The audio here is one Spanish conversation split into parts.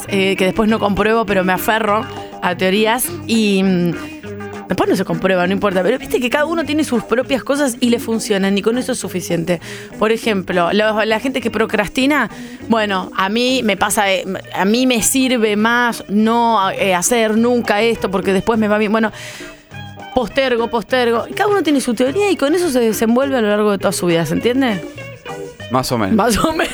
teorías eh, que después no compruebo, pero me aferro a teorías y mm, después no se comprueba, no importa. Pero viste que cada uno tiene sus propias cosas y le funcionan y con eso es suficiente. Por ejemplo, lo- la gente que procrastina, bueno, a mí me pasa, eh, a mí me sirve más no eh, hacer nunca esto porque después me va bien. Bueno, postergo, postergo. Cada uno tiene su teoría y con eso se desenvuelve a lo largo de toda su vida, ¿se entiende? Más o menos. Más o menos.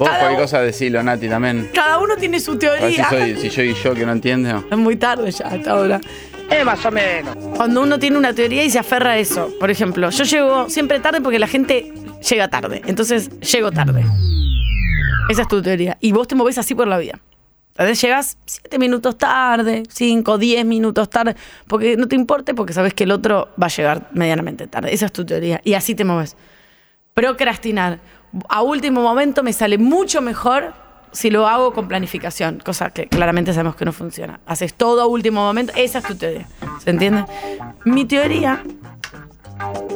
Vos cada cualquier uno- cosa decilo, Nati, también. Cada uno tiene su A ver si teoría. soy, si soy yo que no entiende. o- Es muy tarde ya, hasta ahora. Eh, más o menos. Cuando uno tiene una teoría y se aferra a eso. Por ejemplo, yo llego siempre tarde porque la gente llega tarde. Entonces, llego tarde. Esa es tu teoría. Y vos te movés así por la vida. Entonces llegas siete minutos tarde, cinco, diez minutos tarde, porque no te importe, porque sabes que el otro va a llegar medianamente tarde. Esa es tu teoría. Y así te mueves. Procrastinar. A último momento me sale mucho mejor si lo hago con planificación, cosa que claramente sabemos que no funciona. Haces todo a último momento, esa es tu teoría. ¿Se entiende? Mi teoría,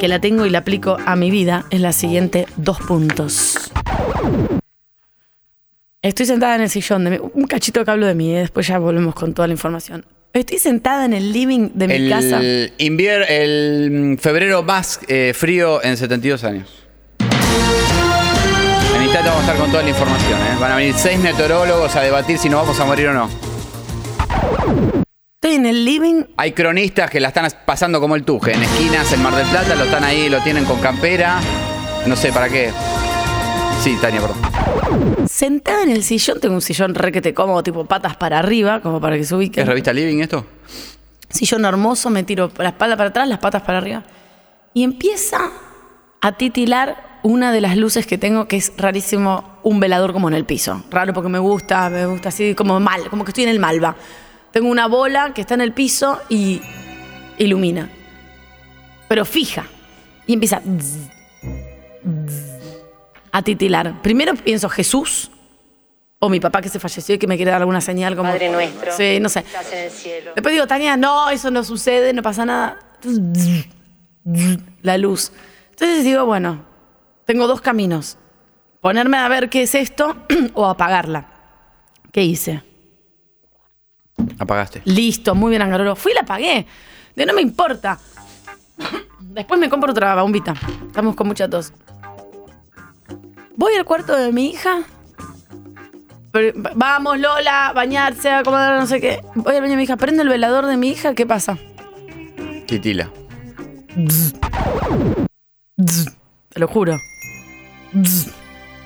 que la tengo y la aplico a mi vida, es la siguiente: dos puntos. Estoy sentada en el sillón, de mi- un cachito que hablo de mí, ¿eh? después ya volvemos con toda la información. Estoy sentada en el living de mi el casa. el mm, febrero más eh, frío en 72 años. Vamos a estar con toda la información. ¿eh? Van a venir seis meteorólogos a debatir si nos vamos a morir o no. Estoy en el living Hay cronistas que la están pasando como el tuje. En esquinas, en Mar del Plata, lo están ahí, lo tienen con campera. No sé, ¿para qué? Sí, Tania, perdón. Sentada en el sillón, tengo un sillón requete cómodo, tipo patas para arriba, como para que se ubique. ¿Es revista Living esto? Sillón hermoso, me tiro la espalda para atrás, las patas para arriba. Y empieza a titilar una de las luces que tengo, que es rarísimo, un velador como en el piso. Raro porque me gusta, me gusta así como mal, como que estoy en el malva. Tengo una bola que está en el piso y ilumina. Pero fija. Y empieza a titilar. Primero pienso Jesús o mi papá que se falleció y que me quiere dar alguna señal como... Padre nuestro. Sí, no sé. Estás en el cielo. Después digo, Tania, no, eso no sucede, no pasa nada. La luz. Entonces digo, bueno, tengo dos caminos. Ponerme a ver qué es esto o apagarla. ¿Qué hice? Apagaste. Listo, muy bien, Angarolo. Fui y la apagué. De no me importa. Después me compro otra bombita. Estamos con mucha tos. Voy al cuarto de mi hija. Pero- vamos, Lola, bañarse, acomodar, no sé qué. Voy al baño de mi hija, prende el velador de mi hija, ¿qué pasa? Titila. Te lo juro.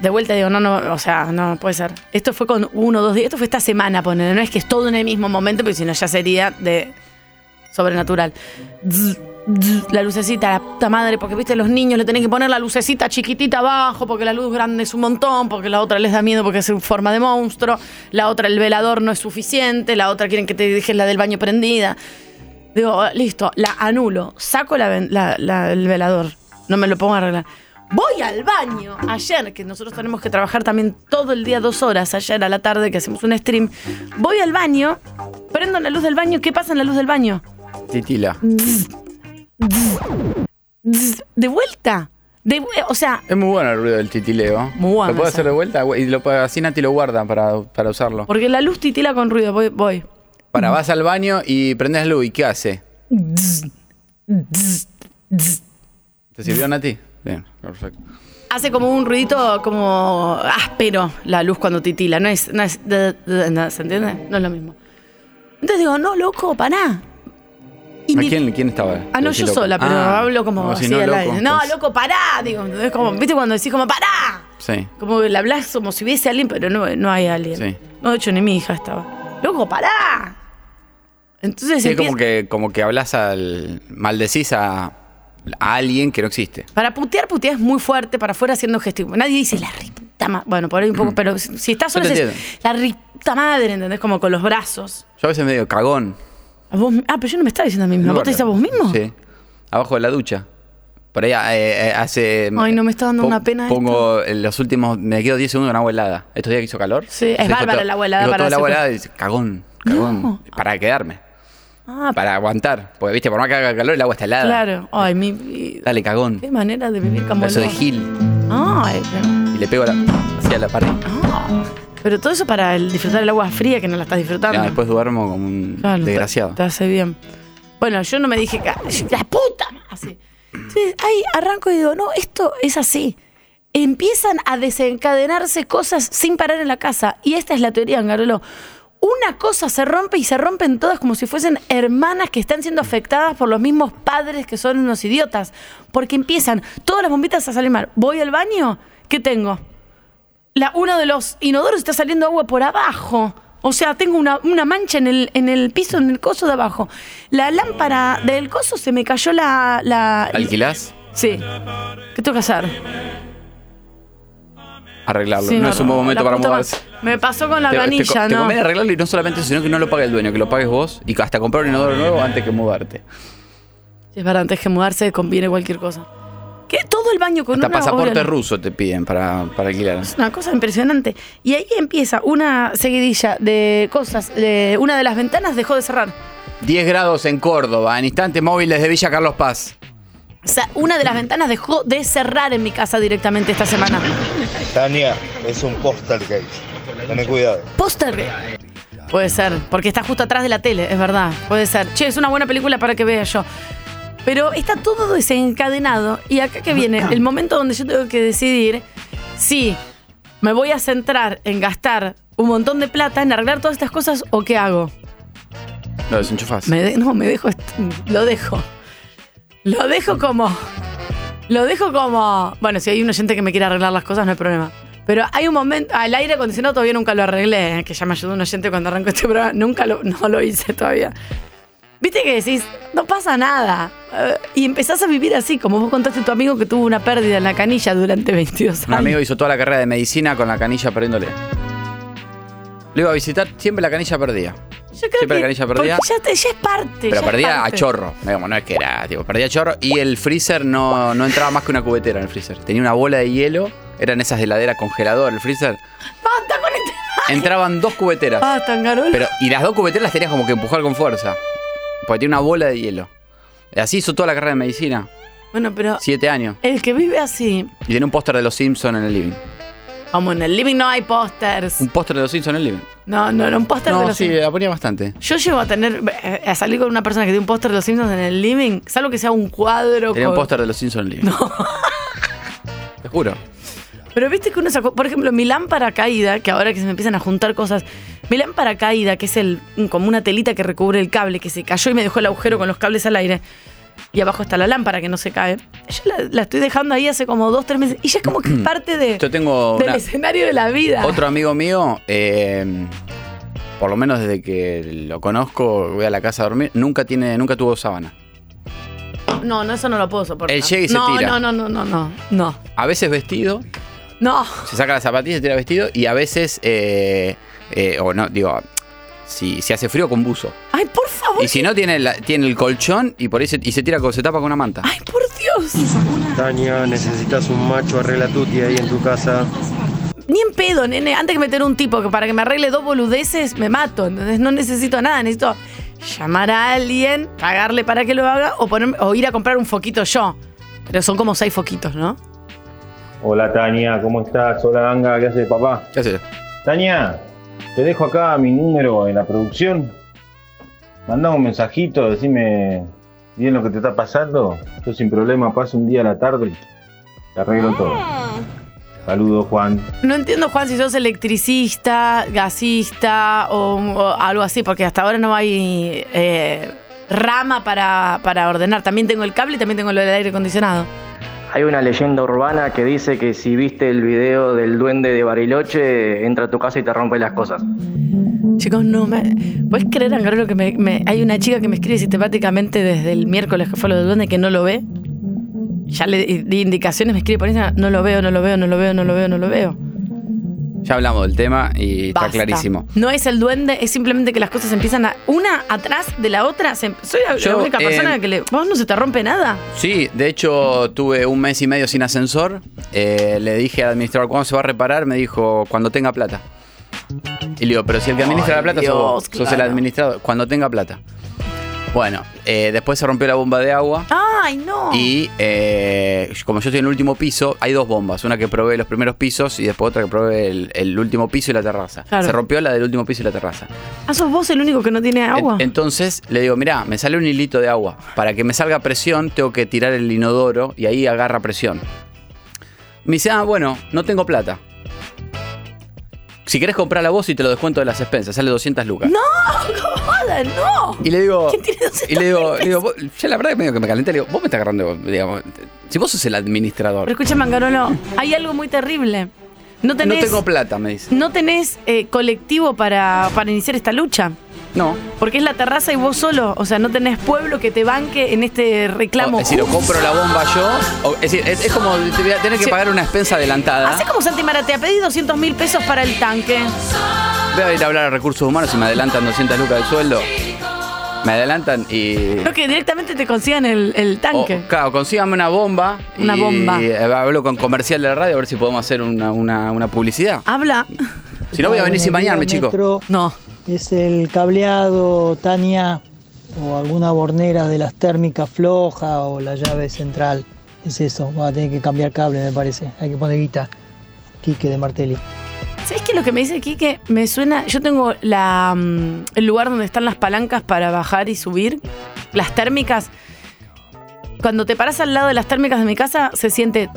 De vuelta digo, no, no, o sea, no puede ser. Esto fue con uno dos días, esto fue esta semana, poner, no es que es todo en el mismo momento, porque si no ya sería de sobrenatural. La lucecita, la puta madre, porque viste, los niños le tienen que poner la lucecita chiquitita abajo, porque la luz grande es un montón, porque la otra les da miedo porque es en forma de monstruo, la otra el velador no es suficiente, la otra quieren que te dejes la del baño prendida. Digo, listo, la anulo, saco el velador, no me lo pongo a arreglar. Voy al baño. Ayer, que nosotros tenemos que trabajar también todo el día, dos horas, ayer a la tarde que hacemos un stream. Voy al baño, prendo la luz del baño. ¿Qué pasa en la luz del baño? Titila. Zzz, De vuelta. De- o sea, Es muy bueno el ruido del titileo. Muy bueno ¿Lo puedo ese. hacer de vuelta? Y lo, así Nati lo guarda para, para usarlo. porque la luz titila con ruido. Voy, voy. Para, vas al baño y prendes luz. ¿Y qué hace? ¿Te sirvió, Nati? Bien, perfecto. Hace como un ruidito como áspero la luz cuando titila. No es, no es, ¿se entiende? No es lo mismo. Entonces digo, no, loco, pará. Y ¿A mi- quién, quién estaba? Ah, no, yo loco. sola, pero Ah, hablo como si así no, al loco, aire. No, pues- loco, pará. Digo, es como, ¿viste cuando decís como pará? Sí. Como que le hablas como si hubiese alguien, pero no, no hay alguien. Sí. No, de hecho, ni mi hija estaba. Loco, pará. Entonces Sí, empieza- como que, como que hablas al. maldecís a, a alguien que no existe. Para putear, putear es muy fuerte para afuera haciendo gestos. Nadie dice la rita madre. Bueno, por ahí un poco, pero si si estás solo dices la rita madre, ¿entendés? Como con los brazos. Yo a veces medio cagón. A vos- ah, pero yo no me estaba diciendo a mí misma. ¿Vos te dices a vos mismo? Sí. Abajo de la ducha. Por ahí eh, eh, hace. Ay, no me está dando una pena Pongo en los últimos. Me quedo 10 segundos con agua helada. Estos días que hizo calor. Sí, es bárbara el agua helada para el agua helada y dice, cagón, cagón. No. Para quedarme. Ah, Para aguantar. Porque, viste, por más que haga calor, el agua está helada. claro. Ay, mi vida. Dale, cagón. Qué manera de vivir como Pedazo de gil. Ay, pero, Y le pego la, hacia la pared. ah. pero todo eso para el disfrutar el agua fría que no la estás disfrutando. Ya, después duermo como un Claro, desgraciado. Te, hace bien. Bueno, yo no me dije, "Ca- la puta, así. Entonces, ahí arranco y digo, no, esto es así. Empiezan a desencadenarse cosas sin parar en la casa. Y esta es la teoría, Angarolo. Una cosa se rompe y se rompen todas como si fuesen hermanas que están siendo afectadas por los mismos padres que son unos idiotas. Porque empiezan todas las bombitas a salir mal. Voy al baño, ¿qué tengo? la, uno de los inodoros está saliendo agua por abajo. O sea, tengo una, una mancha en el, en el piso, en el coso de abajo. La lámpara del coso se me cayó la... la ¿Alquilás? Sí. ¿Qué tengo que hacer? Arreglarlo. Sí, no es un buen momento para mudarse. Me pasó con la Te- te, canilla, te ¿no? conviene arreglarlo y no solamente eso, sino que no lo pague el dueño, que lo pagues vos y hasta comprar un inodoro nuevo antes que mudarte. Sí, es verdad, antes que mudarse conviene cualquier cosa. ¿Qué? Todo el baño con Hasta una pasaporte obra- ruso te piden para, para alquilar. Es una cosa impresionante. Y ahí empieza una seguidilla de cosas. De- una de las ventanas dejó de cerrar. 10 grados en Córdoba, en instantes móviles de Villa Carlos Paz. O sea, una de las ventanas dejó de cerrar en mi casa directamente esta semana. Tania, es un poltergeist. Ten cuidado. Póster. Puede ser, porque está justo atrás de la tele, es verdad. Puede ser. Che, es una buena película para que vea yo. Pero está todo desencadenado y acá que viene el momento donde yo tengo que decidir si me voy a centrar en gastar un montón de plata en arreglar todas estas cosas o qué hago. Lo desenchufás. Me de- no, me dejo, lo dejo. Lo dejo como, lo dejo como, bueno, si hay un oyente que me quiere arreglar las cosas no hay problema. Pero hay un momento, al aire acondicionado todavía nunca lo arreglé, eh, que ya me ayudó un oyente cuando arrancó este programa, nunca lo, no lo hice todavía. Viste que decís, no pasa nada. Eh, y empezás a vivir así, como vos contaste a tu amigo que tuvo una pérdida en la canilla durante 22 Un años. amigo hizo toda la carrera de medicina con la canilla perdiéndole. Lo iba a visitar, siempre la canilla perdía. Yo creo siempre que la canilla porque perdía. Ya, te- ya es parte. Pero ya es perdía a parte. chorro. Digamos, no es que era, tipo, perdía a chorro. Y el freezer no, no entraba más que una cubetera en el freezer. Tenía una bola de hielo. Eran esas de heladera congelador, el freezer. Basta con este. Entraban dos cubeteras. Ah, tan garol. Pero, y las dos cubeteras las tenías como que empujar con fuerza. Porque tiene una bola de hielo. Así hizo toda la carrera de medicina. Bueno, pero Siete años. el que vive así, Y tiene un póster de los Simpsons en el living. como en el living no hay pósters. Un póster de los Simpsons en el living. No, no, no, un póster de No, los sí, Simpsons. la ponía bastante. Yo llego a tener, eh, a salir con una persona que tiene un póster de los Simpsons en el living, salvo que sea un cuadro. Tenía un con- póster de los Simpsons en el living. Te juro. Pero viste que uno sacó, por ejemplo, mi lámpara caída, que ahora que se me empiezan a juntar cosas, mi lámpara caída, que es el como una telita que recubre el cable, que se cayó y me dejó el agujero con los cables al aire. Y abajo está la lámpara que no se cae. Yo la, la estoy dejando ahí hace como dos, tres meses. Y ya es como que es parte de, Yo tengo del una- escenario de la vida. otro amigo mío, eh, por lo menos desde que lo conozco, voy a la casa a dormir, nunca tiene, nunca tuvo sábana. No, no, eso no lo puedo soportar. Él llega y se no, tira. No, no, no, no, no, no. A veces vestido, No. se saca las zapatillas, se tira vestido, y a veces, eh, eh, o no, digo, si, si hace frío con buzo. Ay, por favor. Y si no, tiene, la- tiene el colchón y por ahí se, y se tira con, se tapa con una manta. Ay, por Dios. Tania, necesitas un macho arregla tuti ahí en tu casa. Ni en pedo, nene. Antes que meter un tipo que para que me arregle dos boludeces, me mato. Entonces no necesito nada. Necesito llamar a alguien, pagarle para que lo haga o, ponerme- o ir a comprar un foquito yo. Pero son como seis foquitos, ¿no? Hola Tania, ¿cómo estás? Hola Anga, ¿qué haces papá? ¿Qué haces? Tania, te dejo acá mi número en la producción. Mandame un mensajito, decime bien lo que te está pasando. Yo sin problema paso un día a la tarde. Te arreglo todo. Saludos Juan. No entiendo, Juan, si sos electricista, gasista o, o algo así, porque hasta ahora no hay eh, rama para, para ordenar. También tengo el cable y también tengo lo del aire acondicionado. Hay una leyenda urbana que dice que si viste el video del duende de Bariloche, entra a tu casa y te rompe las cosas. Chicos, no me. ¿Puedes creer, Angarolo, que me, me- hay una chica que me escribe sistemáticamente desde el miércoles que fue lo del duende que no lo ve? Ya le di indicaciones, me escribe por Instagram, no lo veo, no lo veo, no lo veo, no lo veo, no lo veo. Ya hablamos del tema y Basta. está clarísimo. No es el duende, es simplemente que las cosas empiezan a. Una atrás de la otra. se- soy la, única eh, persona que le. ¿Vos no se te rompe nada? Sí, de hecho tuve un mes y medio sin ascensor. Eh, le dije al administrador cuándo se va a reparar, me dijo cuando tenga plata. Y le digo, pero si el que administra Ay, la plata Dios, sos vos, sos el administrador, cuando tenga plata. Bueno, eh, después se rompió la bomba de agua. ¡Ay, no! Y eh, como yo estoy en el último piso, hay dos bombas. Una que provee los primeros pisos y después otra que provee el, el último piso y la terraza. Claro. Se rompió la del último piso y la terraza. Ah, sos vos el único que no tiene agua. En- entonces le digo, mirá, me sale un hilito de agua. Para que me salga presión, tengo que tirar el inodoro y ahí agarra presión. Me dice, ah, bueno, no tengo plata. Si querés comprar la voz y te lo descuento de las expensas, sale 200 lucas. ¡No! ¡Joda, no! Y le digo, ¿Quién tiene 200 y le digo, le digo, vos- ya la verdad que medio que me calenté, le digo, vos me estás agarrando, digamos, si vos sos el administrador. Pero escucha, Mangarolo, hay algo muy terrible. No No tenés, tengo plata, me dice. no tenés eh, colectivo para, para iniciar esta lucha. No. Porque es la terraza y vos solo. O sea, no tenés pueblo que te banque en este reclamo. O- es decir, o compro la bomba yo, o- es decir, es, es como tener que Sí. pagar una expensa adelantada. Así como Santi Mara, te ha pedido 200 mil pesos para el tanque. Voy a ir a hablar a recursos humanos y me adelantan 200 lucas del sueldo. Me adelantan y. No, que directamente te consigan el, el tanque. o, claro, consíganme una bomba. Una y, bomba. hablo con comercial de la radio a ver si podemos hacer una, una- una publicidad. Habla. Si no, voy a venir sin bañarme, chicos. Metro No. Es el cableado, Tania, o alguna bornera de las térmicas floja o la llave central. Es eso, va a tener que cambiar cable, me parece. Hay que poner guita. Quique de Martelli. ¿Sabes qué? Lo que me dice Kike me suena. Yo tengo la, mm, el lugar donde están las palancas para bajar y subir. Las térmicas. Cuando te paras al lado de las térmicas de mi casa, se siente.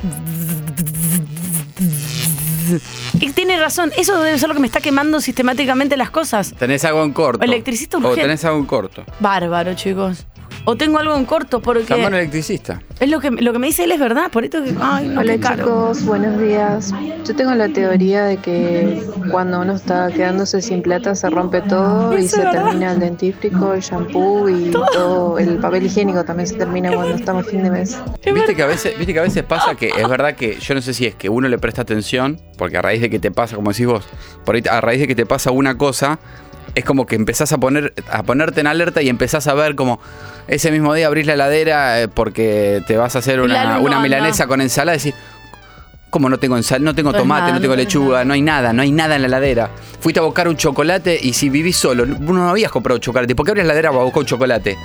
Y tiene razón, eso debe ser lo que me está quemando sistemáticamente las cosas. Tenés algo en corto. Electricista O urgente. tenés algo en corto. Bárbaro, chicos. O tengo algo en corto porque Llamar electricista. es lo que, lo que me dice él es verdad. Por esto que. Ay, no, Hola caro. chicos, buenos días. Yo tengo la teoría de que cuando uno está quedándose sin plata se rompe todo y se verdad. termina el dentífrico, el shampoo y todo. El papel higiénico también se termina cuando estamos a fin de mes. Viste que, a veces, viste que a veces pasa que es verdad que yo no sé si es que uno le presta atención, porque a raíz de que te pasa, como decís vos, por ahí, a raíz de que te pasa una cosa, es como que empezás a poner a ponerte en alerta y empezás a ver como ese mismo día abrís la heladera eh, porque te vas a hacer una, una milanesa con ensalada y decís, ¿cómo no tengo ensal no tengo No tomate, nada, no tengo lechuga, no hay nada, no hay nada en la heladera? Fuiste a buscar un chocolate y si vivís solo, no habías comprado chocolate, ¿por qué abrís la heladera para buscar un chocolate?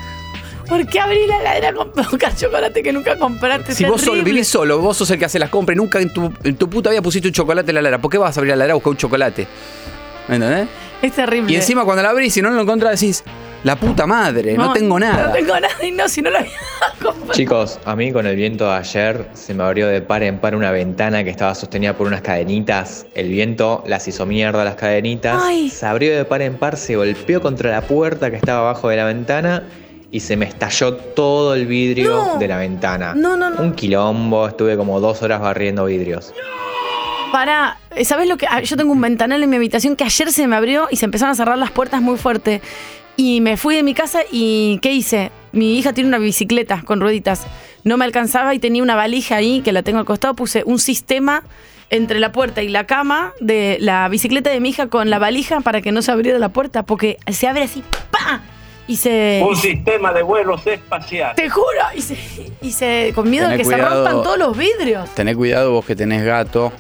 ¿Por qué abrí la heladera con buscar chocolate que nunca compraste? Si vos solo, vivís solo, vos sos el que hace las compras y nunca en tu, en tu puta vida pusiste un chocolate en la heladera. ¿Por qué vas a abrir la heladera a buscar un chocolate? ¿Me entendés? Es terrible. Y encima cuando la abrís, si no lo encontrás, decís, la puta madre, no, tengo nada. No tengo nada y no, si no lo había comprado. Chicos, a mí con el viento de ayer se me abrió de par en par una ventana que estaba sostenida por unas cadenitas. El viento las hizo mierda las cadenitas. Ay. Se abrió de par en par, se golpeó contra la puerta que estaba abajo de la ventana y se me estalló todo el vidrio No. de la ventana. No, no, no. Un quilombo, estuve como dos horas barriendo vidrios. Para, ¿sabes lo que? ah, Yo tengo un ventanal en mi habitación que ayer se me abrió y se empezaron a cerrar las puertas muy fuerte. Y me fui de mi casa y ¿qué hice? Mi hija tiene una bicicleta con rueditas. No me alcanzaba y tenía una valija ahí que la tengo al costado. Puse un sistema entre la puerta y la cama de la bicicleta de mi hija con la valija para que no se abriera la puerta porque se abre así, ¡pa! Y se... Un sistema de vuelos espaciales. Te juro, y se, y se con miedo de que se rompan todos los vidrios. Tené cuidado vos que tenés gato,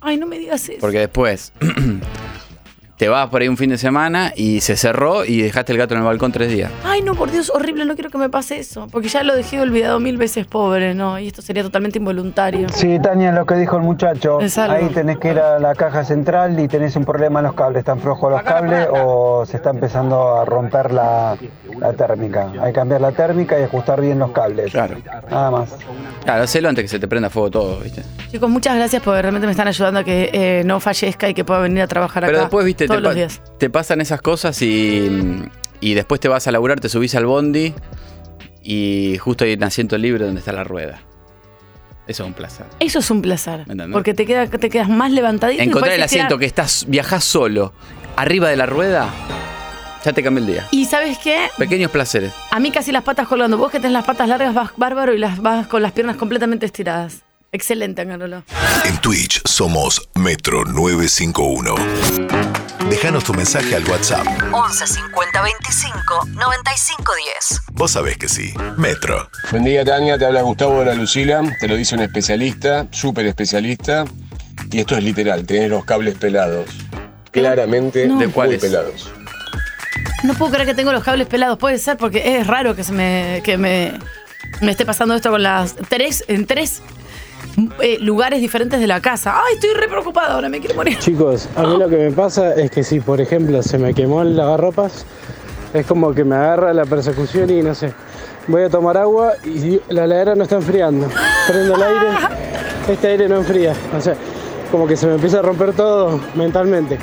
Ay, no me digas eso. porque después te vas por ahí un fin de semana y se cerró y dejaste el gato en el balcón tres días. Ay, no, por Dios, horrible, no quiero que me pase eso. Porque ya lo dejé olvidado mil veces, pobre, ¿no? Y esto sería totalmente involuntario. Sí, Tania, lo que dijo el muchacho. Ahí tenés que ir a la caja central y tenés un problema en los cables. ¿Están flojos los cables o se está empezando a romper la, la térmica? Hay que cambiar la térmica y ajustar bien los cables. Claro. Nada más. Claro, hacelo antes que se te prenda fuego todo, ¿viste? Chicos, muchas gracias porque realmente me están ayudando a que eh, no fallezca y que pueda venir a trabajar Pero acá después, viste, todos te, los días. te pasan esas cosas y, y después te vas a laburar, te subís al bondi y justo hay un asiento libre donde está la rueda. Eso es un placer. Eso es un placer. entendés? Porque te, queda, te quedas más levantadito. Encontrar el asiento que estás, viajás solo, arriba de la rueda, ya te cambia el día. Y ¿sabes qué? Pequeños placeres. A mí casi las patas colgando. Vos que tenés las patas largas vas bárbaro y las vas con las piernas completamente estiradas. Excelente, Angarolo. En Twitch somos Metro 951. Déjanos tu mensaje al WhatsApp. 11 50 25 95 10. Vos sabés que sí. Metro. Buen día, Tania. Te habla Gustavo de la Lucila. Te lo dice un especialista, súper especialista. Y esto es literal: tenés los cables pelados. Claramente, No. ¿De muy cuáles? pelados. No puedo creer que tengo los cables pelados. Puede ser porque es raro que se me, que me, me esté pasando esto con las tres, en tres eh, lugares diferentes de la casa. Ay, estoy re preocupada ahora, me quiero morir. Chicos, a mí lo que me pasa es que si, por ejemplo, se me quemó el lavarropas, es como que me agarra la persecución y no sé. Voy a tomar agua y la heladera no está enfriando. Prendo el aire, este aire no enfría. O sea, como que se me empieza a romper todo mentalmente.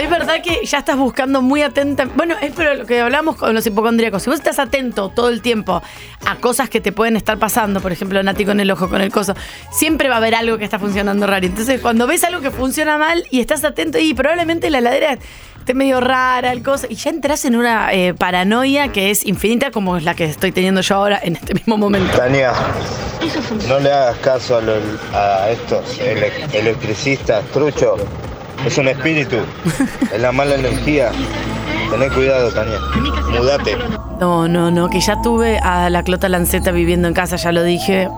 Es verdad que ya estás buscando muy atenta. Bueno, es pero lo que hablamos con los hipocondríacos. Si vos estás atento todo el tiempo a cosas que te pueden estar pasando, por ejemplo, Nati con el ojo, con el coso, siempre va a haber algo que está funcionando raro. Entonces, cuando ves algo que funciona mal y estás atento, y probablemente la heladera esté medio rara, el coso, y ya entras en una eh, paranoia que es infinita, como es la que estoy teniendo yo ahora en este mismo momento. Tania, no le hagas caso a, los- a estos ele- electricistas, trucho. Es un espíritu, es la mala energía. Tené cuidado, Tania. Mudate. No, no, no, que ya tuve a la Clota Lanceta viviendo en casa, ya lo dije.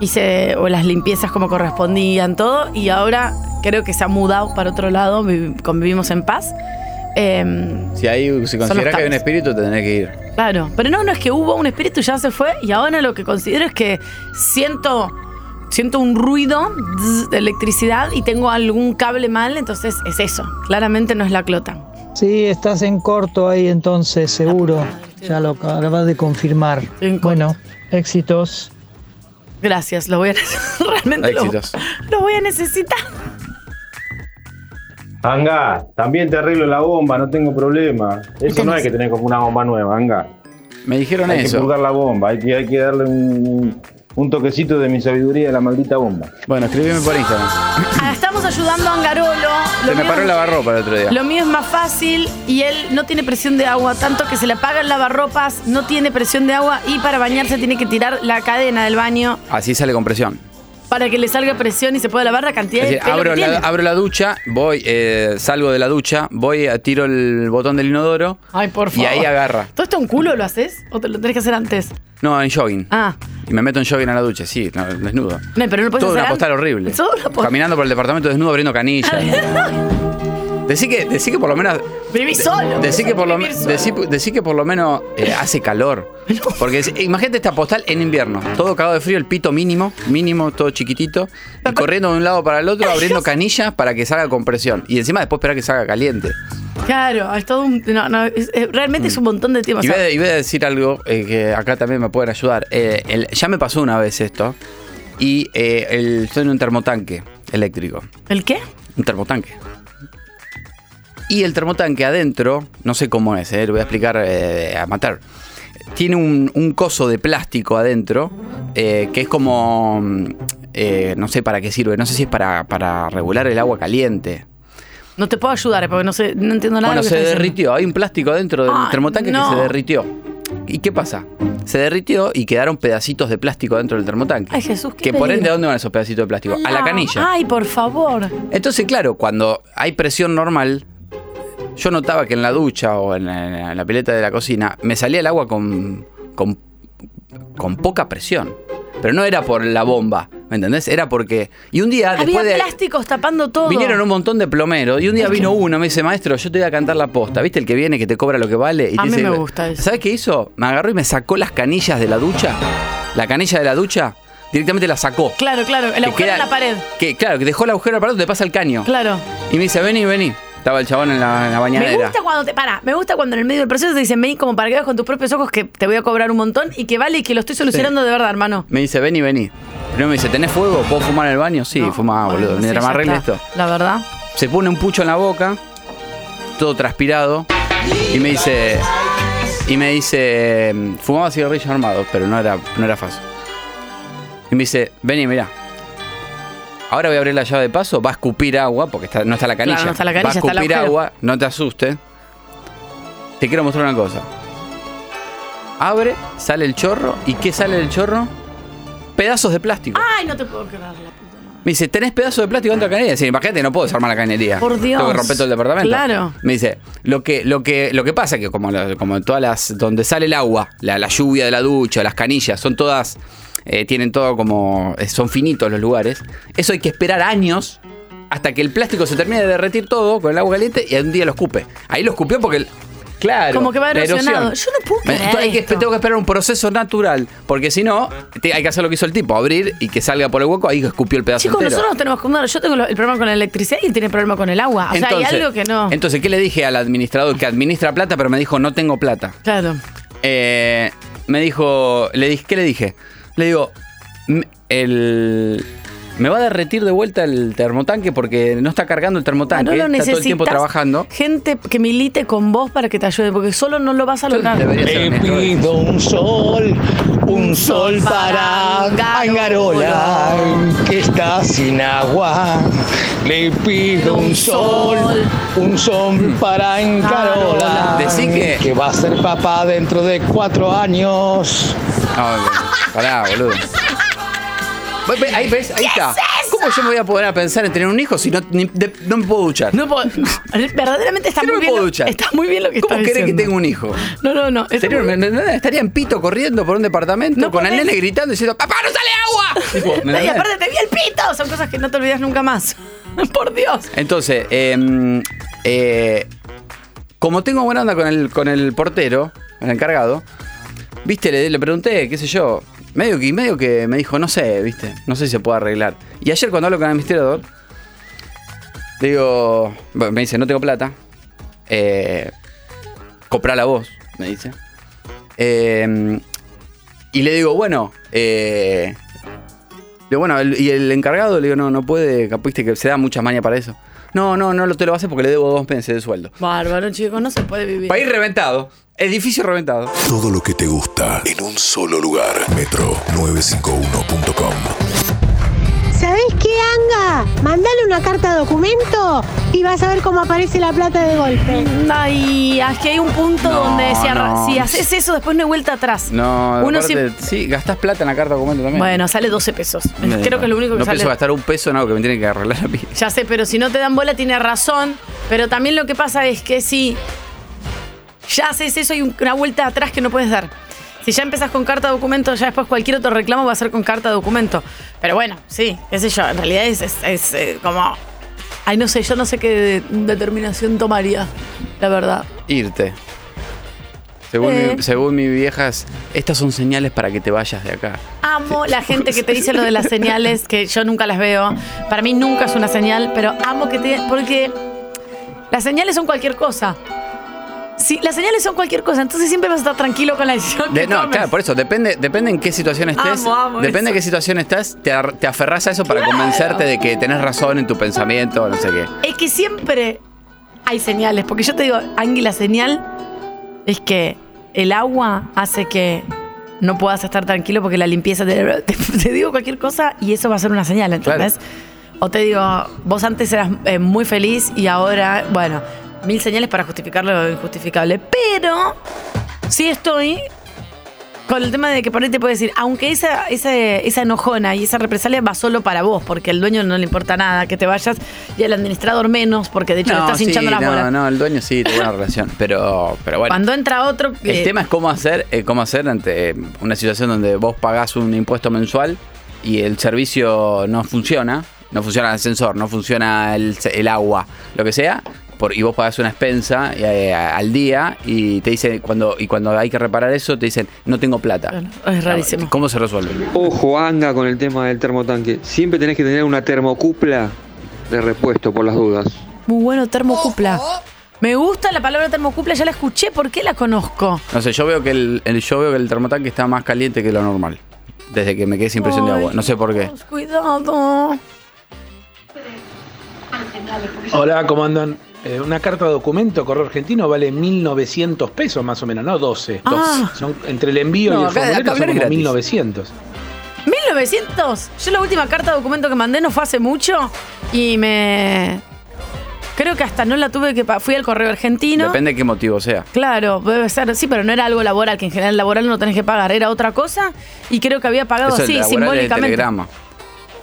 Hice o las limpiezas como correspondían, todo, y ahora creo que se ha mudado para otro lado, vivi- convivimos en paz. Em, Si ahí se los considera que hay un espíritu, te tenés que ir. claro, pero no, no es que hubo un espíritu, ya se fue, y ahora lo que considero es que siento, siento un ruido de electricidad y tengo algún cable mal, entonces es eso, claramente no es la Clota. Sí, estás en corto ahí entonces, seguro. Ya lo acabas de confirmar. Bueno, éxitos. Gracias, lo voy a realmente lo- Éxitos. lo voy a necesitar. Anga, también te arreglo la bomba, no tengo problema. Eso no hay que tener como una bomba nueva, Anga. Me dijeron hay eso. que purgar la bomba, hay que, hay que darle un, un toquecito de mi sabiduría a la maldita bomba. Bueno, escríbeme por Instagram. Ah, Estamos ayudando a Angarolo. Lo Se me paró el lavarropa el otro día. Lo mío es más fácil y él no tiene presión de agua, tanto que se le apaga el lavarropas, no tiene presión de agua y para bañarse tiene que tirar la cadena del baño Así sale con presión. Para que le salga presión y se pueda lavar la cantidad Es de decir, pelo abro que la, tiene. abro la ducha, voy, eh, salgo de la ducha, voy, a- tiro el botón del inodoro Ay, por y favor. ahí agarra. ¿Todo esto en culo lo haces o te lo tenés que hacer antes? No, en jogging. Ah, Y me meto en jogging a la ducha, sí, no, desnudo. no, pero no puedes Todo hacer una postal antes. horrible. Todo una postal. Caminando por el departamento desnudo abriendo canillas. Decí que, decí que por lo menos. Viví solo. Decí que por lo, decí, decí que por lo menos eh, hace calor. Porque es- imagínate esta postal en invierno. Todo cagado de frío, el pito mínimo, mínimo, todo chiquitito. Y corriendo de un lado para el otro, abriendo canillas para que salga con presión. Y encima después esperar que salga caliente. Claro, es todo un. No, no, es- es- realmente es un montón de o Y voy, a, y voy a decir algo eh, que acá también me pueden ayudar. Eh, el- ya me pasó una vez esto. Y eh, el- estoy en un termotanque eléctrico. ¿El qué? Un termotanque. Y el termotanque adentro, no sé cómo es, eh, lo voy a explicar eh, a matar. Tiene un, un coso de plástico adentro eh, que es como. mm, eh, no sé para qué sirve, no sé si es para, para regular el agua caliente. No te puedo ayudar eh, porque no sé, no entiendo nada. Bueno, de lo que se estás derritió. Hay un plástico dentro del Ay, termotanque no. que se derritió. ¿Y qué pasa? Se derritió y quedaron pedacitos de plástico dentro del termotanque. Ay, Jesús, qué que por peligro. ende, ¿a dónde van esos pedacitos de plástico? A la No. canilla. Ay, por favor. Entonces, claro, cuando hay presión normal, yo notaba que en la ducha o en la, en la pileta de la cocina me salía el agua con, con, con poca presión. Pero no era por la bomba, ¿Me entendés? Era porque. Y un día, Había después de. plásticos tapando todo. Vinieron un montón de plomeros y un día vino uno, me dice, maestro, yo te voy a cantar la posta. ¿Viste el que viene que te cobra lo que vale? Y A te mí dice- me gusta eso. ¿Sabes qué hizo? Me agarró y me sacó las canillas de la ducha. La canilla de la ducha, directamente la sacó. Claro, claro. El Que agujero queda- en la pared. Que, claro, que dejó el agujero para te pasa el caño. Claro. Y me dice, vení, vení. Estaba el chabón en la, en la Me gusta cuando te. Para, me gusta cuando en el medio del proceso te dicen, vení como para que veas con tus propios ojos que te voy a cobrar un montón y que vale y que lo estoy solucionando de verdad, hermano. Me dice, vení, vení. Primero me dice, ¿tenés fuego? ¿Puedo fumar en el baño? Sí, fumá, boludo. Sí, Mientras ya me arregle esto. La verdad. Se pone un pucho en la boca, todo transpirado, y me dice, y me dice, fumaba cigarrillos armados, pero no era, no era fácil. Y me dice, vení, mirá. Ahora voy a abrir la llave de paso, va a escupir agua, porque está- no está la canilla. Claro, no está la canilla, va a escupir agua, no te asustes. Te quiero mostrar una cosa. Abre, sale el chorro, ¿y qué sale del chorro? Pedazos de plástico. Ay, no te puedo creer. la puta. Me dice, ¿tenés pedazos de plástico dentro de la cañería? Sí, imagínate, no puedo desarmar la cañería. Por Dios. Tengo que romper todo el departamento. Claro. Me dice, lo que, lo que, lo que pasa es que como, como todas las, donde sale el agua, la, la lluvia de la ducha, las canillas, son todas, eh, tienen todo como, eh, son finitos los lugares. Eso hay que esperar años hasta que el plástico se termine de derretir todo con el agua caliente y un día lo escupe. Ahí lo escupió porque, el- claro. Como que va erosionado. Yo no puedo Me- creer tú hay que, esto. tengo que esperar un proceso natural, porque si no, te- hay que hacer lo que hizo el tipo, abrir y que salga por el hueco, ahí escupió el pedazo Chicos, entero. nosotros no tenemos que no, Yo tengo el problema con la electricidad y él tiene el problema con el agua. O sea, hay algo que no. Entonces, ¿qué le dije al administrador que administra plata, pero me dijo, no tengo plata? Claro. Eh, me dijo, le dije, ¿qué le dije? Le digo, "M- el, me va a derretir de vuelta el termotanque porque no está cargando el termotanque, No lo está todo el tiempo trabajando. Gente que milite con vos para que te ayude, porque solo no lo vas a lograr. Le pido un sol, un sol para Angarola, que está sin agua. Le pido un sol, un sol para Angarola, que- que va a ser papá dentro de cuatro años. No, pará, boludo. Ahí ves, ahí está. ¿Cómo yo me voy a poder a pensar en tener un hijo si no, ni- de- no me puedo duchar? No puedo- verdaderamente está no muy me bien. puedo lo- duchar. Está muy bien lo que ¿Cómo querés que tenga un hijo? No, no, no. está Sería- muy- me- me- estaría en pito corriendo por un departamento No con el nene gritando diciendo ¡Papá, no sale agua! Tipo, ¿me y aparte te vi el pito. Son cosas que no te olvidas nunca más. Por Dios. Entonces, eh, eh, como tengo buena onda con el, con el portero, el encargado, viste, le, le pregunté, qué sé yo, medio que, medio que me dijo, no sé, viste, no sé si se puede arreglar. Y ayer cuando hablo con el administrador, digo, me dice, no tengo plata, eh, comprá la voz, me dice. Eh, y le digo, bueno, eh, digo, bueno, y el encargado le digo, no, no puede, viste que se da mucha maña para eso. No, no, no lo te lo hace porque le debo dos meses de sueldo. Bárbaro, chicos, no se puede vivir. País reventado, edificio reventado. Todo lo que te gusta en un solo lugar. Metro951.com. ¿Sabés qué, Anga? Mandale una carta de documento y vas a ver cómo aparece la plata de golpe. Ay, es que hay un punto No, donde si, arra- no. si haces eso, después no hay vuelta atrás. No, Uno aparte, siempre- sí, gastás plata en la carta de documento también. Bueno, sale 12 pesos. No, Creo que es lo único que No sale. pienso gastar un peso en algo que me tiene que arreglar a mí. Ya sé, pero si no te dan bola, tiene razón. Pero también lo que pasa es que si ya haces eso, hay un- una vuelta atrás que no puedes dar. Si ya empezás con carta documento, ya después cualquier otro reclamo va a ser con carta documento. Pero bueno, sí, qué sé yo. En realidad es, es- es, eh, como. Ay, no sé, yo no sé qué determinación tomaría, la verdad. Irte. Según, Eh. mi, según mi vieja, es- estas son señales para que te vayas de acá. Amo la gente que te dice lo de las señales, que yo nunca las veo. Para mí nunca es una señal, pero amo que te. Porque las señales son cualquier cosa. Sí, las señales son cualquier cosa, entonces siempre vas a estar tranquilo con la decisión De- que no, tomes. claro, por eso, depende, depende en qué situación estés. Amo, amo depende eso. en qué situación estás, te, aferrás a eso para convencerte de que tenés razón en tu pensamiento, no sé qué. Es que siempre hay señales, porque yo te digo, Angui, la señal es que el agua hace que no puedas estar tranquilo porque la limpieza te, te- te digo cualquier cosa y eso va a ser una señal, ¿entendés? O te digo, vos antes eras eh, muy feliz y ahora, bueno, mil señales para justificar lo injustificable. Pero sí estoy con el tema de que por ahí te puede decir, aunque esa, esa, esa enojona y esa represalia va solo para vos, porque al dueño no le importa nada que te vayas y al administrador menos, porque de hecho le estás sí, hinchando las no, bolas. no, el dueño sí tiene una relación, pero, pero bueno. Cuando entra otro que. El tema es cómo hacer, eh, cómo hacer ante una situación donde vos pagás un impuesto mensual y el servicio no funciona, no funciona el ascensor, no funciona el, el agua, lo que sea, por, y vos pagás una expensa eh, al día y te dicen cuando y cuando hay que reparar eso te dicen no tengo plata. Es rarísimo. ¿Cómo se resuelve? Ojo, anda con el tema del termotanque. Siempre tenés que tener una termocupla de repuesto por las dudas. Muy bueno, termocupla. Me gusta la palabra termocupla, ya la escuché, ¿por qué la conozco? No sé, yo veo que el, el- yo veo que el termotanque está más caliente que lo normal. Desde que me quedé sin presión de agua. No sé por qué. Cuidado. Hola, ¿cómo andan? Eh, una carta de documento correo argentino vale 1.900 pesos más o menos, no 12. Ah. Son, entre el envío No, y el acá- formulario acá son como es 1.900. 1900. Yo la última carta de documento que mandé no fue hace mucho y me. Creo que hasta no la tuve que pagar. Fui al correo argentino. Depende de qué motivo sea. Claro, debe ser. Sí, pero no era algo laboral, que en general laboral no tenés que pagar. Era otra cosa y creo que había pagado Eso así, simbólicamente. telegrama.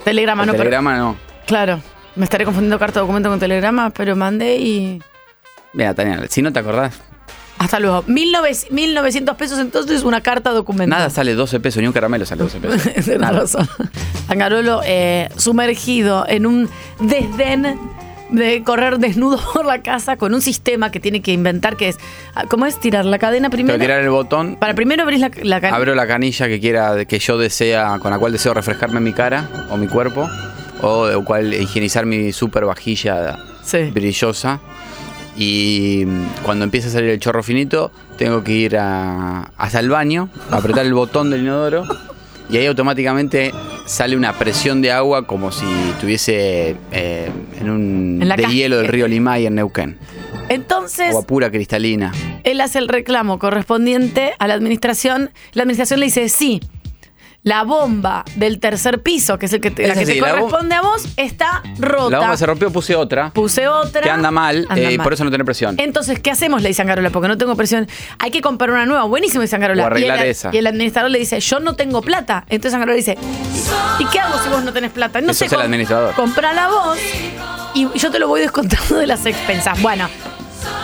Telegrama, El no, pero- telegrama no. Claro. Me estaré confundiendo carta documento con telegrama, pero mandé y. Mira, Tania, si no te acordás, Hasta luego. 1900 1900 pesos entonces una carta documento. nada sale 12 pesos, ni un caramelo sale 12 pesos. Nada. razón. Angarolo eh, sumergido en un desdén de correr desnudo por la casa con un sistema que tiene que inventar que es. ah, ¿Cómo es? Tirar la cadena primero. que tirar el botón, Para primero abrís la, la cadena. abro la canilla que quiera, que yo desea, con la cual deseo refrescarme mi cara o mi cuerpo, o de cual higienizar mi super vajilla brillosa. Y mm, cuando empieza a salir el chorro finito, tengo que ir a, hasta el baño, apretar el botón del inodoro y ahí automáticamente sale una presión de agua como si estuviese eh, en un En de hielo del río Limay en Neuquén. Entonces, Agua pura cristalina. él hace el reclamo correspondiente a la administración. La administración le dice sí. La bomba del tercer piso, que es el que te, la que te la corresponde a vos, está rota. La bomba se rompió, puse otra. Puse otra. Que anda mal, Anda eh, mal. por eso no tiene presión. Entonces, ¿qué hacemos? Le dice Angarola, porque no tengo presión. Hay que comprar una nueva. Buenísimo, dice Angarola. O arreglar y, el, esa. y el administrador le dice, yo no tengo plata. Entonces Angarola dice, ¿y qué hago si vos no tenés plata? No Eso sé, es el administrador. comprala vos y yo te lo voy descontando de las expensas. Bueno,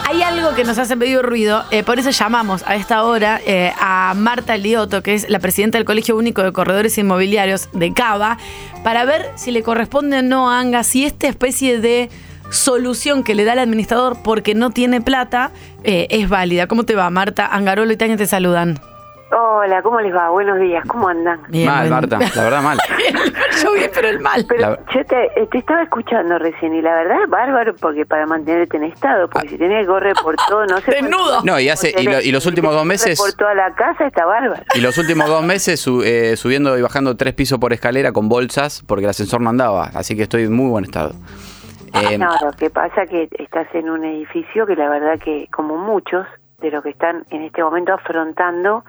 hay algo que nos hace medio ruido, eh, por eso llamamos a esta hora eh, a Marta Lioto, que es la presidenta del Colegio Único de Corredores Inmobiliarios de Cava, para ver si le corresponde o no a Anga, si esta especie de solución que le da el administrador porque no tiene plata eh, es válida. ¿Cómo te va, Marta? Angarolo y Tania te saludan. Hola, ¿cómo les va? Buenos días, ¿cómo andan? mal, Marta, la verdad mal. Yo bien, pero el mal. Pero La- yo te, eh, te estaba escuchando recién y la verdad es bárbaro porque para mantenerte en estado, porque si tenés que correr por todo, no sé. Desnudo. No, y hace- y lo- y los últimos dos meses- Por toda la casa está bárbaro. Y los últimos dos meses su- eh, subiendo y bajando tres pisos por escalera con bolsas porque el ascensor no andaba. Así que estoy en muy buen estado. Eh, No, lo que pasa que estás en un edificio que la verdad que, como muchos de los que están en este momento afrontando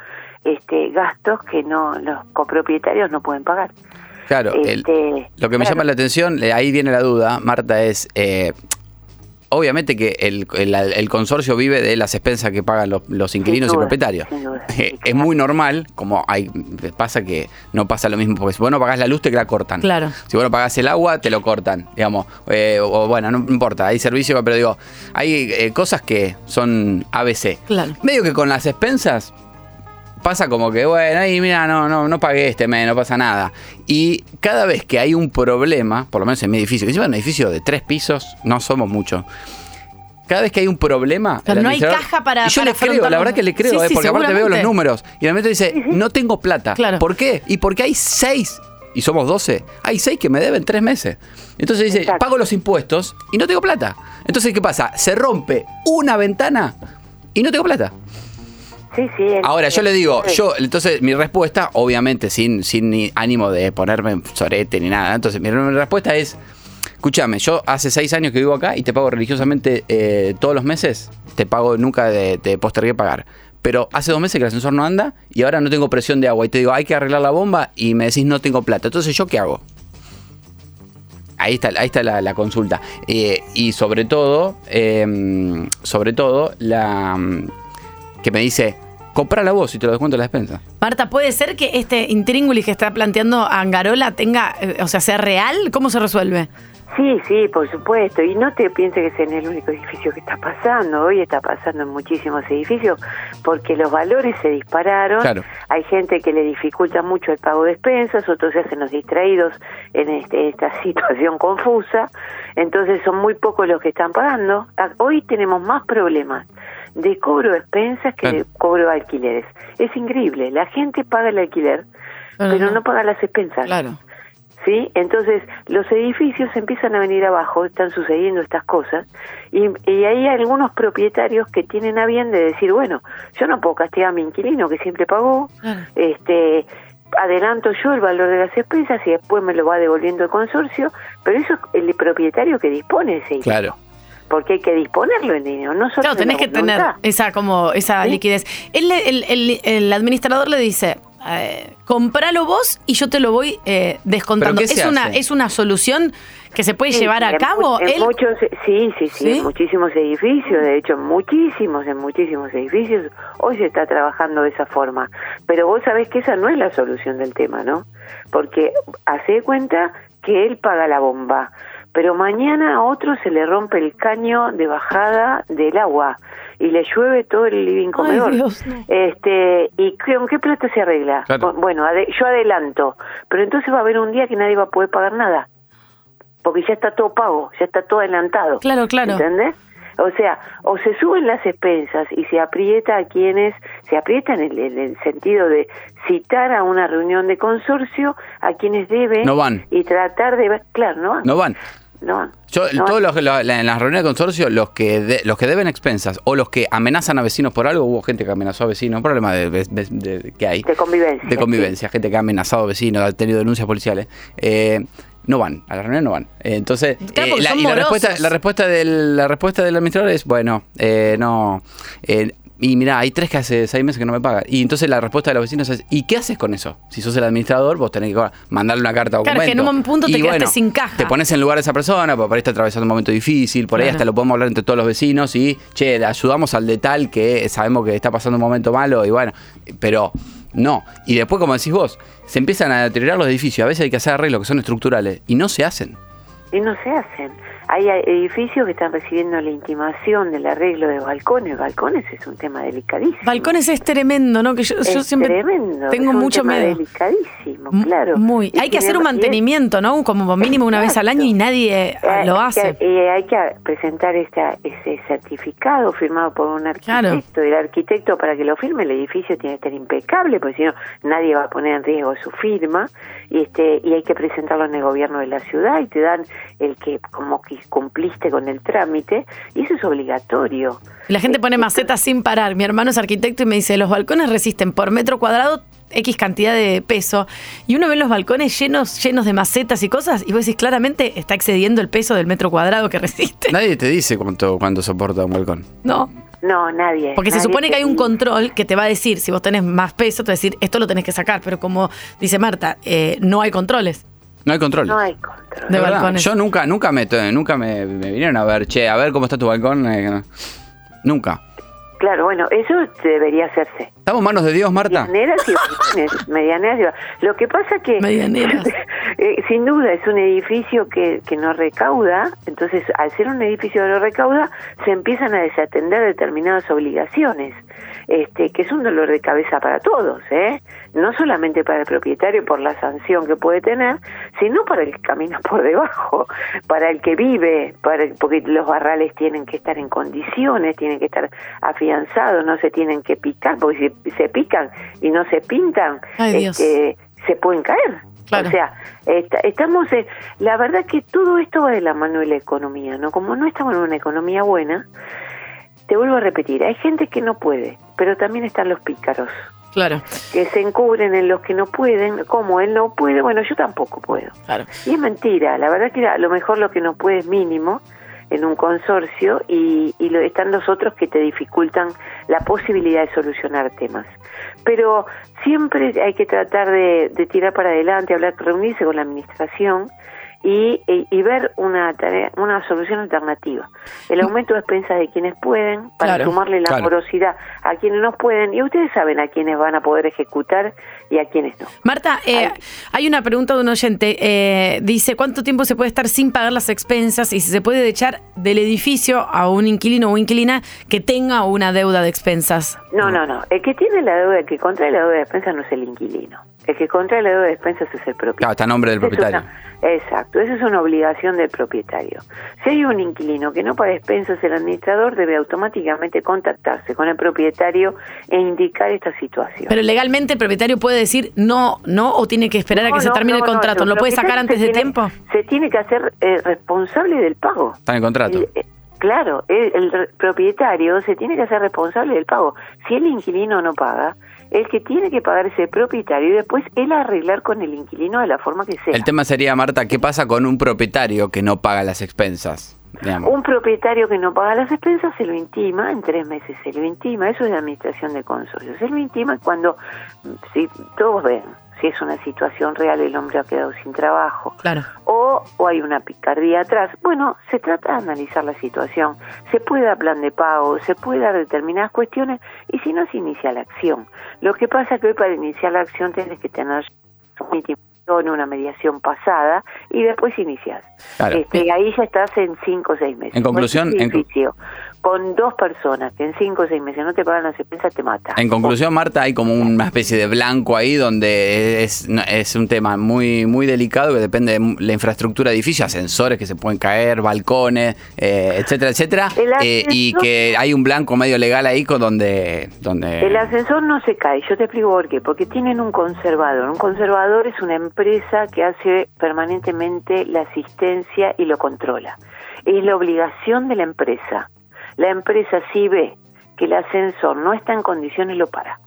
este gastos que no los copropietarios no pueden pagar. claro, el- Este, lo que me claro. llama la atención, ahí viene la duda, Marta, es... eh, Obviamente que el, el- el consorcio vive de las expensas que pagan los, los inquilinos Sin y propietarios. sin duda. Es muy normal, como hay pasa que no pasa lo mismo, porque si vos no pagás la luz te la cortan. Claro. Si vos no pagás el agua, te lo cortan, digamos. Eh, o bueno, no importa, hay servicio, pero digo, hay eh, cosas que son ABC. Claro. Medio que con las expensas pasa como que, bueno, ahí mira, no, no, no pagué este mes, no pasa nada. Y cada vez que hay un problema, por lo menos en mi edificio, que encima es un edificio de tres pisos, no somos muchos. Cada vez que hay un problema. Pero no hay caja para- Y yo para le creo, la verdad que le creo, Sí, eh, sí, porque aparte veo los números. Y el momento dice, no tengo plata. ¿Por qué? Y porque hay seis, y somos 12, hay seis que me deben tres meses. Entonces dice, pago los impuestos y no tengo plata. Entonces, ¿qué pasa? Se rompe una ventana y no tengo plata. Sí, sí. Ahora, yo le digo, yo, entonces mi respuesta, obviamente sin, sin ni ánimo de ponerme en sorete ni nada, entonces mi, respuesta es, escúchame, yo hace seis años que vivo acá y te pago religiosamente eh, todos los meses, te pago, nunca de- te postergué pagar. Pero hace dos meses que el ascensor no anda y ahora no tengo presión de agua y te digo, hay que arreglar la bomba y me decís no tengo plata. Entonces, ¿yo qué hago? Ahí está, ahí está la, la consulta. Eh, y sobre todo, eh, sobre todo, la que me dice, comprala vos y te lo descuento en la despensa. Marta, ¿puede ser que este intríngulis que está planteando Angarola tenga, eh, o sea, sea real? ¿Cómo se resuelve? Sí, sí, por supuesto. Y no te pienses que es en el único edificio que está pasando. Hoy está pasando en muchísimos edificios porque los valores se dispararon. Claro. Hay gente que le dificulta mucho el pago de expensas, otros se hacen los distraídos en este- esta situación confusa. Entonces son muy pocos los que están pagando. Ah, Hoy tenemos más problemas de cobro de expensas que de cobro de alquileres. Es increíble. La gente paga el alquiler, Pero pero no. no paga las expensas. Claro. ¿sí? Entonces, los edificios empiezan a venir abajo, están sucediendo estas cosas, y, y hay algunos propietarios que tienen a bien de decir, bueno, yo no puedo castigar a mi inquilino que siempre pagó, este adelanto yo el valor de las expensas y después me lo va devolviendo el consorcio, pero eso es el propietario que dispone de ese dinero, Claro. Porque hay que disponerlo en dinero, no solo Claro, tenés que tener esa como esa Sí. liquidez. Él le- el, el- el administrador le dice, eh, compralo vos y yo te lo voy eh, descontando. ¿Pero qué se ¿Es una, hace? ¿Es una solución que se puede Sí, llevar a en cabo? en Él- muchos, sí, sí, sí, ¿Sí? en muchísimos edificios, de hecho, en muchísimos, en muchísimos edificios, hoy se está trabajando de esa forma. Pero vos sabés que esa no es la solución del tema, ¿no? Porque hace cuenta que él paga la bomba, pero mañana a otro se le rompe el caño de bajada del agua y le llueve todo el living comedor. Dios, no. Este, ¿y con qué plata se arregla? Claro. Bueno, ade- yo adelanto, pero entonces va a haber un día que nadie va a poder pagar nada porque ya está todo pago, ya está todo adelantado. Claro, claro. ¿Entendés? O sea, o se suben las expensas y se aprieta a quienes, se aprieta en el, en el sentido de citar a una reunión de consorcio a quienes deben No van. y tratar de ver, claro, no van, No van. no van. Yo, No todos van. los, la- la- en las reuniones de consorcio, los que de- los que deben expensas o los que amenazan a vecinos por algo, hubo gente que amenazó a vecinos, un problema de, de- de- de- que hay. de convivencia. de convivencia, gente que ha amenazado a vecinos, ha tenido denuncias policiales, eh, no van, a la reunión no van. Eh, entonces, Claro, eh, la, y la respuesta, la respuesta del, la respuesta del administrador es, bueno, eh, no, eh, y mira, hay tres que hace seis meses que no me pagan. Y entonces la respuesta de los vecinos es, ¿y qué haces con eso? Si sos el administrador, vos tenés que mandarle una carta o Claro, que en un punto te quedaste sin caja. Te pones en lugar de esa persona, porque por ahí está atravesando un momento difícil, por ahí hasta lo podemos hablar entre todos los vecinos y, che, le ayudamos al de tal que sabemos que está pasando un momento malo y bueno, pero no. Y después, como decís vos, se empiezan a deteriorar los edificios, a veces hay que hacer arreglos que son estructurales y no se hacen. Y no se hacen. Hay edificios que están recibiendo la intimación del arreglo de balcones. Balcones es un tema delicadísimo. Balcones es tremendo, ¿no? Que yo, yo es siempre tremendo. tengo es un mucho tema miedo. delicadísimo, claro. Muy. Y Hay que hacer un y mantenimiento, ¿no? Como mínimo una vez al año y nadie eh, Eh, lo hace. eh, hay que presentar esta, ese certificado firmado por un arquitecto. El arquitecto, para que lo firme, el edificio tiene que estar impecable, porque si no, nadie va a poner en riesgo su firma. Y, este, y hay que presentarlo en el gobierno de la ciudad y te dan el que como que cumpliste con el trámite. Y eso es obligatorio. La gente pone macetas sin parar. Mi hermano es arquitecto y me dice, los balcones resisten por metro cuadrado X cantidad de peso. Y uno ve los balcones llenos, llenos de macetas y cosas, y vos decís, claramente está excediendo el peso del metro cuadrado que resiste. Nadie te dice cuánto, cuánto soporta un balcón. No. No, nadie. Porque se supone que hay un control que te va a decir, si vos tenés más peso, te va a decir, esto lo tenés que sacar. Pero como dice Marta, eh, no hay controles No hay control. No hay control. de balcones. Yo nunca, nunca me, nunca me, me vinieron a ver, che, a ver cómo está tu balcón. eh, nunca. Claro, bueno, eso debería hacerse. ¿Estamos en manos de Dios, Marta? Medianeras y balcones, medianeras y Lo que pasa que, Medianeras. eh, sin duda, es un edificio que, que no recauda, entonces al ser un edificio que no recauda, se empiezan a desatender determinadas obligaciones, este, que es un dolor de cabeza para todos, ¿eh? No solamente para el propietario por la sanción que puede tener, sino para el que camina por debajo, para el que vive, para el- porque los barrales tienen que estar en condiciones, tienen que estar afianzados, no se tienen que picar, porque si se pican y no se pintan, Ay, este, se pueden caer. Claro. O sea, esta- estamos, en- la verdad que todo esto va de la mano de la economía, ¿no? Como no estamos en una economía buena, te vuelvo a repetir, hay gente que no puede, pero también están los pícaros, Claro, que se encubren en los que no pueden, como él no puede, bueno, yo tampoco puedo. claro. Y es mentira, la verdad que a lo mejor lo que no puede es mínimo en un consorcio y, y lo, están los otros que te dificultan la posibilidad de solucionar temas. Pero siempre hay que tratar de, de tirar para adelante, hablar, reunirse con la administración y, y- y ver una tarea, una solución alternativa. El aumento de expensas de quienes pueden, para Claro. sumarle la Claro. morosidad a quienes no pueden, y ustedes saben a quienes van a poder ejecutar y a quienes no. Marta, eh, hay una pregunta de un oyente. eh, dice, ¿cuánto tiempo se puede estar sin pagar las expensas y si se puede echar del edificio a un inquilino o inquilina que tenga una deuda de expensas? No, no, no. El que tiene la deuda, el que contrae la deuda de expensas no es el inquilino. El que contrae la deuda de expensas es el propietario. Claro, está a nombre del es propietario. una- exacto, esa es una obligación del propietario. Si hay un inquilino que no paga expensas, el administrador debe automáticamente contactarse con el propietario e indicar esta situación. Pero legalmente el propietario puede decir no, no, o tiene que esperar a No, que se termine no, el no, contrato. el ¿Lo puede sacar antes de tiene- tiempo? Se tiene que hacer eh, responsable del pago. Está en el contrato. Y, eh, claro, el, el propietario se tiene que hacer responsable del pago. Si el inquilino no paga, el que tiene que pagar es el propietario y después él arreglar con el inquilino de la forma que sea. El tema sería, Marta, ¿qué pasa con un propietario que no paga las expensas? Digamos. Un propietario que no paga las expensas se lo intima, en tres meses se lo intima, eso es de administración de consorcios. Se lo intima cuando, si todos ven, si es una situación real, el hombre ha quedado sin trabajo, Claro. o, o hay una picardía atrás. Bueno, se trata de analizar la situación. Se puede dar plan de pago, se puede dar determinadas cuestiones y si no se inicia la acción. Lo que pasa es que hoy para iniciar la acción tienes que tener una intimación, una mediación pasada y después inicias. Claro. Este, ahí ya estás en cinco o seis meses. En conclusión, en con dos personas que en cinco o seis meses no te pagan las expensas te mata. En conclusión, Marta, hay como una especie de blanco ahí donde es, un tema muy muy delicado que depende de la infraestructura de edificio, ascensores que se pueden caer, balcones, eh, etcétera, etcétera, eh, y que hay un blanco medio legal ahí con donde... donde El ascensor no se cae, yo te explico por qué, porque tienen un conservador. Un conservador es una empresa que hace permanentemente la asistencia y lo controla. Es la obligación de la empresa. La empresa si ve que el ascensor no está en condiciones, lo para.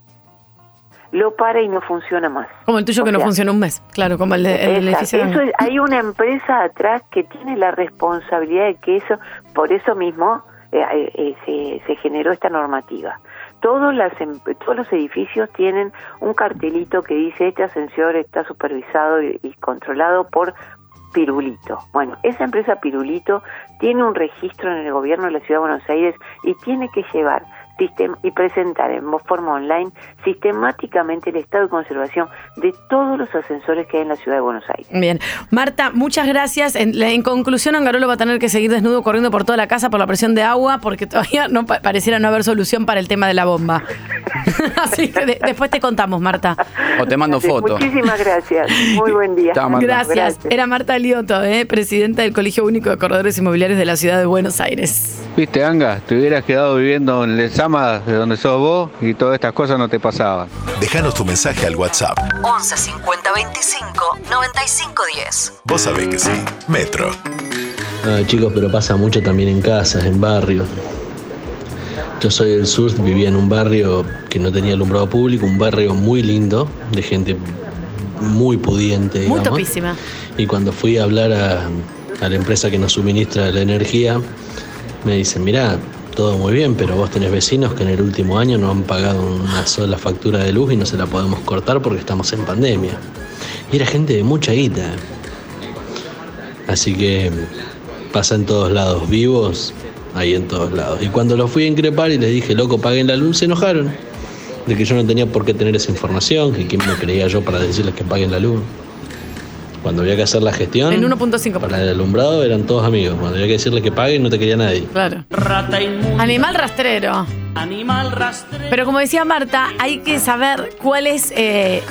Lo para y no funciona más. Como el tuyo O que no sea, funciona un mes. Claro, como el, de, el edificio. Eso es- hay una empresa atrás que tiene la responsabilidad de que eso, por eso mismo eh, eh, eh, se, se generó esta normativa. Todos, las, em- todos los edificios tienen un cartelito que dice este ascensor está supervisado y, y controlado por Pirulito. Bueno, esa empresa Pirulito tiene un registro en el gobierno de la Ciudad de Buenos Aires y tiene que llevar y presentar en forma online sistemáticamente el estado de conservación de todos los ascensores que hay en la Ciudad de Buenos Aires. Bien. Marta, muchas gracias. En, en conclusión, Angarolo va a tener que seguir desnudo corriendo por toda la casa por la presión de agua porque todavía no pa- pareciera no haber solución para el tema de la bomba. Así que de- después te contamos, Marta. O te mando fotos. Muchísimas gracias. Muy buen día. Gracias. Era Marta Lioto, eh, presidenta del Colegio Único de Corredores Inmobiliarios de la Ciudad de Buenos Aires. Viste, Anga, te hubieras quedado viviendo en De donde sos vos, y todas estas cosas no te pasaban. Déjanos tu mensaje al WhatsApp. 11 50 25 95 10. Vos sabés que sí. Metro. Ah, chicos, pero pasa mucho también en casas, en barrios. Yo soy del sur, vivía en un barrio que no tenía alumbrado público, un barrio muy lindo, de gente muy pudiente. Muy digamos. topísima. Y cuando fui a hablar a, a la empresa que nos suministra la energía, me dicen, mirá, todo muy bien, pero vos tenés vecinos que en el último año no han pagado una sola factura de luz y no se la podemos cortar porque estamos en pandemia. Y era gente de mucha guita. Así que pasa en todos lados, vivos, ahí en todos lados. Y cuando los fui a increpar y les dije, loco, paguen la luz, se enojaron. De que yo no tenía por qué tener esa información, que quién me creía yo para decirles que paguen la luz. Cuando había que hacer la gestión, En 1.5. para el alumbrado eran todos amigos. Cuando había que decirles que paguen, no te quería nadie. Claro. Animal rastrero. Animal rastrero. Pero como decía Marta, hay que saber cuál es, eh,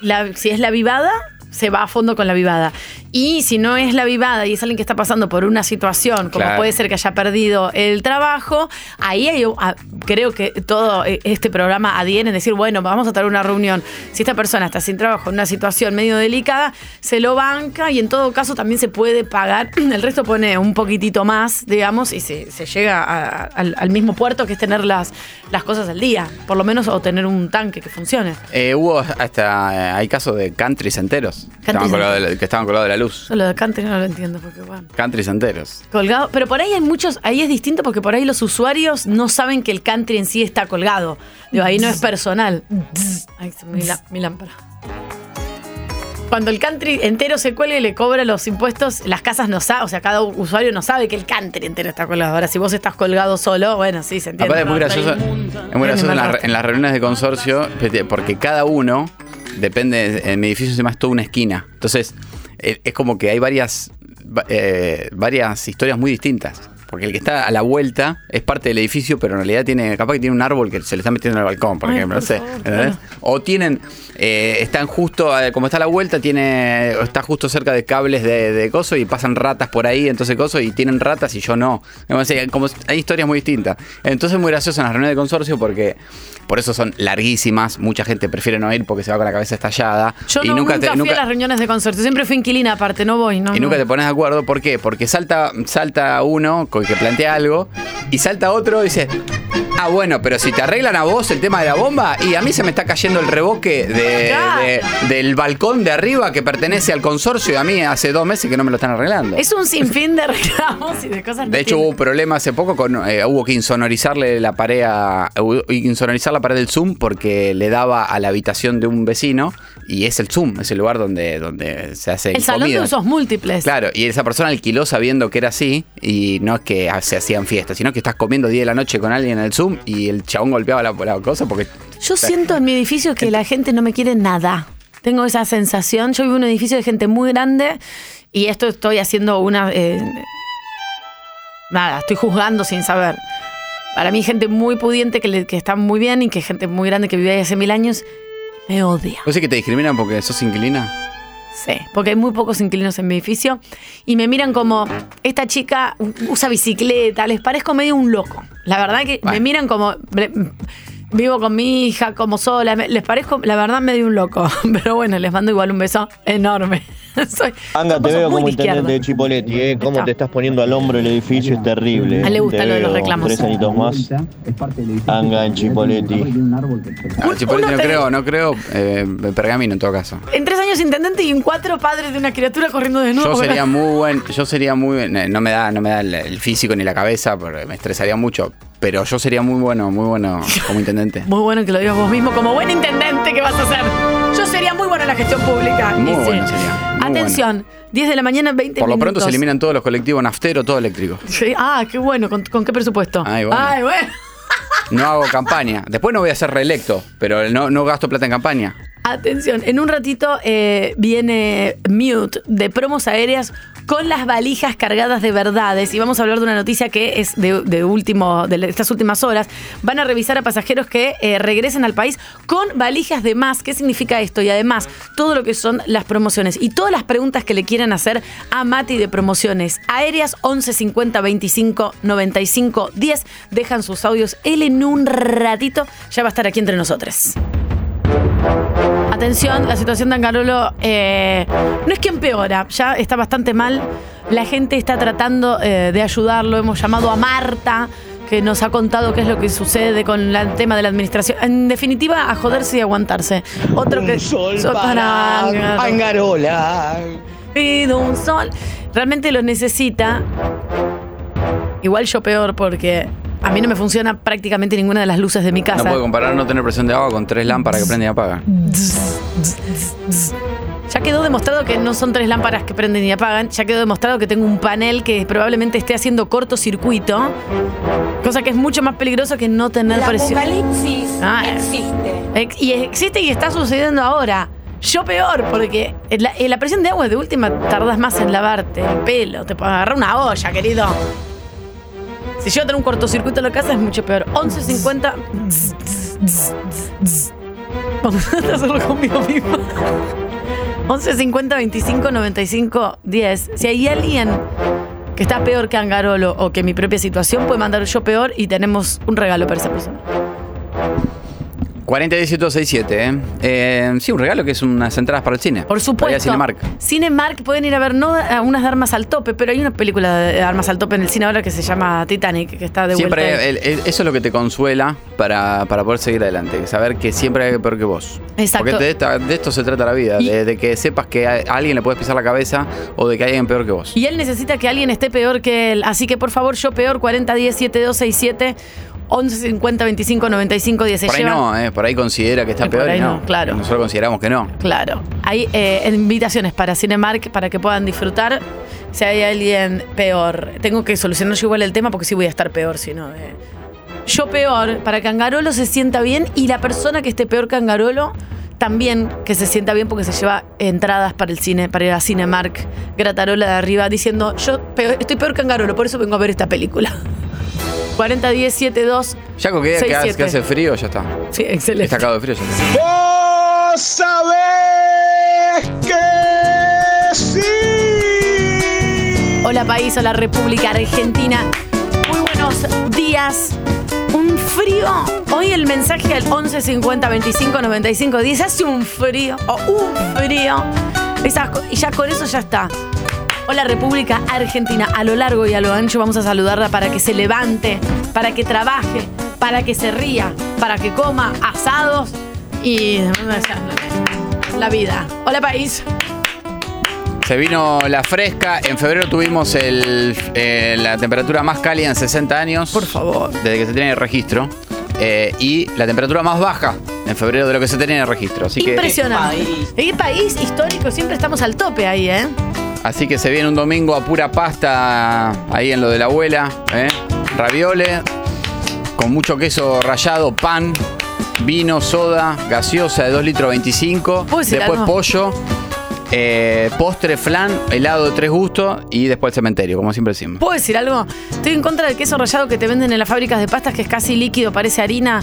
la, si es la vivada, se va a fondo con la vivada. Y si no es la vivada y es alguien que está pasando por una situación, como Claro. puede ser que haya perdido el trabajo, ahí hay, ah, creo que todo eh, este programa adhiere en decir, bueno, vamos a tener una reunión. Si esta persona está sin trabajo en una situación medio delicada, se lo banca y en todo caso también se puede pagar. El resto pone un poquitito más, digamos, y se, se llega a- al, al mismo puerto que es tener las, las cosas al día, por lo menos, o tener un tanque que funcione. Eh, hubo hasta, eh, hay casos de countries enteros que estaban colgados de la luz. Yo lo de country no lo entiendo, porque bueno. Countries enteros. Colgado, pero por ahí hay muchos, ahí es distinto porque por ahí los usuarios no saben que el country en sí está colgado. Digo, ahí no es personal. Ahí está mi, lá- mi lámpara. cuando el country entero se cuelga y le cobra los impuestos, las casas no saben, o sea, cada usuario no sabe que el country entero está colgado. Ahora, si vos estás colgado solo, bueno, sí, se entiende. Aparte es muy gracioso, es muy gracioso en, la- en las reuniones de consorcio, porque cada uno depende, en mi edificio se llama toda una esquina. Entonces, es como que hay varias, va- eh, varias historias muy distintas. Porque el que está a la vuelta es parte del edificio, pero en realidad tiene, capaz que tiene un árbol que se le está metiendo en el balcón, por Ay, ejemplo. por no sé, favor. O tienen, eh, están justo, eh, como está la vuelta, tiene, está justo cerca de cables de, de coso y pasan ratas por ahí, entonces coso, y tienen ratas y yo no. Entonces, como hay historias muy distintas. Entonces es muy gracioso en las reuniones de consorcio porque por eso son larguísimas, mucha gente prefiere no ir porque se va con la cabeza estallada. Yo y no, nunca, nunca, te, fui nunca- a las reuniones de consorcio. Siempre fui inquilina aparte, no voy. No, y nunca no. te pones de acuerdo, ¿por qué? Porque salta, salta uno con- que plantea algo y salta otro y dice, ah, bueno, pero si te arreglan a vos el tema de la bomba y a mí se me está cayendo el reboque de- de- del balcón de arriba que pertenece al consorcio y a mí hace dos meses que no me lo están arreglando. Es un sinfín de reclamos y de cosas De hecho, hubo un problema hace poco con. eh, hubo que insonorizarle la pared a. insonorizar la pared del Zoom porque le daba a la habitación de un vecino. Y es el Zoom, es el lugar donde, donde se hace El salón de usos múltiples. Claro, y esa persona alquiló sabiendo que era así, y no es que se hacían fiestas, sino que estás comiendo 10 de la noche con alguien en el Zoom y el chabón golpeaba la, la cosa porque. Yo siento en mi edificio que la gente no me quiere nada. Tengo esa sensación. Yo vivo en un edificio de gente muy grande y esto estoy haciendo una... eh, nada, estoy juzgando sin saber. Para mí gente muy pudiente que, le- que está muy bien y que gente muy grande que vive ahí hace mil años me odia. ¿Vos decís que te discriminan porque sos inquilina? Sí, porque hay muy pocos inquilinos en mi edificio y me miran como, esta chica usa bicicleta, les parezco medio un loco. La verdad que me miran como, vivo con mi hija como sola, les parezco, la verdad, medio un loco. Pero bueno, les mando igual un beso enorme. Soy, Anda, te veo como izquierda. intendente de Chipoletti, ¿eh? Cómo te estás poniendo al hombro el edificio es terrible. A él le gusta Te lo de los reclamos. Tres añitos más. Anga en Chipoletti. Ah, no creo, no creo. Eh, pergamino en todo caso. En tres años intendente y en cuatro padres de una criatura corriendo de nuevo. Yo sería muy buen, yo sería muy buen- no me da, no me da el, el físico ni la cabeza, porque me estresaría mucho. Pero yo sería muy bueno, muy bueno como intendente. Muy bueno que lo digas vos mismo, como buen intendente que vas a ser. La gestión pública. Muy sería. muy Atención, 10 de la mañana, 20 Por lo pronto se eliminan todos los colectivos naftero, todo eléctrico. Sí, Ah, qué bueno. ¿Con, con qué presupuesto? Ay, bueno. Ay, bueno. No hago campaña. Después no voy a ser reelecto, pero no, no gasto plata en campaña. Atención, en un ratito eh, viene Mute de promos aéreas con las valijas cargadas de verdades y vamos a hablar de una noticia que es de, último de estas últimas horas. Van a revisar a pasajeros que eh, regresen al país con valijas de más. ¿Qué significa esto? Y además, todo lo que son las promociones y todas las preguntas que le quieran hacer a Mati de promociones aéreas 11 50 25 95 10. Dejan sus audios. Él en un ratito ya va a estar aquí entre nosotros. Atención, la situación de Angarolo eh, no es que empeora, ya está bastante mal. La gente está tratando eh, de ayudarlo. Hemos llamado a Marta, que nos ha contado qué es lo que sucede con la- el tema de la administración. En definitiva, a joderse y aguantarse. Otro que. sol sol para. Angarola. Pido un sol. Realmente lo necesita. Igual yo peor porque a mí no me funciona prácticamente ninguna de las luces de mi casa. No puedo comparar no tener presión de agua con tres lámparas que prenden y apagan. Ya quedó demostrado que no son tres lámparas que prenden y apagan. Ya quedó demostrado que tengo un panel que probablemente esté haciendo cortocircuito. Cosa que es mucho más peligroso que no tener presión. Ah, ex- Y existe y está sucediendo ahora. Yo peor, porque la, eh, la presión de agua de última tardas más en lavarte el pelo. Te puedes agarrar una olla, querido. Si yo tengo un cortocircuito en la casa es mucho peor. 11.50. Vamos a hacerlo conmigo mismo. 11 50 25 95 10. Si hay alguien que está peor que Angarolo o que mi propia situación, puede mandar yo peor y tenemos un regalo para esa persona. 401867, ¿eh? ¿eh? Sí, un regalo que es unas entradas para el cine. Por supuesto. Cinemark. Cinemark pueden ir a ver no a unas de armas al tope, pero hay una película de armas al tope en el cine ahora que se llama Titanic, que está de vuelta. Siempre, el- el- eso es lo que te consuela para, para poder seguir adelante. Saber que siempre hay alguien peor que vos. Exacto. Porque de, esto se trata la vida. De, de que sepas que a alguien le puedes pisar la cabeza o de que hay alguien peor que vos. Y él necesita que alguien esté peor que él. Así que por favor, yo peor 4010 7267 11 50 25 95 10 se Por ahí llevan- no, eh, por ahí considera que está Eh, por peor. ahí y no, no, claro. Nosotros consideramos que no. Claro. Hay eh, invitaciones para Cinemark para que puedan disfrutar. Si hay alguien peor, tengo que solucionar yo igual el tema porque sí voy a estar peor si no. eh. Yo peor, para que Angarolo se sienta bien y la persona que esté peor que Angarolo también que se sienta bien porque se lleva entradas para el cine, para ir a Cinemark, Gratarola de arriba, diciendo yo peor- estoy peor que Angarolo, por eso vengo a ver esta película. 40 10 7 2 Ya con que, diga que, hace, frío, ya está. Sí, excelente. Está cagado de frío, ya está. ¡Vos sabés que sí! Hola país, hola República Argentina. Muy buenos días. Un frío. Hoy el mensaje al 11 50 25 95 10 hace un frío o un frío. Y ya con eso ya está. Hola República Argentina. A lo largo y a lo ancho vamos a saludarla para que se levante, para que trabaje, para que se ría, para que coma asados y la vida. Hola país. Se vino la fresca. En febrero tuvimos el, eh, la temperatura más cálida en 60 años. Por favor. Desde que se tiene el registro. Eh, y la temperatura más baja en febrero de lo que se tenía en el registro. Así que, Impresionante. ¿En qué país histórico siempre estamos al tope ahí, eh? Así que se viene un domingo a pura pasta ahí en lo de la abuela. ¿eh? Raviole, con mucho queso rallado, pan, vino, soda, gaseosa de 2 litros 25. ¿Puedo decir Después pollo. eh, postre, flan, helado de tres gustos y después el cementerio, como siempre decimos. ¿Puedo decir algo? Estoy en contra del queso rallado que te venden en las fábricas de pastas, que es casi líquido, parece harina.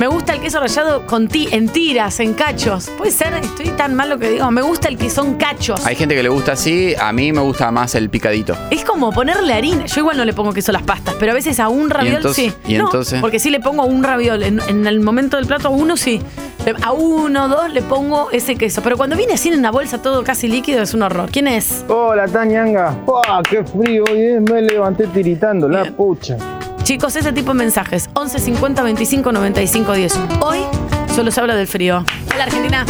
Me gusta el queso rallado con ti, en tiras, en cachos. Puede ser, estoy tan mal lo que digo. Me gusta el que son cachos. Hay gente que le gusta así, a mí me gusta más el picadito. Es como ponerle harina. Yo igual no le pongo queso a las pastas, pero a veces a un raviol entonces- sí. y No, entonces? Porque sí le pongo un raviol. En, en el momento del plato, a uno sí. A uno, dos le pongo ese queso. Pero cuando viene así en una bolsa todo casi líquido es un horror. ¿Quién es? Hola, Tañanga. ¡Pah, qué frío! Hoy es, me levanté tiritando, la pucha. Chicos, ese tipo de mensajes. 11 50 25 95 10. Hoy solo se habla del frío. Hola, Argentina.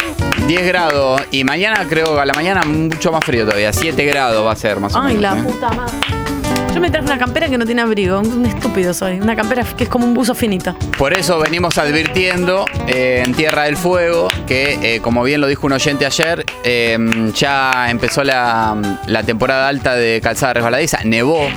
10 grados y mañana creo que a la mañana mucho más frío todavía. 7 grados va a ser más o Ay, menos. la ¿eh? puta madre. Yo me traje una campera que no tiene abrigo. Un estúpido soy. Una campera que es como un buzo finito. Por eso venimos advirtiendo eh, en Tierra del Fuego que, eh, como bien lo dijo un oyente ayer, eh, ya empezó la, la temporada alta de calzada resbaladiza. Nevó.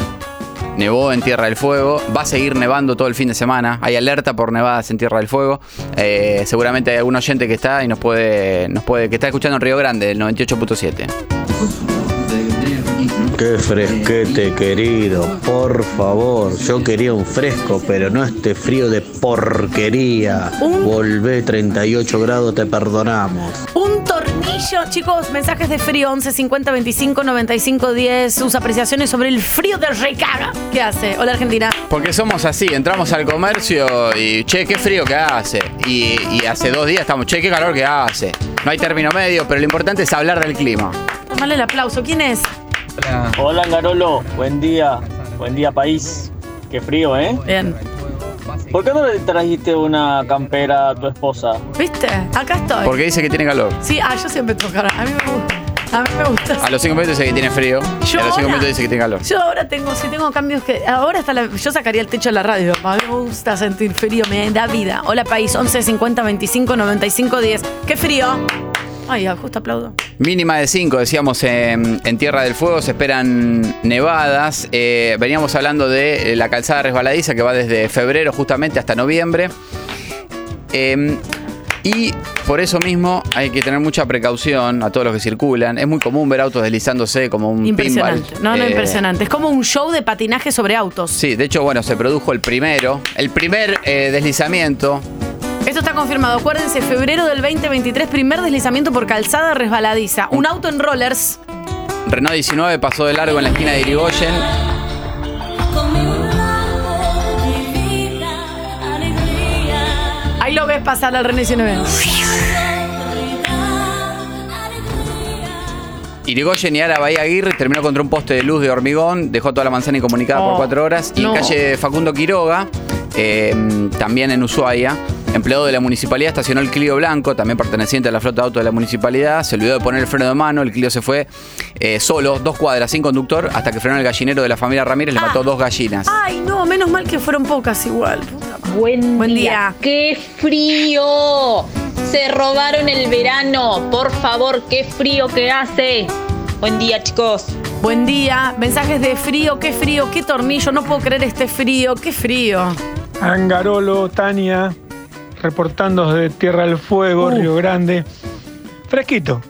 Nevó en Tierra del Fuego. Va a seguir nevando todo el fin de semana. Hay alerta por nevadas en Tierra del Fuego. Eh, seguramente hay algún oyente que está y nos puede, nos puede, que está escuchando en Río Grande, del 98.7. Qué fresquete, querido. Por favor, yo quería un fresco, pero no este frío de porquería. Volvé 38 grados, te perdonamos. Chicos, mensajes de frío 11 50 25 95 10. Sus apreciaciones sobre el frío de recaga. ¿Qué hace? Hola, Argentina. Porque somos así, entramos al comercio y che, qué frío que hace. Y, y hace dos días estamos, che, qué calor que hace. No hay término medio, pero lo importante es hablar del clima. Tomale el aplauso. ¿Quién es? Hola, Angarolo. Buen día. Buen día, país. Qué frío, ¿eh? Bien. ¿Por qué no le trajiste una campera a tu esposa? ¿Viste? Acá estoy. Porque dice que tiene calor. Sí, ah, yo siempre toco. A mí me gusta. A mí me gusta. A los cinco minutos dice que tiene frío. Yo y a los cinco ahora- minutos dice que tiene calor. Yo ahora tengo, si tengo cambios que. Ahora hasta la, yo sacaría el techo de la radio. A mí me gusta sentir frío, me da vida. Hola país, 11 50 25 95 10. ¡Qué frío! Ay, ah, justo aplaudo. Mínima de 5, decíamos, en, en Tierra del Fuego se esperan nevadas. Eh, veníamos hablando de eh, la calzada resbaladiza que va desde febrero justamente hasta noviembre. Eh, y por eso mismo hay que tener mucha precaución a todos los que circulan. Es muy común ver autos deslizándose como un Impresionante. pinball. No, no, Eh, impresionante. Es como un show de patinaje sobre autos. Sí, de hecho, bueno, se produjo el primero, el primer deslizamiento. Esto está confirmado. Acuérdense, febrero del 2023, primer deslizamiento por calzada resbaladiza. Un auto en rollers. Renault 19 pasó de largo en la esquina de Irigoyen. Ahí lo ves pasar al René 19. Irigoyen y Ara Bahía Aguirre terminó contra un poste de luz de hormigón, dejó toda la manzana incomunicada por Oh, cuatro horas. Y no. calle Facundo Quiroga, eh, también en Ushuaia, empleado de la municipalidad, estacionó el Clio Blanco, también perteneciente a la flota de autos de la municipalidad. Se olvidó de poner el freno de mano, el Clio se fue eh, solo, dos cuadras, sin conductor, hasta que frenó el gallinero de la familia Ramírez, le mató dos gallinas. Ay, no, menos mal que fueron pocas igual. Buen, Buen día. día. ¡Qué frío! Se robaron el verano. Por favor, qué frío que hace. Buen día, chicos. Buen día. Mensajes de frío, qué frío, qué tornillo. No puedo creer este frío, qué frío. Angarolo, Tania, reportando desde Tierra del Fuego, Río Grande. Fresquito,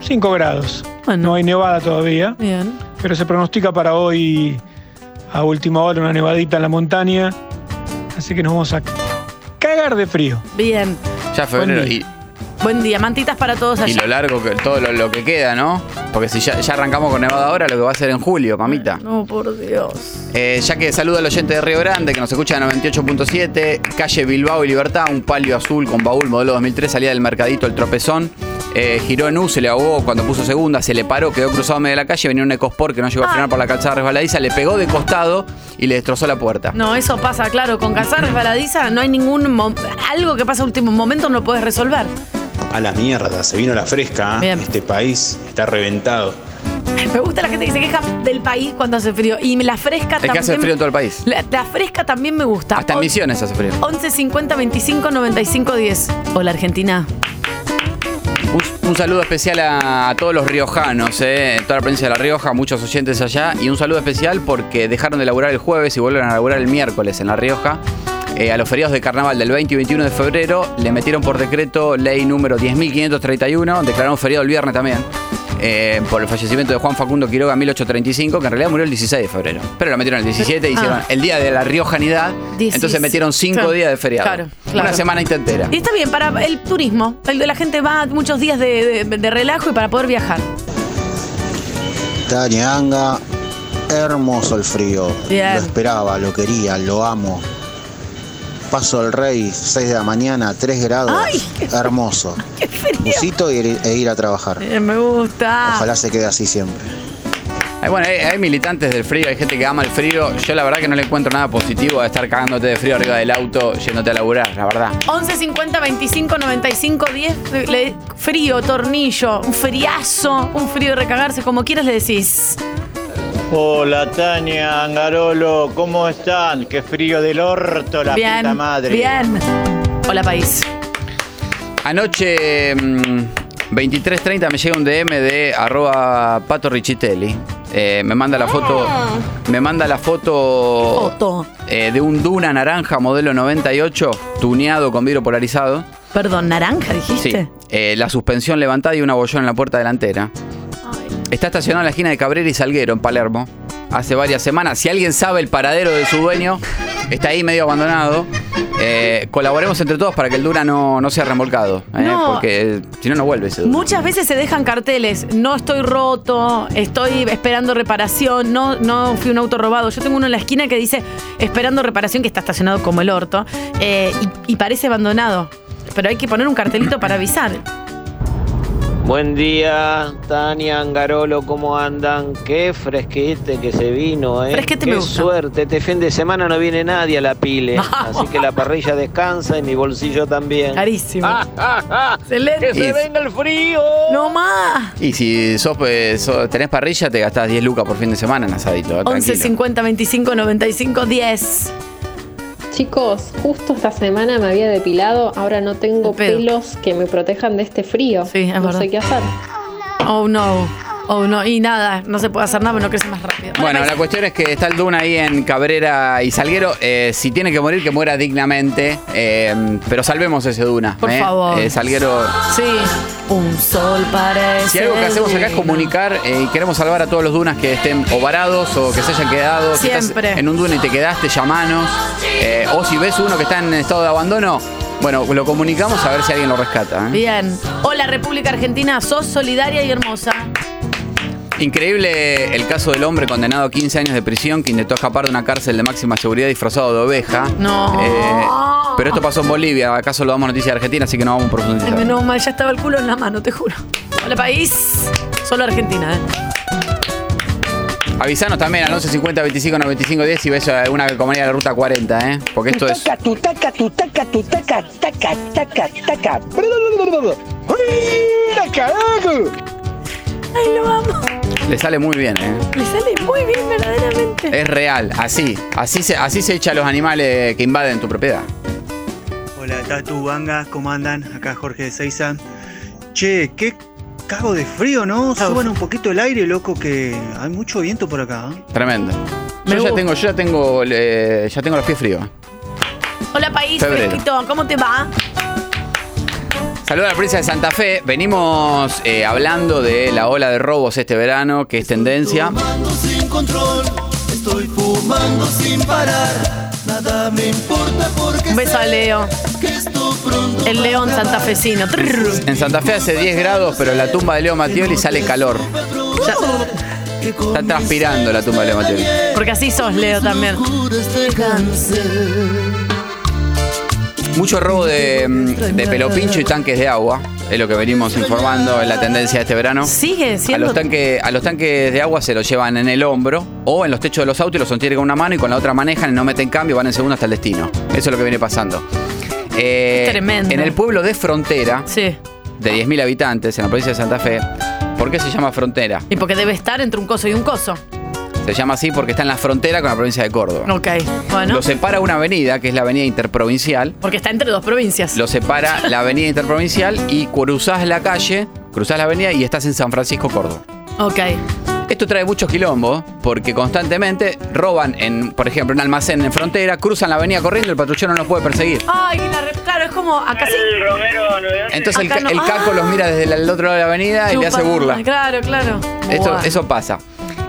5 grados. No hay nevada todavía, Bien. pero se pronostica para hoy a última hora una nevadita en la montaña. Así que nos vamos a cagar de frío. Bien. Ya febrero y, Buen día. Mantitas para todos y allá. lo largo que todo lo, lo que queda, ¿no? Porque si ya, ya arrancamos con Nevada ahora, lo que va a ser en julio, mamita. No, por Dios. Eh, ya que saludo al oyente de Río Grande que nos escucha en 98.7, calle Bilbao y Libertad, un palio azul con baúl modelo 2003, salía del mercadito el tropezón. Eh, giró en U, se le ahogó cuando puso segunda, se le paró, quedó cruzado en medio de la calle, venía un Ecosport que no llegó a frenar por la calzada resbaladiza, le pegó de costado y le destrozó la puerta. No, eso pasa, claro. Con calzar resbaladiza no hay ningún. Algo que pasa a último momento no lo puedes resolver. A la mierda, se vino la fresca. ¿eh? Bien. Este país está reventado. Me gusta la gente que se queja del país cuando hace frío. Y la fresca Es que también. hace frío en todo el país. La, la fresca también me gusta. Hasta en Misiones hace frío. 11 50 25 95 10. Hola, Argentina. Un, un saludo especial a, a todos los riojanos, eh, toda la provincia de La Rioja, muchos oyentes allá. Y un saludo especial porque dejaron de laburar el jueves y vuelven a laburar el miércoles en La Rioja. Eh, a los feriados de carnaval del 20 y 21 de febrero le metieron por decreto ley número 10.531, declararon feriado el viernes también. eh, por el fallecimiento de Juan Facundo Quiroga en 1835, que en realidad murió el 16 de febrero. Pero lo metieron el 17 y hicieron Ah. el día de la riojanidad. 16. Entonces metieron cinco Claro, días de feriado. claro, claro. Una semana entera. Y está bien para el turismo. El de la gente va muchos días de, de- de relajo y para poder viajar. Tañanga, hermoso el frío. Bien. Lo esperaba, lo quería, lo amo. Paso el rey, 6 de la mañana, 3 grados. Ay, hermoso. Busito e ir, e ir a trabajar. Eh, me gusta. Ojalá se quede así siempre. Bueno, hay, hay militantes del frío, hay gente que ama el frío. Yo la verdad que no le encuentro nada positivo a estar cagándote de frío arriba del auto yéndote a laburar, la verdad. 11 50 25 95 10. le- frío, tornillo, un friazo, un frío de recagarse, como quieras le decís. Hola Tania, Angarolo, ¿cómo están? Qué frío del orto, la bien. puta madre. Bien. Hola, país. Anoche, mm, 23.30, me llega un DM de arroba Pato Richitelli. Eh, me manda la foto. Me manda la foto. Foto. eh, de un Duna naranja modelo 98, tuneado con vidrio polarizado. Perdón, naranja Sí. dijiste. Eh, la suspensión levantada y una bollón en la puerta delantera. Está estacionado en la esquina de Cabrera y Salguero, en Palermo. Hace varias semanas. Si alguien sabe el paradero de su dueño, está ahí medio abandonado. Eh, colaboremos entre todos para que el Duna no, no sea remolcado. eh, No. Porque eh, si no, no vuelve ese Duna. Muchas veces se dejan carteles, no estoy roto, estoy esperando reparación, no, no fui un auto robado. Yo tengo uno en la esquina que dice esperando reparación, que está estacionado como el orto, eh, y, y parece abandonado. Pero hay que poner un cartelito para avisar. Buen día, Tania, Angarolo, ¿cómo andan? Qué fresquete que se vino, ¿eh? Fresquete Qué me gusta. suerte, este fin de semana no viene nadie a la pile. Así que la parrilla descansa y mi bolsillo también. Carísimo. Excelente. ¡Que se venga el frío! No más. Y si sos, pues, sos- tenés parrilla, te gastás 10 lucas por fin de semana en asadito. eh, 11 tranquilo. 50 25 95 10. Chicos, justo esta semana me había depilado, ahora no tengo pelos que me protejan de este frío. Sí, es no verdad. sé qué hacer. Oh no. Oh no. Y nada, no se puede hacer nada, pero no crece más rápido. Bueno, la cuestión es que está el Duna ahí en Cabrera y Salguero. Eh, si tiene que morir, que muera dignamente. Eh, pero salvemos ese Duna. Por eh. favor. Eh, Salguero. Sí. Un sol para Si algo que hacemos acá es comunicar eh, y queremos salvar a todos los dunas que estén o varados o que se hayan quedado. Si estás Siempre. en un duna y te quedaste, llamanos. Eh, o si ves uno que está en estado de abandono, bueno, lo comunicamos a ver si alguien lo rescata. ¿eh? Bien. Hola República Argentina, sos solidaria y hermosa. Increíble el caso del hombre condenado a 15 años de prisión que intentó escapar de una cárcel de máxima seguridad disfrazado de oveja. No. Eh, pero esto pasó en Bolivia, acaso lo damos noticia de Argentina, así que no vamos a profundizar. menos mal, ya estaba el culo en la mano, te juro. Hola país. Solo Argentina, ¿eh? Avisanos también al 1150 25 95 10 si ves alguna calcomanía de la ruta 40, ¿eh? Porque esto es. taca, taca, taca, taca, taca, taca. carajo! Ay, lo amo. Le sale muy bien, ¿eh? Le sale muy bien, verdaderamente. Es real, así. Así se, así se echa a los animales que invaden tu propiedad. Hola, Tatu, Banga, ¿cómo andan? Acá Jorge de Seiza. Che, qué cago de frío, ¿no? Suban un poquito el aire, loco, que hay mucho viento por acá. ¿eh? Tremendo. Yo ya tengo, yo ya tengo, eh, ya tengo los pies fríos. Hola, país, Febrero. fresquito, ¿cómo te va? Saludos a la prensa de Santa Fe. Venimos eh, hablando de la ola de robos este verano, que es tendencia. sin control, estoy fumando sin parar. Nada me importa porque Un beso a Leo. El león santafesino. En Santa Fe hace 10 grados, pero en la tumba de Leo Mattioli sale calor. Ya- Está transpirando la tumba de Leo Mattioli. porque así sos, Leo, también. Mucho robo de, mm, de pelo pincho y tanques de agua. Es lo que venimos informando en la tendencia de este verano. Sigue A siendo. los, tanques, a los tanques de agua se los llevan en el hombro o en los techos de los autos y los sostienen con una mano y con la otra manejan y no meten cambio, van en segundo hasta el destino. Eso es lo que viene pasando. Eh, Tremendo. En el pueblo de Frontera, de 10.000 habitantes, en la provincia de Santa Fe, ¿por qué se llama Frontera? Y porque debe estar entre un coso y un coso. Se llama así porque está en la frontera con la provincia de Córdoba. Ok, bueno. Lo separa una avenida, que es la avenida interprovincial. Porque está entre dos provincias. Lo separa la avenida interprovincial y cruzás la calle, cruzás la avenida y estás en San Francisco, Córdoba. Ok. Esto trae muchos quilombos porque constantemente roban, en, por ejemplo, un almacén en frontera, cruzan la avenida corriendo y el patrullero no los puede perseguir. Ay, la re- claro, es como acá sí. Entonces el, Acá ca- no. el caco Ah. los mira desde el otro lado de la avenida y le hace burla. Claro, claro. Esto- Buah. eso pasa.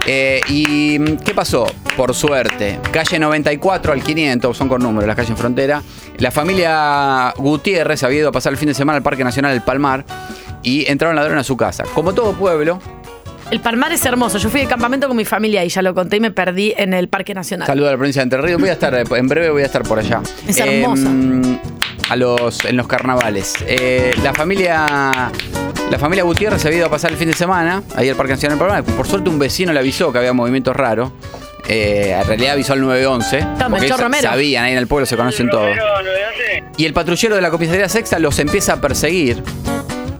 Eh, ¿Y mm, qué pasó? Por suerte, calle 94 al 500, son con números las calles en frontera. La familia Gutiérrez había ido a pasar el fin de semana al Parque Nacional del Palmar y entraron ladrones a su casa. Como todo pueblo, El Palmar es hermoso. Yo fui de campamento con mi familia y ya lo conté y me perdí en el Parque Nacional. saludo a la provincia de Entre Ríos. Voy a estar, eh, en breve voy a estar por allá. Es hermosa. Em, a los, en los carnavales. Eh, la familia. La familia Gutiérrez se había ido a pasar el fin de semana ahí al Parque Nacional Palmar. Por suerte un vecino le avisó que había movimientos raros. Eh, en realidad avisó al 911. Toma, porque sabían, ahí en el pueblo se conocen todos. Y el patrullero de la comisaría sexta los empieza a perseguir.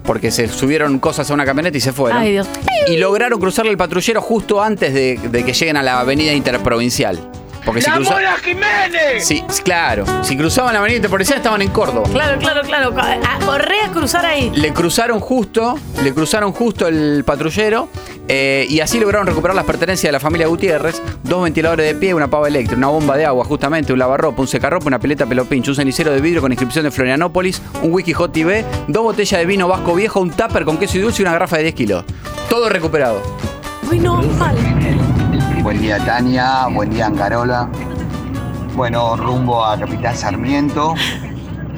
Porque se subieron cosas a una camioneta y se fueron. Ay, Dios. Y lograron cruzarle el patrullero justo antes de, de que lleguen a la avenida interprovincial. Porque si ¡La cruza- Mona Jiménez! Sí, claro. Si cruzaban la avenida interprovincial estaban en Córdoba. Claro, claro, claro. A- Corre a cruzar ahí. Le cruzaron justo, le cruzaron justo el patrullero eh, y así lograron recuperar las pertenencias de la familia Gutiérrez, dos ventiladores de pie, una pava eléctrica, una bomba de agua justamente, un lavarropa, un secarropa, una pileta pelopincho, un cenicero de vidrio con inscripción de Florianópolis, un wiki hot TV, dos botellas de vino vasco viejo, un tupper con queso y dulce y una garrafa de 10 kilos. Todo recuperado. Uy, no, mal. Buen día Tania, buen día Angarola. Bueno, rumbo a Capital Sarmiento,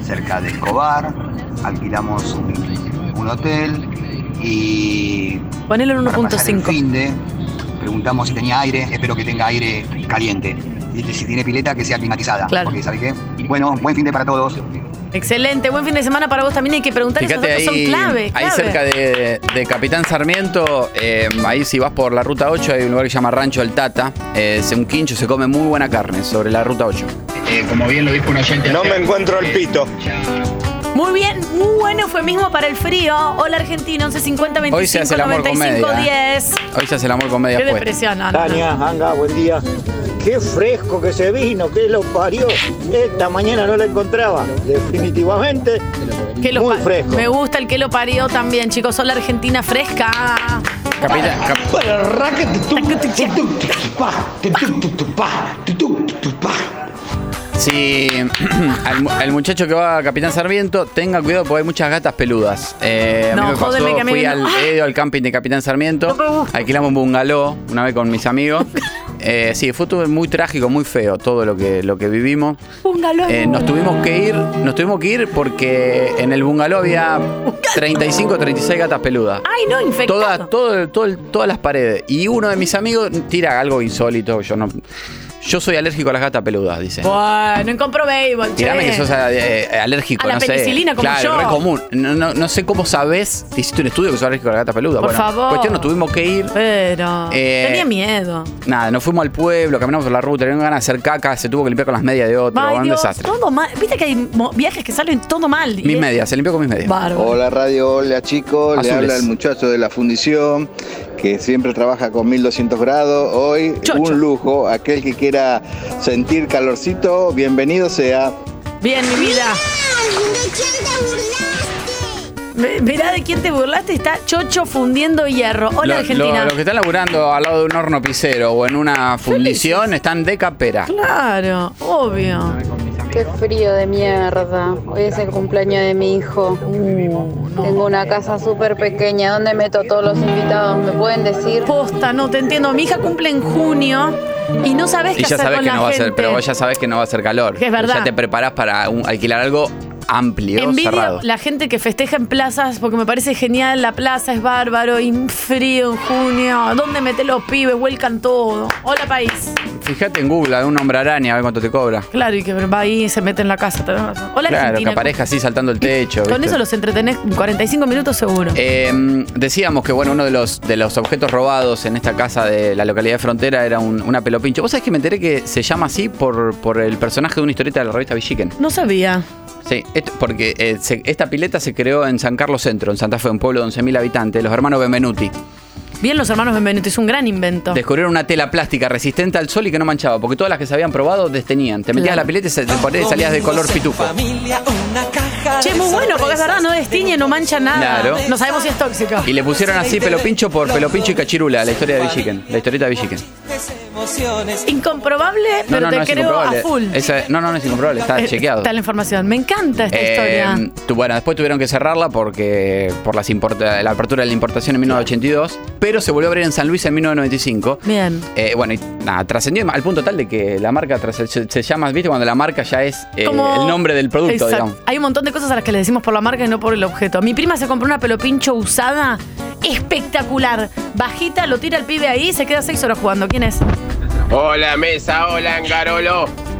cerca de Escobar. Alquilamos un, un hotel y Ponelo en para pasar el 1.5. fin de preguntamos si tenía aire, espero que tenga aire caliente. Y si tiene pileta, que sea climatizada. Claro. Porque, ¿sabe qué? Bueno, buen fin de para todos. Excelente, buen fin de semana para vos también. Hay que preguntar esos Fíjate datos, ahí, son clave. ahí clave. cerca de, de Capitán Sarmiento, eh, ahí si vas por la ruta 8 hay un lugar que se llama Rancho del Tata. Eh, es un quincho, se come muy buena carne sobre la ruta 8. como bien lo dijo un oyente. No me encuentro el pito. Muy bien, muy buen eufemismo para el frío. Hola Argentina, 11 50 25 Hoy se hace el amor con 95 media, 10. Hoy se hace el amor con media Qué puesta. depresión, no, no, no. Tania, Anga, buen día. Qué fresco que se vino, que lo parió. Esta mañana no la encontraba. Definitivamente, Que lo muy fresco. Me gusta el que lo parió también, chicos. Hola Argentina fresca. Capitán, Si al, al muchacho que va a Capitán Sarmiento, tenga cuidado porque hay muchas gatas peludas. Eh, a mí No, me pasó, jódeme que a mí fui no. al, al camping de Capitán Sarmiento, alquilamos un bungalow una vez con mis amigos. Eh, sí, fue todo muy trágico, muy feo todo lo que, lo que vivimos. Bungalow. Eh, nos tuvimos que ir, nos tuvimos que ir porque en el bungalow había 35 36 gatas peludas. Ay, no, infectado. Todas, todo, todo todas las paredes. Y uno de mis amigos tira algo insólito. Yo no. Yo soy alérgico a las gatas peludas, dice. Bueno, en compro béisbol, che. Tirame que sos eh, alérgico, A la no sé. penicilina, como claro, yo. re común. No, no, no sé cómo sabes. Te hiciste un estudio que sos alérgico a las gatas peludas. Por bueno, favor. Cuestión, nos tuvimos que ir. Pero. Eh, Tenía miedo. Nada, nos fuimos al pueblo, caminamos por la ruta, teníamos ganas de hacer caca, se tuvo que limpiar con las medias de otro. Ay, un Dios, desastre. todo mal. Viste que hay viajes que salen todo mal. Mis medias, se limpió con mis medias. Bárbaro. Hola Radio, hola chicos, le habla el muchacho de la fundición que siempre trabaja con 1200 grados. Hoy un lujo, aquel que quiera sentir calorcito, bienvenido sea. Bien, mi vida. Mirá de quién te burlaste, está Chocho fundiendo hierro. Hola Lo- Argentina. lo- Los que están laburando al lado de un horno pisero o en una fundición están de capera. Claro, obvio. Qué frío de mierda. Hoy es el cumpleaños de mi hijo. Tengo una casa súper pequeña. ¿Dónde meto a todos los invitados? ¿Me pueden decir? Posta, no te entiendo. Mi hija cumple en junio y no sabes qué Y ya hacer sabes con que la no va a ser, pero vos ya sabes que no va a ser calor. Que es verdad. Ya te preparás para un- alquilar algo amplio, Envidio cerrado. la gente que festeja en plazas porque me parece genial. La plaza es bárbaro y frío en junio. ¿Dónde mete los pibes? Vuelcan todo. Hola, país. Fíjate en Google, un hombre araña, a ver cuánto te cobra. Claro, y que va ahí y se mete en la casa. tenés razón. Hola, claro, Argentina. que aparezca así saltando el techo. Con ¿viste? eso los entretenés 45 minutos seguro. Eh, decíamos que bueno, uno de los, de los objetos robados en esta casa de la localidad de Frontera era un, una pelopincho. ¿Vos sabés que me enteré que se llama así por, por el personaje de una historieta de la revista Villiquen? No sabía. Sí, porque eh, se- esta pileta se creó en San Carlos Centro, en Santa Fe, un pueblo de 11.000 habitantes, los hermanos Benvenuti. Bien, los hermanos Benvenuto, es un gran invento. Descubrieron una tela plástica resistente al sol y que no manchaba, porque todas las que se habían probado destenían. Te metías a la pileta y se- te ponías- salías de color pitufo. Che, muy bueno, porque es verdad, no destiñe, no mancha nada. Claro. No sabemos si es tóxico. Y le pusieron así pelopincho por pelopincho y cachirula, la historia de Villiquen, la historieta de Villiquen. Incomprobable, No, pero no, te no es creo a full. Esa- no, no, no es incomprobable, está Eh, chequeado. Está la información. Me encanta esta Eh, historia. tu- bueno, después tuvieron que cerrarla porque por las importa- la apertura de la importación en 1982, pero se volvió a abrir en San Luis en 1995. Bien. Eh, bueno, y nada, trascendió al punto tal de que la marca se, se llama, ¿viste? Cuando la marca ya es eh, Como- el nombre del producto, Exacto. digamos. Hay un montón de cosas a las que le decimos por la marca y no por el objeto. Mi prima se compró una pelopincho usada, espectacular. Bajita, lo tira el pibe ahí y se queda seis horas jugando. ¿Quién es? Hola mesa, hola Angarolo.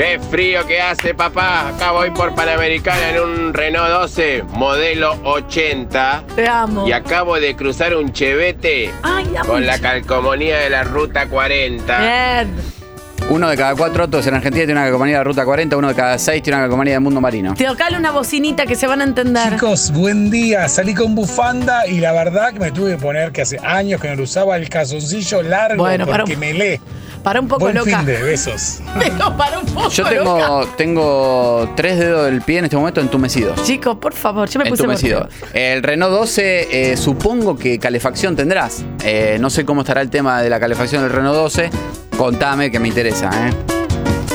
Qué frío que hace papá. Acá voy por Panamericana en un Renault 12, modelo 80. Te amo. Y acabo de cruzar un chevete Ay, con la calcomanía de la ruta 40. Bien. Uno de cada cuatro autos en Argentina tiene una calcomanía de Ruta 40, uno de cada seis tiene una calcomanía de Mundo Marino. Te tocale una bocinita que se van a entender. Chicos, buen día. Salí con bufanda y la verdad que me tuve que poner que hace años que no lo usaba el calzoncillo largo Bueno, porque un- me lee. Para un poco Buen loca. fin de besos. Pero para un poco Yo loca. tengo, tengo tres dedos del pie en este momento entumecidos. Chicos, por favor, yo me puse Entumecido. El Renault 12, eh, supongo que calefacción tendrás. Eh, no sé cómo estará el tema de la calefacción del Renault 12. Contame que me interesa. ¿eh?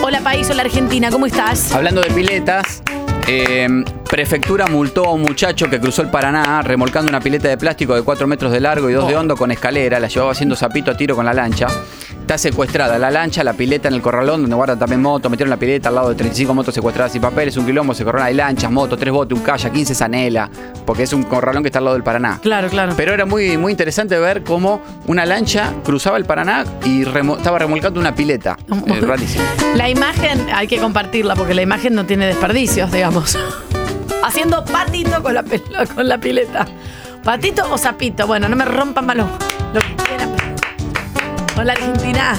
Hola país, hola Argentina, ¿cómo estás? Hablando de piletas, eh, prefectura multó a un muchacho que cruzó el Paraná remolcando una pileta de plástico de 4 metros de largo y 2 de hondo con escalera. La llevaba haciendo zapito a tiro con la lancha. Está secuestrada la lancha, la pileta en el corralón donde guardan también motos. Metieron la pileta al lado de 35 motos secuestradas y papeles. Un quilombo, se corralón. Hay lanchas, motos, tres botes, un kayak, 15 zanela. Porque es un corralón que está al lado del Paraná. Claro, claro. Pero era muy, muy interesante ver cómo una lancha cruzaba el Paraná y remo- estaba remolcando una pileta. Eh, rarísimo. La imagen hay que compartirla porque la imagen no tiene desperdicios, digamos. Haciendo patito con la, con la pileta. ¿Patito o sapito? Bueno, no me rompan malo. Lo que quieran. Hola Argentina.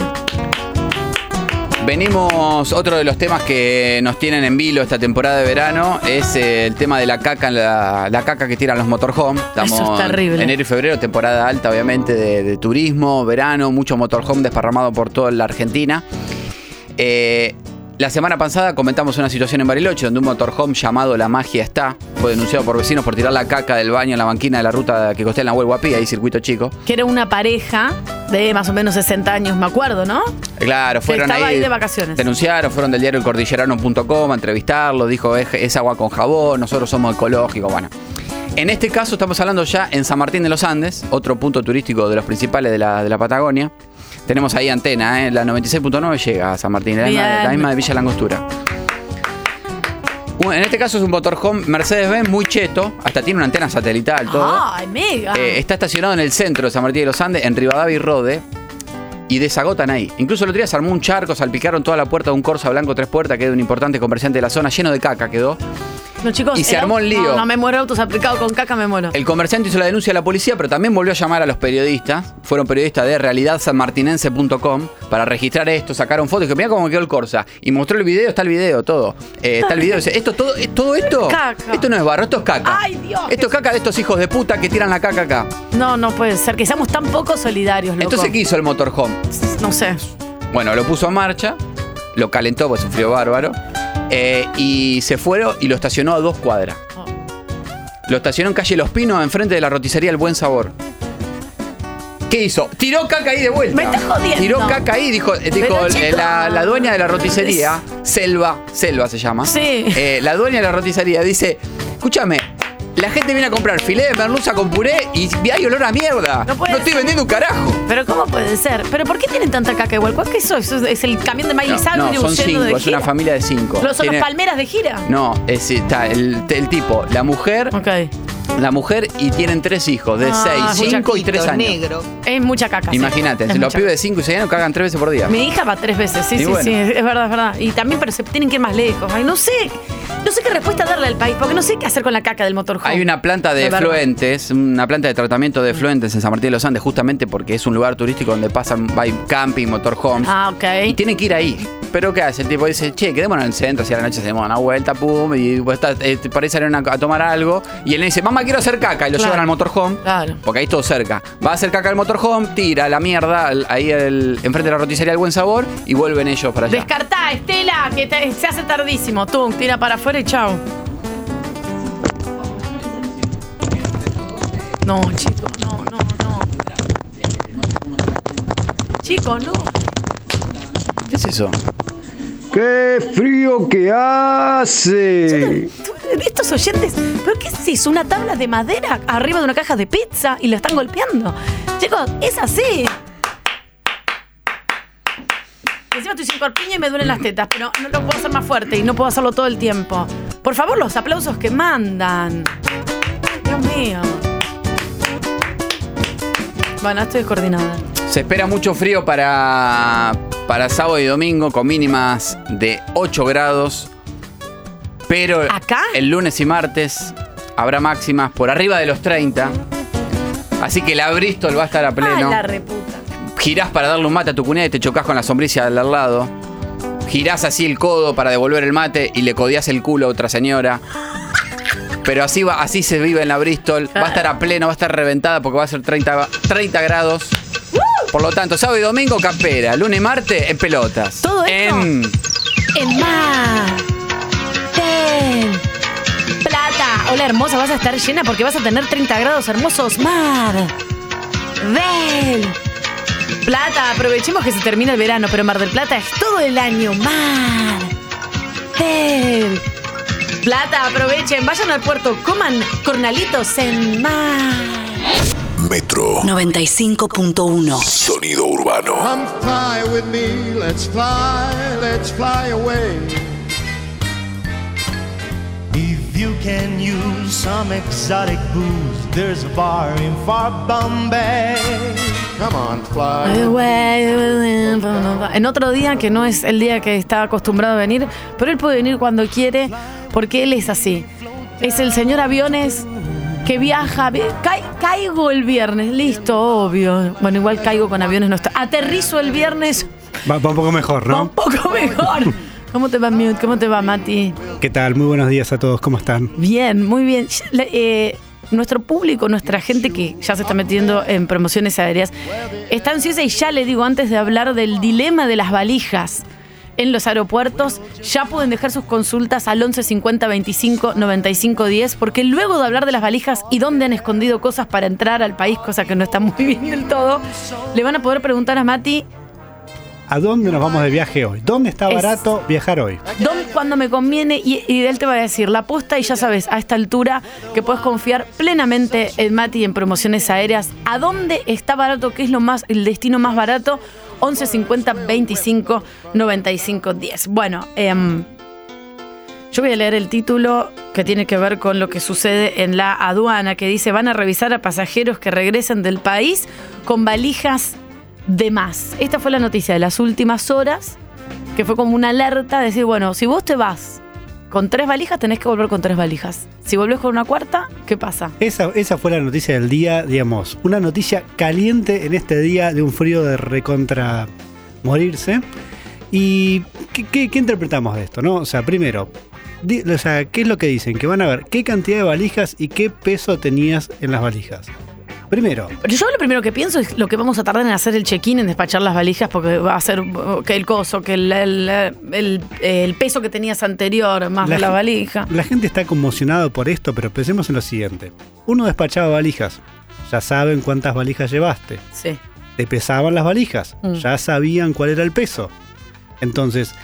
Venimos, otro de los temas que nos tienen en vilo esta temporada de verano es eh, el tema de la caca, la, la caca que tiran los motorhome. Estamos Eso es terrible. Enero y febrero, temporada alta obviamente de, de turismo, verano, mucho motorhome desparramado por toda la Argentina. Eh, la semana pasada comentamos una situación en Bariloche donde un motorhome llamado La Magia Está fue denunciado por vecinos por tirar la caca del baño en la banquina de la ruta que costea en la Huel Guapí, ahí circuito chico. Que era una pareja de más o menos 60 años, me acuerdo, ¿no? Claro, Que fueron estaba ahí, ahí de vacaciones. Denunciaron, fueron del diario elcordillerano.com a entrevistarlo, dijo es, es agua con jabón, nosotros somos ecológicos, bueno. En este caso estamos hablando ya en San Martín de los Andes, otro punto turístico de los principales de la, de la Patagonia. Tenemos ahí antena, ¿eh? la 96.9 llega a San Martín, la misma, Bien. la misma de Villa Langostura. En este caso es un motorhome Mercedes-Benz muy cheto, hasta tiene una antena satelital, todo. ¡Ay, mega! Eh, está estacionado en el centro de San Martín de los Andes, en Rivadavia y Rode. Y desagotan ahí. Incluso el otro día se armó un charco, salpicaron toda la puerta de un Corsa blanco tres puertas, que es de un importante comerciante de la zona, lleno de caca quedó. No, chicos, y se armó el lío. No, no me muero autos aplicados con caca, me muero. El comerciante hizo la denuncia a la policía, pero también volvió a llamar a los periodistas. Fueron periodistas de realidadsanmartinense.com para registrar esto, sacaron fotos. Y que mira cómo quedó el Corsa. Y mostró el video, está el video, todo. Eh, está el video. Dice, esto, todo, eh, todo esto. Caca. Esto no es barro, esto es caca. ¡Ay, Dios! Esto es caca de estos hijos de puta que tiran la caca acá. No, no puede ser. Que seamos tan poco solidarios, loco. Entonces, ¿qué hizo el motorhome? No sé. Bueno, lo puso en marcha, lo calentó, pues sufrió bárbaro. Eh, y se fueron y lo estacionó a dos cuadras. Lo estacionó en calle Los Pinos, enfrente de la roticería El Buen Sabor. ¿Qué hizo? Tiró caca ahí de vuelta. Me estás jodiendo. Tiró caca ahí, dijo, eh, dijo eh, la, la dueña de la roticería, Selva, Selva se llama. Sí. Eh, la dueña de la roticería dice, escúchame, la gente viene a comprar filé de merluza con puré y hay olor a mierda. No, puede estoy ser. vendiendo un carajo. Pero ¿cómo puede ser? ¿Pero por qué tienen tanta caca igual? ¿Cuál que eso? ¿Eso es el camión de Miley No, Cyrus no, son cinco, de es una familia de cinco. ¿Los son Tiene- los palmeras de gira? No, es, está el, el tipo, la mujer, la mujer y tienen tres hijos de Ah, seis, cinco y muchachito tres años. negro. Es mucha caca. sí. Imagínate, Es los pibes de 5 y 6 años cagan tres veces por día. Mi hija va tres veces, sí, Y sí, bueno. sí, es verdad, es verdad. Y también, pero se tienen que ir más lejos. Ay, no sé, no sé qué respuesta darle al país, porque no sé qué hacer con la caca del motorhome. Hay una planta de efluentes, una planta de tratamiento de efluentes en San Martín de los Andes, justamente porque es un lugar turístico donde pasan hay camping, motorhomes. Ah, ok. Y tienen que ir ahí. Pero ¿qué hace? El tipo dice, che, quedémonos en el centro, si a la noche hacemos una vuelta, pum, y pues, está, eh, por ahí salen a, a tomar algo. Y él le dice, mamá, quiero hacer caca. Y lo Claro. llevan al motorhome. Claro. Porque ahí es todo cerca. Va a hacer caca al motorhome, tira la mierda al- ahí el- enfrente de la roticería del buen sabor y vuelven ellos para allá. Descartá, Estela, que te- se hace tardísimo. Tú, tira para afuera y chao. No, chicos, no, no, no. Chicos, no. ¿Qué es eso? ¡Qué frío que hace! Estos oyentes, ¿pero qué es eso? ¿Una tabla de madera arriba de una caja de pizza y lo están golpeando? Chicos, es así. Encima estoy sin corpiño y me duelen las tetas, pero no lo puedo hacer más fuerte y no puedo hacerlo todo el tiempo. Por favor, los aplausos que mandan. Dios mío. Bueno, estoy descoordinada. Se espera mucho frío para, para sábado y domingo con mínimas de 8 grados. Pero el lunes y martes habrá máximas por arriba de los 30. Así que la Bristol va a estar a Ah, pleno. la reputa. Girás para darle un mate a tu cuñada y te chocas con la sombrilla del al lado. Girás así el codo para devolver el mate y le codias el culo a otra señora. Pero así, va, así se vive en la Bristol. Va a estar a pleno, va a estar reventada porque va a ser 30, 30 grados. Por lo tanto, sábado y domingo, campera. Lunes y martes, en pelotas. Todo esto En en mar. Plata. Hola, hermosa, vas a estar llena porque vas a tener 30 grados hermosos. Mar. Del. Plata, aprovechemos que se termina el verano, pero Mar del Plata es todo el año. Mar. Del. Plata, aprovechen, vayan al puerto, coman cornalitos en mar. Metro 95.1. Sonido urbano. Come fly with me, let's fly, let's fly away. You can use some exotic booze, there's a bar in far Bombay. Come on, fly. En otro día que no es el día que está acostumbrado a venir, pero él puede venir cuando quiere porque él es así. Es el señor aviones que viaja. vi- Cai- caigo el viernes, listo, obvio. Bueno, igual caigo con aviones, no está. Aterrizo el viernes, Va, va un poco mejor, ¿no? un poco mejor. ¿Cómo te va, Mute? ¿Cómo te va, Mati? ¿Qué tal? Muy buenos días a todos, ¿cómo están? Bien, muy bien. Eh, nuestro público, nuestra gente que ya se está metiendo en promociones aéreas, está ansiosa y ya le digo antes de hablar del dilema de las valijas en los aeropuertos, ya pueden dejar sus consultas al 11 50 25 95 10, porque luego de hablar de las valijas y dónde han escondido cosas para entrar al país, cosa que no está muy bien del todo, le van a poder preguntar a Mati ¿A dónde nos vamos de viaje hoy? ¿Dónde está Es- barato viajar hoy? ¿Dónde, cuando me conviene? Y, y él te va a decir la posta y ya sabes, a esta altura que puedes confiar plenamente en Mati y en promociones aéreas. ¿A dónde está barato? ¿Qué es lo más, el destino más barato? 11 50 25 95 10. Bueno, em, yo voy a leer el título que tiene que ver con lo que sucede en la aduana, que dice van a revisar a pasajeros que regresen del país con valijas de más. Esta fue la noticia de las últimas horas, que fue como una alerta, de decir, bueno, si vos te vas con tres valijas, tenés que volver con tres valijas. Si volvés con una cuarta, ¿qué pasa? Esa, esa fue la noticia del día, digamos, una noticia caliente en este día de un frío de recontra morirse. ¿Y qué, qué- interpretamos de esto? no? O sea, primero, o sea, ¿qué es lo que dicen? Que van a ver qué cantidad de valijas y qué peso tenías en las valijas. Primero. Yo lo primero que pienso es lo que vamos a tardar en hacer el check-in, en despachar las valijas, porque va a ser que el coso, que el, el- el- el peso que tenías anterior, más La la, valija. La gente está conmocionada por esto, pero pensemos en lo siguiente. Uno despachaba valijas. Ya saben cuántas valijas llevaste. Sí. Te pesaban las valijas. Mm. Ya sabían cuál era el peso. Entonces,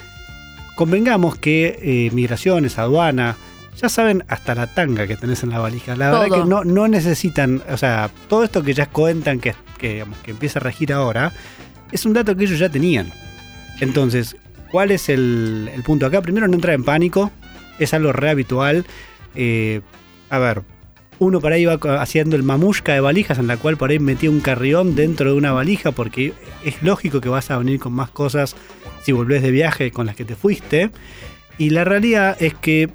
convengamos que eh, migraciones, aduana, ya saben hasta la tanga que tenés en la valija. La verdad Todo. que no, no necesitan, o sea, todo esto que ya cuentan que, que, digamos, que empieza a regir ahora, es un dato que ellos ya tenían. Entonces, ¿cuál es el, el punto acá? Primero, no entrar en pánico, es algo re habitual. Eh, a ver, uno por ahí va haciendo el mamushka de valijas, en la cual por ahí metía un carrión dentro de una valija, porque es lógico que vas a venir con más cosas si volvés de viaje con las que te fuiste. Y la realidad es que,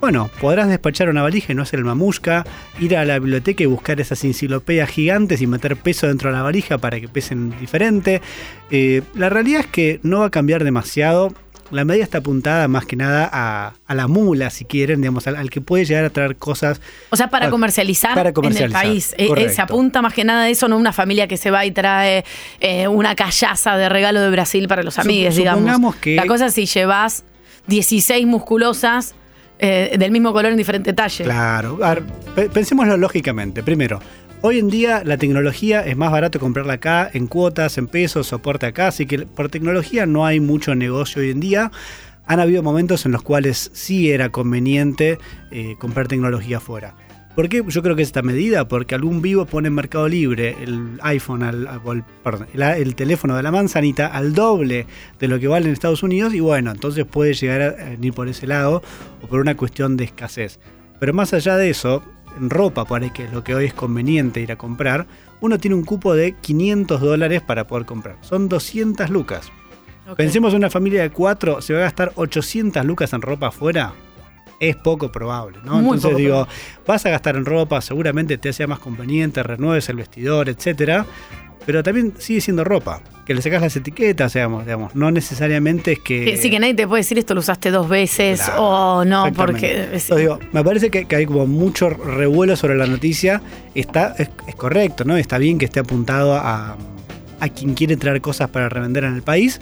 bueno, podrás despachar una valija y no hacer el mamushka, ir a la biblioteca y buscar esas enciclopedias gigantes y meter peso dentro de la valija para que pesen diferente. Eh, la realidad es que no va a cambiar demasiado. La medida está apuntada más que nada a, a la mula, si quieren, digamos, al, al que puede llegar a traer cosas. O sea, para Ah, comercializar, para en el comercializar, país. Eh, eh, se apunta más que nada a eso, no una familia que se va y trae eh, una callaza de regalo de Brasil para los Sup- amigos, digamos. supongamos que- La cosa es si llevas 16 musculosas eh, del mismo color en diferente talle. Claro, a ver, pe- pensémoslo lógicamente. Primero, hoy en día la tecnología es más barato comprarla acá, en cuotas, en pesos, soporte acá, así que por tecnología no hay mucho negocio hoy en día. Han habido momentos en los cuales sí era conveniente eh, comprar tecnología afuera. ¿Por qué yo creo que es esta medida? Porque algún vivo pone en Mercado Libre el iPhone, al, al- o el, perdón, el, el teléfono de la manzanita al doble de lo que vale en Estados Unidos y bueno, entonces puede llegar a venir por ese lado o por una cuestión de escasez. Pero más allá de eso, en ropa, por ahí que es lo que hoy es conveniente ir a comprar, uno tiene un cupo de 500 dólares para poder comprar. Son 200 lucas. Pensemos en una familia de cuatro, ¿se va a gastar 800 lucas en ropa afuera? Es poco probable, ¿no? Muy Entonces digo, vas a gastar en ropa, seguramente te sea más conveniente, renueves el vestidor, etcétera, pero también sigue siendo ropa. Que le sacas las etiquetas, digamos, digamos, no necesariamente es que... Que, sí, que nadie te puede decir esto lo usaste dos veces Claro, o no, porque. es- Entonces digo, me parece que, que hay como mucho revuelo sobre la noticia. Está, es, es correcto, ¿no? Está bien que esté apuntado a, a quien quiere traer cosas para revender en el país.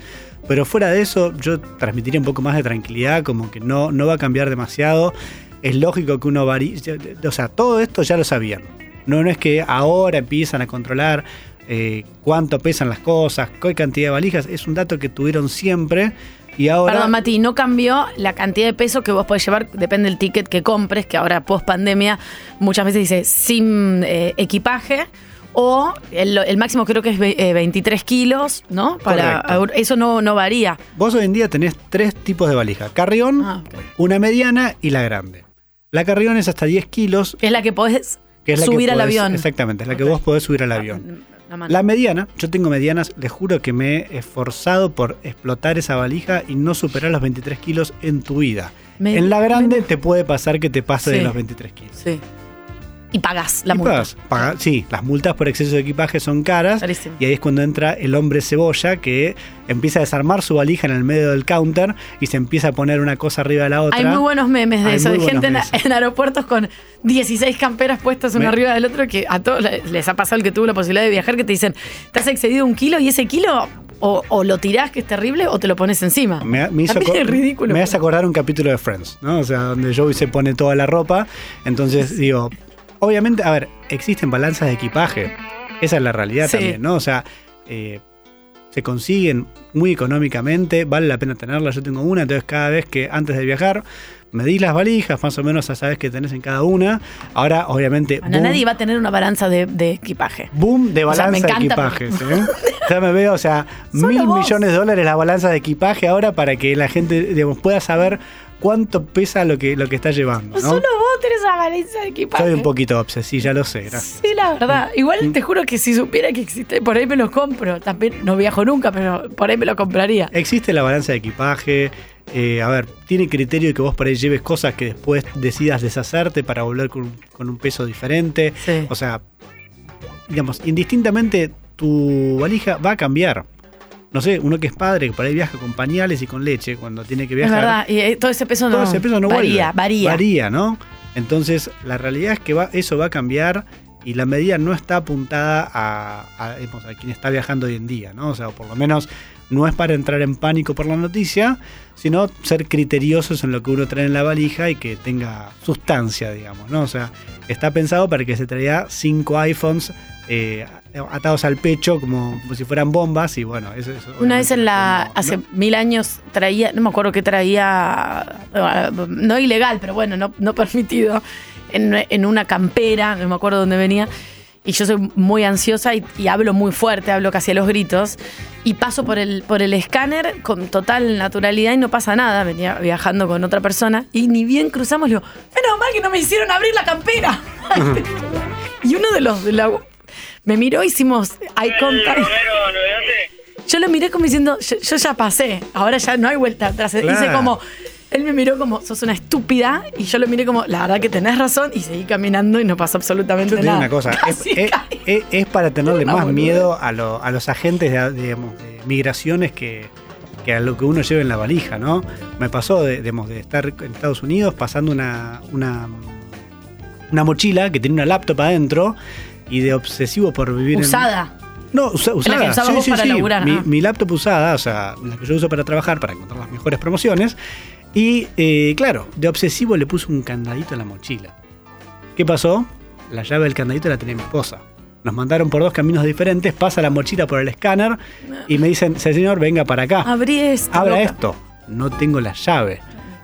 Pero fuera de eso, yo transmitiría un poco más de tranquilidad, como que no, no va a cambiar demasiado. Es lógico que uno varíe. O sea, todo esto ya lo sabían. No, no es que ahora empiezan a controlar eh, cuánto pesan las cosas, qué cantidad de valijas. Es un dato que tuvieron siempre. Y ahora. Perdón, Mati, no cambió la cantidad de peso que vos podés llevar, depende del ticket que compres, que ahora post pandemia muchas veces dice sin eh, equipaje. O el, el máximo creo que es ve- eh, 23 kilos, ¿no? Para Correcto. Eso no, no varía. Vos hoy en día tenés tres tipos de valija: carrión, Ah, una mediana y la grande. La carrión es hasta 10 kilos. Es la que podés que es la que subir al podés- avión. Exactamente, es la que vos podés subir al avión. La mediana, yo tengo medianas, les juro que me he esforzado por explotar esa valija y no superar los 23 kilos en tu vida. Me- en la grande te puede pasar que te pase de los 23 kilos. Sí. Y pagás la Y multa. sí, las multas por exceso de equipaje son caras. Y ahí es cuando entra el hombre cebolla que empieza a desarmar su valija en el medio del counter y se empieza a poner una cosa arriba de la otra. Hay muy buenos memes de Hay eso, de gente en, aeropuertos con 16 camperas puestas una Me- arriba del otro, que a todos le- les ha pasado el que tuvo la posibilidad de viajar, que te dicen, te has excedido un kilo y ese kilo o, o lo tirás, que es terrible, o te lo pones encima. Me, me hizo es ridículo. Me hace acordar un capítulo de Friends, ¿no? O sea, donde Joey se pone toda la ropa. Entonces, digo, obviamente, a ver, existen balanzas de equipaje. Esa es la realidad Sí. también, ¿no? O sea, eh, se consiguen muy económicamente, vale la pena tenerlas. Yo tengo una, entonces cada vez que antes de viajar medís las valijas, más o menos ya sabes que tenés en cada una. Ahora, obviamente, Bueno, boom, nadie va a tener una balanza de, de equipaje. boom de O sea, balanza de encanta equipajes. ¿eh? Ya me veo, o sea, mil vos. millones de dólares la balanza de equipaje ahora para que la gente digamos, pueda saber cuánto pesa lo que, lo que está llevando. ¿no? Solo vos tenés una balanza de equipaje. Soy un poquito obsesivo, ya lo sé, gracias. Sí, la verdad. Igual te juro que si supiera que existe, por ahí me lo compro. También no viajo nunca, pero por ahí me lo compraría. Existe la balanza de equipaje. eh, a ver, tiene criterio que vos por ahí lleves cosas que después decidas deshacerte para volver con, con un peso diferente. O sea, digamos, indistintamente tu valija va a cambiar. No sé, uno que es padre, que por ahí viaja con pañales y con leche cuando tiene que Es viajar. verdad. Y eh, todo ese peso no, todo ese peso no varía, vuelve. varía. Varía, ¿no? Entonces, la realidad es que va, eso va a cambiar y la medida no está apuntada a, a, digamos, a quien está viajando hoy en día, ¿no? O sea, por lo menos no es para entrar en pánico por la noticia, sino ser criteriosos en lo que uno trae en la valija y que tenga sustancia, digamos, ¿no? O sea, está pensado para que se traiga cinco iPhones eh, atados al pecho como, como si fueran bombas y bueno, eso, eso Una vez en la. no, hace mil años traía. No me acuerdo qué traía. No ilegal, pero bueno, no, no permitido. En, en una campera, no me acuerdo dónde venía. Y yo soy muy ansiosa y, y hablo muy fuerte, hablo casi a los gritos. Y paso por el, por el escáner con total naturalidad y no pasa nada. Venía viajando con otra persona y ni bien cruzamos, le digo, menos mal que no me hicieron abrir la campera. y uno de los de la, me miró, hicimos eye contact. Yo lo miré como diciendo, yo, yo ya pasé, ahora ya no hay vuelta atrás. Hice Claro. como, él me miró como, sos una estúpida, y yo lo miré como, la verdad que tenés razón, y seguí caminando y no pasó absolutamente Yo te digo nada. una cosa, es, Casi es- caí. es- es para tenerle más miedo a, lo- a los agentes de, digamos, de migraciones que, que a lo que uno lleva en la valija, ¿no? Me pasó de, digamos, de estar en Estados Unidos pasando una, una, una mochila que tenía una laptop adentro y de obsesivo por vivir Usada. en... No, usa- En la usada. que usabas vos para laburar, Mi, ah. mi laptop usada, o sea, la que yo uso para trabajar, para encontrar las mejores promociones. Y eh, claro, de obsesivo le puse un candadito a la mochila. ¿Qué pasó? La llave del candadito la tenía mi esposa. Nos mandaron por dos caminos diferentes, pasa la mochila por el escáner y me dicen, señor, venga para acá. Abrí esto. Abra esto. No tengo la llave.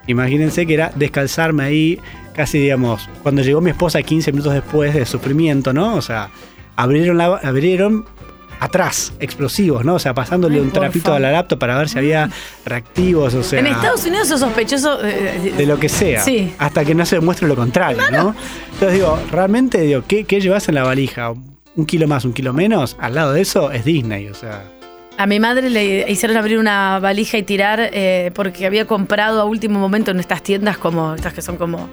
Imagínense que era descalzarme ahí, casi digamos, cuando llegó mi esposa 15 minutos después de sufrimiento, ¿no? O sea, abrieron, la, abrieron atrás, explosivos, ¿no? O sea, pasándole Ay, un trapito a la laptop para ver si había reactivos, o sea en Estados Unidos sos sospechoso eh, de lo que sea, Sí. hasta que no se demuestre lo contrario, ¿no? Entonces digo, realmente digo, ¿qué, qué llevas en la valija? ¿Un kilo más, un kilo menos? Al lado de eso es Disney, o sea. A mi madre le hicieron abrir una valija y tirar eh, porque había comprado a último momento en estas tiendas como estas que son como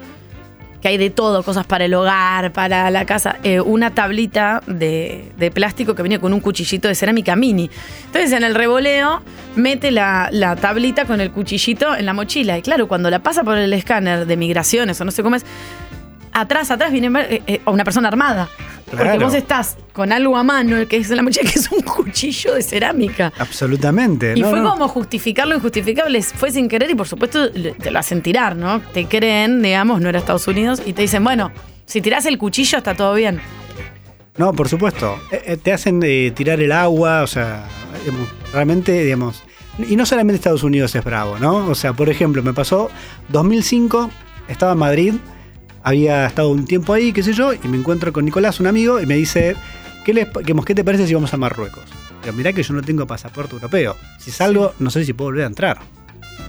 que hay de todo, cosas para el hogar, para la casa, eh, una tablita de, de plástico que venía con un cuchillito de cerámica mini. Entonces en el revoleo mete la, la tablita con el cuchillito en la mochila. Y claro, cuando la pasa por el escáner de migraciones o no sé cómo es, atrás, atrás viene eh, eh, una persona armada. Porque Claro. vos estás con algo a mano, que es la mochila, que es un cuchillo de cerámica. Absolutamente. Y no, fue no. como justificar lo injustificable, fue sin querer y por supuesto te lo hacen tirar, ¿no? Te creen, digamos, no era Estados Unidos y te dicen, bueno, si tirás el cuchillo está todo bien. No, por supuesto. Eh, eh, te hacen eh, tirar el agua, o sea, realmente, digamos. Y no solamente Estados Unidos es bravo, ¿no? O sea, por ejemplo, me pasó 2005, estaba en Madrid, había estado un tiempo ahí, qué sé yo, y me encuentro con Nicolás, un amigo, y me dice, ¿qué, les, ¿qué te parece si vamos a Marruecos? Digo, mirá que yo no tengo pasaporte europeo. Si salgo, no sé si puedo volver a entrar.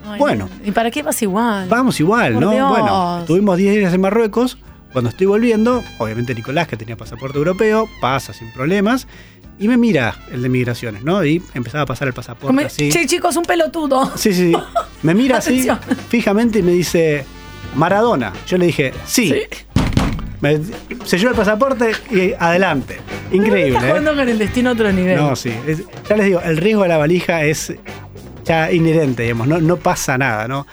Ay, Bueno. no. ¿Y para qué vas igual? Vamos igual, Por ¿no? Dios. Bueno, estuvimos 10 días en Marruecos. Cuando estoy volviendo, obviamente Nicolás, que tenía pasaporte europeo, pasa sin problemas. Y me mira el de migraciones, ¿no? Y empezaba a pasar el pasaporte Como, así. che, chicos, un pelotudo. Sí, sí, sí. Me mira así, Atención. fijamente, y me dice, Maradona. Yo le dije, sí. Me selló el pasaporte y adelante. Increíble, Estás ¿eh? jugando con el destino a otro nivel. No, sí. Es- ya les digo, el riesgo de la valija es ya inherente, digamos, no, no pasa nada, ¿no?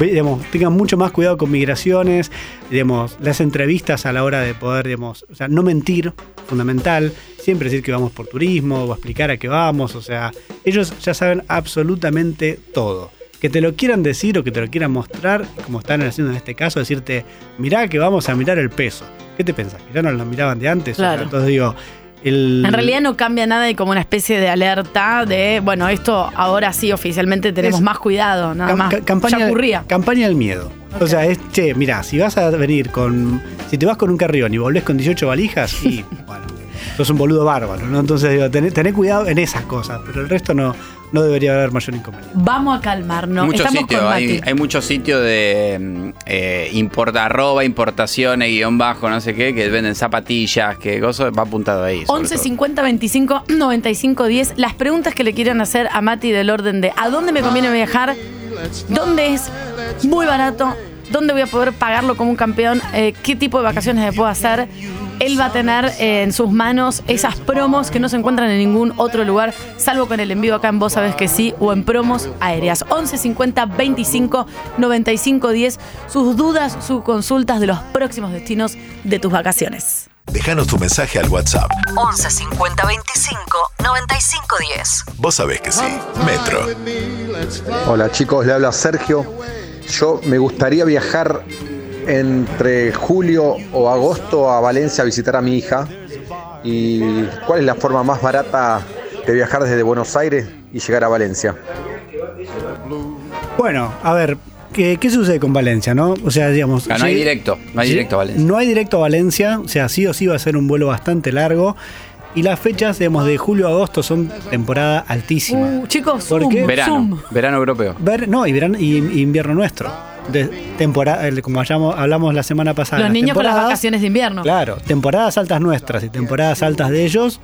Digamos, tengan mucho más cuidado con migraciones, digamos, las entrevistas a la hora de poder, digamos, o sea, no mentir, fundamental, siempre decir que vamos por turismo o explicar a qué vamos, o sea, ellos ya saben absolutamente todo. Que te lo quieran decir o que te lo quieran mostrar, como están haciendo en este caso, decirte, mirá que vamos a mirar el peso. ¿Qué te pensás? ¿Que ya no lo miraban de antes? O sea, Claro. entonces digo, el... En realidad no cambia nada y como una especie de alerta de, bueno, esto ahora sí oficialmente tenemos Es- más cuidado, nada Cam- más. ca- campaña, ya ocurría. campaña del miedo. O sea, es, che, mira, si vas a venir con. Si te vas con un carrión y volvés con 18 valijas, y bueno, sos un boludo bárbaro, ¿no? Entonces, digo, tené, tené cuidado en esas cosas, pero el resto no, no debería haber mayor inconveniente. Vamos a calmarnos. muchos Estamos sitios, con hay, Mati. hay muchos sitios de mm, eh, importa, arroba, importaciones, guion bajo, no sé qué, que venden zapatillas, que cosas, va apuntado ahí. sobre 11 todo. 50 25 95 10. Las preguntas que le quieran hacer a Mati del orden de ¿a dónde me conviene viajar? ¿Dónde es muy barato? ¿Dónde voy a poder pagarlo como un campeón? Eh, ¿Qué tipo de vacaciones me puedo hacer? Él va a tener eh, en sus manos esas promos que no se encuentran en ningún otro lugar, salvo con el envío acá en Vos Sabés que sí o en promos aéreas. 11 50 25 95 10. Sus dudas, sus consultas de los próximos destinos de tus vacaciones. Déjanos tu mensaje al WhatsApp. 11 50 25 95 10. Vos sabés que sí. Metro. Hola chicos, le habla Sergio. Yo me gustaría viajar entre julio o agosto a Valencia a visitar a mi hija. ¿Y cuál es la forma más barata de viajar desde Buenos Aires y llegar a Valencia? Bueno, a ver, ¿qué, qué sucede con Valencia, no? O sea, digamos. No hay directo, no hay directo a Valencia. No hay directo a Valencia, o sea, sí o sí va a ser un vuelo bastante largo. Y las fechas, digamos, de julio a agosto son temporada altísima. Uh, chicos, ¿Por zoom, qué? Verano, zoom. verano europeo. Ver, no, y, verano, y, y invierno nuestro. De temporada, el- como hablamos, hablamos la semana pasada. Los las niños con las vacaciones de invierno. Claro, temporadas altas nuestras y temporadas altas de ellos.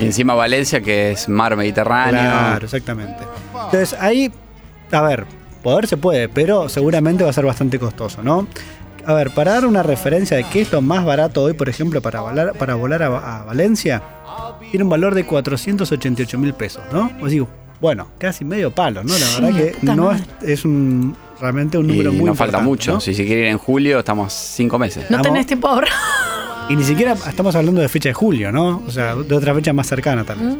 Y encima Valencia, que es mar Mediterráneo. Claro, exactamente. Entonces ahí, a ver, poder se puede, pero seguramente va a ser bastante costoso, ¿no? A ver, para dar una referencia de qué es lo más barato hoy, por ejemplo, para volar, para volar a, a Valencia, tiene un valor de 488 mil pesos, ¿no? Os digo, bueno, casi medio palo, ¿no? La Sí, verdad que no es, es un realmente un Y número muy nos falta mucho. ¿no? Si se quiere ir en julio, estamos cinco meses. No tenés tiempo ahora. Y ni siquiera estamos hablando de fecha de julio, ¿no? O sea, de otra fecha más cercana tal vez.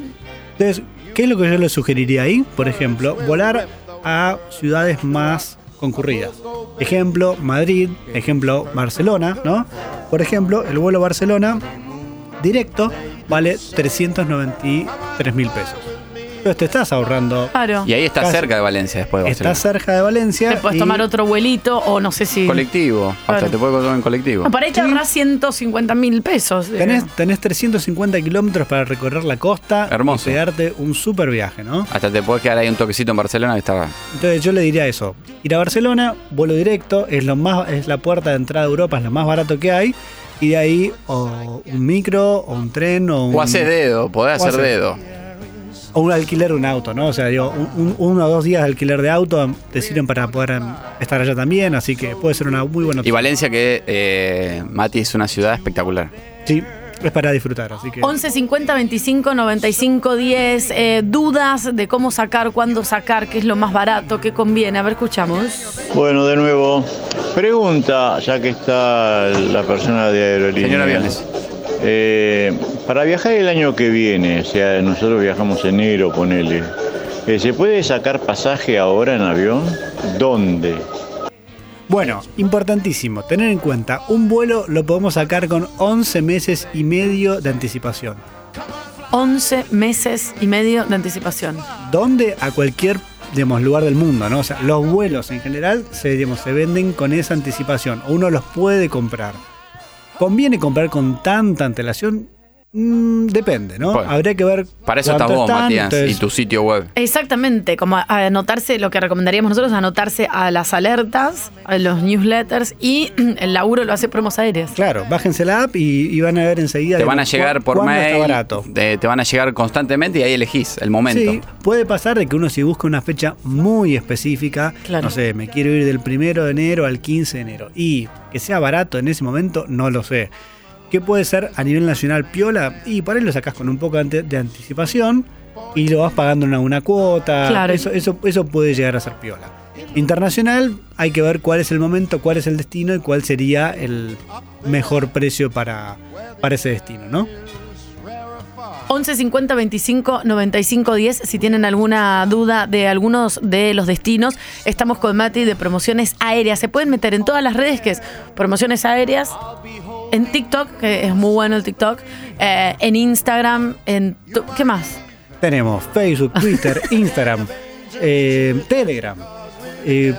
Entonces, ¿qué es lo que yo les sugeriría ahí? Por ejemplo, volar a ciudades más concurridas. Ejemplo, Madrid, ejemplo, Barcelona, ¿no? Por ejemplo, el vuelo Barcelona directo vale 393 mil pesos. Entonces te estás ahorrando. Claro. Y ahí está Casi. cerca de Valencia después de Está Barcelona. cerca de Valencia. Te puedes y- tomar otro vuelito o no sé si. Colectivo. Hasta Claro. te puedes tomar en colectivo. No, para ahí te ahorrás 150 mil pesos. Tenés, tenés 350 kilómetros para recorrer la costa Hermoso. y pegarte un super viaje, ¿no? Hasta te puedes quedar ahí un toquecito en Barcelona que está. Entonces yo le diría eso. Ir a Barcelona, vuelo directo, es lo más, es la puerta de entrada a Europa, es lo más barato que hay. Y de ahí, o un micro, o un tren, o un. O hacer dedo, podés o hacer- dedo. O un alquiler de un auto, ¿no? O sea, digo, un, un- uno o dos días de alquiler de auto te sirven para poder em, estar allá también, así que puede ser una muy buena Y opción. Valencia, que eh, Mati es una ciudad espectacular. Sí, es para disfrutar, así que. 11 50 25 95 10. eh, dudas de cómo sacar, cuándo sacar, qué es lo más barato, qué conviene. A ver, escuchamos. Bueno, de nuevo, pregunta, ya que está la persona de aerolínea. Señor Aviones. Eh, para viajar el año que viene, o sea, nosotros viajamos en enero, ponele, eh, ¿se puede sacar pasaje ahora en avión? ¿Dónde? Bueno, importantísimo, tener en cuenta, un vuelo lo podemos sacar con 11 meses y medio de anticipación. 11 meses y medio de anticipación. ¿Dónde? A cualquier digamos, lugar del mundo, ¿no? O sea, los vuelos en general se, digamos, se venden con esa anticipación. Uno los puede comprar. ¿Conviene comprar con tanta antelación? Mm, depende, ¿no? Habría que ver. Para eso estás vos, están, Matías, entonces- y tu sitio web. Exactamente, como a- a anotarse, lo que recomendaríamos nosotros, anotarse a las alertas, a los newsletters y el laburo lo hace Promos Aéreas. Claro, bájense la app y, y van a ver enseguida. Te van a llegar por mail. Está barato. de- te van a llegar constantemente y ahí elegís el momento. Sí, puede pasar de que uno si busca una fecha muy específica, Claro. no sé, me quiero ir del primero de enero al 15 de enero y que sea barato en ese momento, no lo sé. ¿Qué puede ser a nivel nacional piola? Y por ahí lo sacás con un poco de anticipación y lo vas pagando una, una cuota. Claro. Eso, eso, eso puede llegar a ser piola. Internacional, hay que ver cuál es el momento, cuál es el destino y cuál sería el mejor precio para, para ese destino, ¿no? 11 50 25 95 10. Si tienen alguna duda de algunos de los destinos, estamos con Mati de promociones aéreas. Se pueden meter en todas las redes que es promociones aéreas. En TikTok, que es muy bueno el TikTok. eh, en Instagram, en. tu- ¿Qué más? Tenemos Facebook, Twitter, Instagram, eh, Telegram. Eh,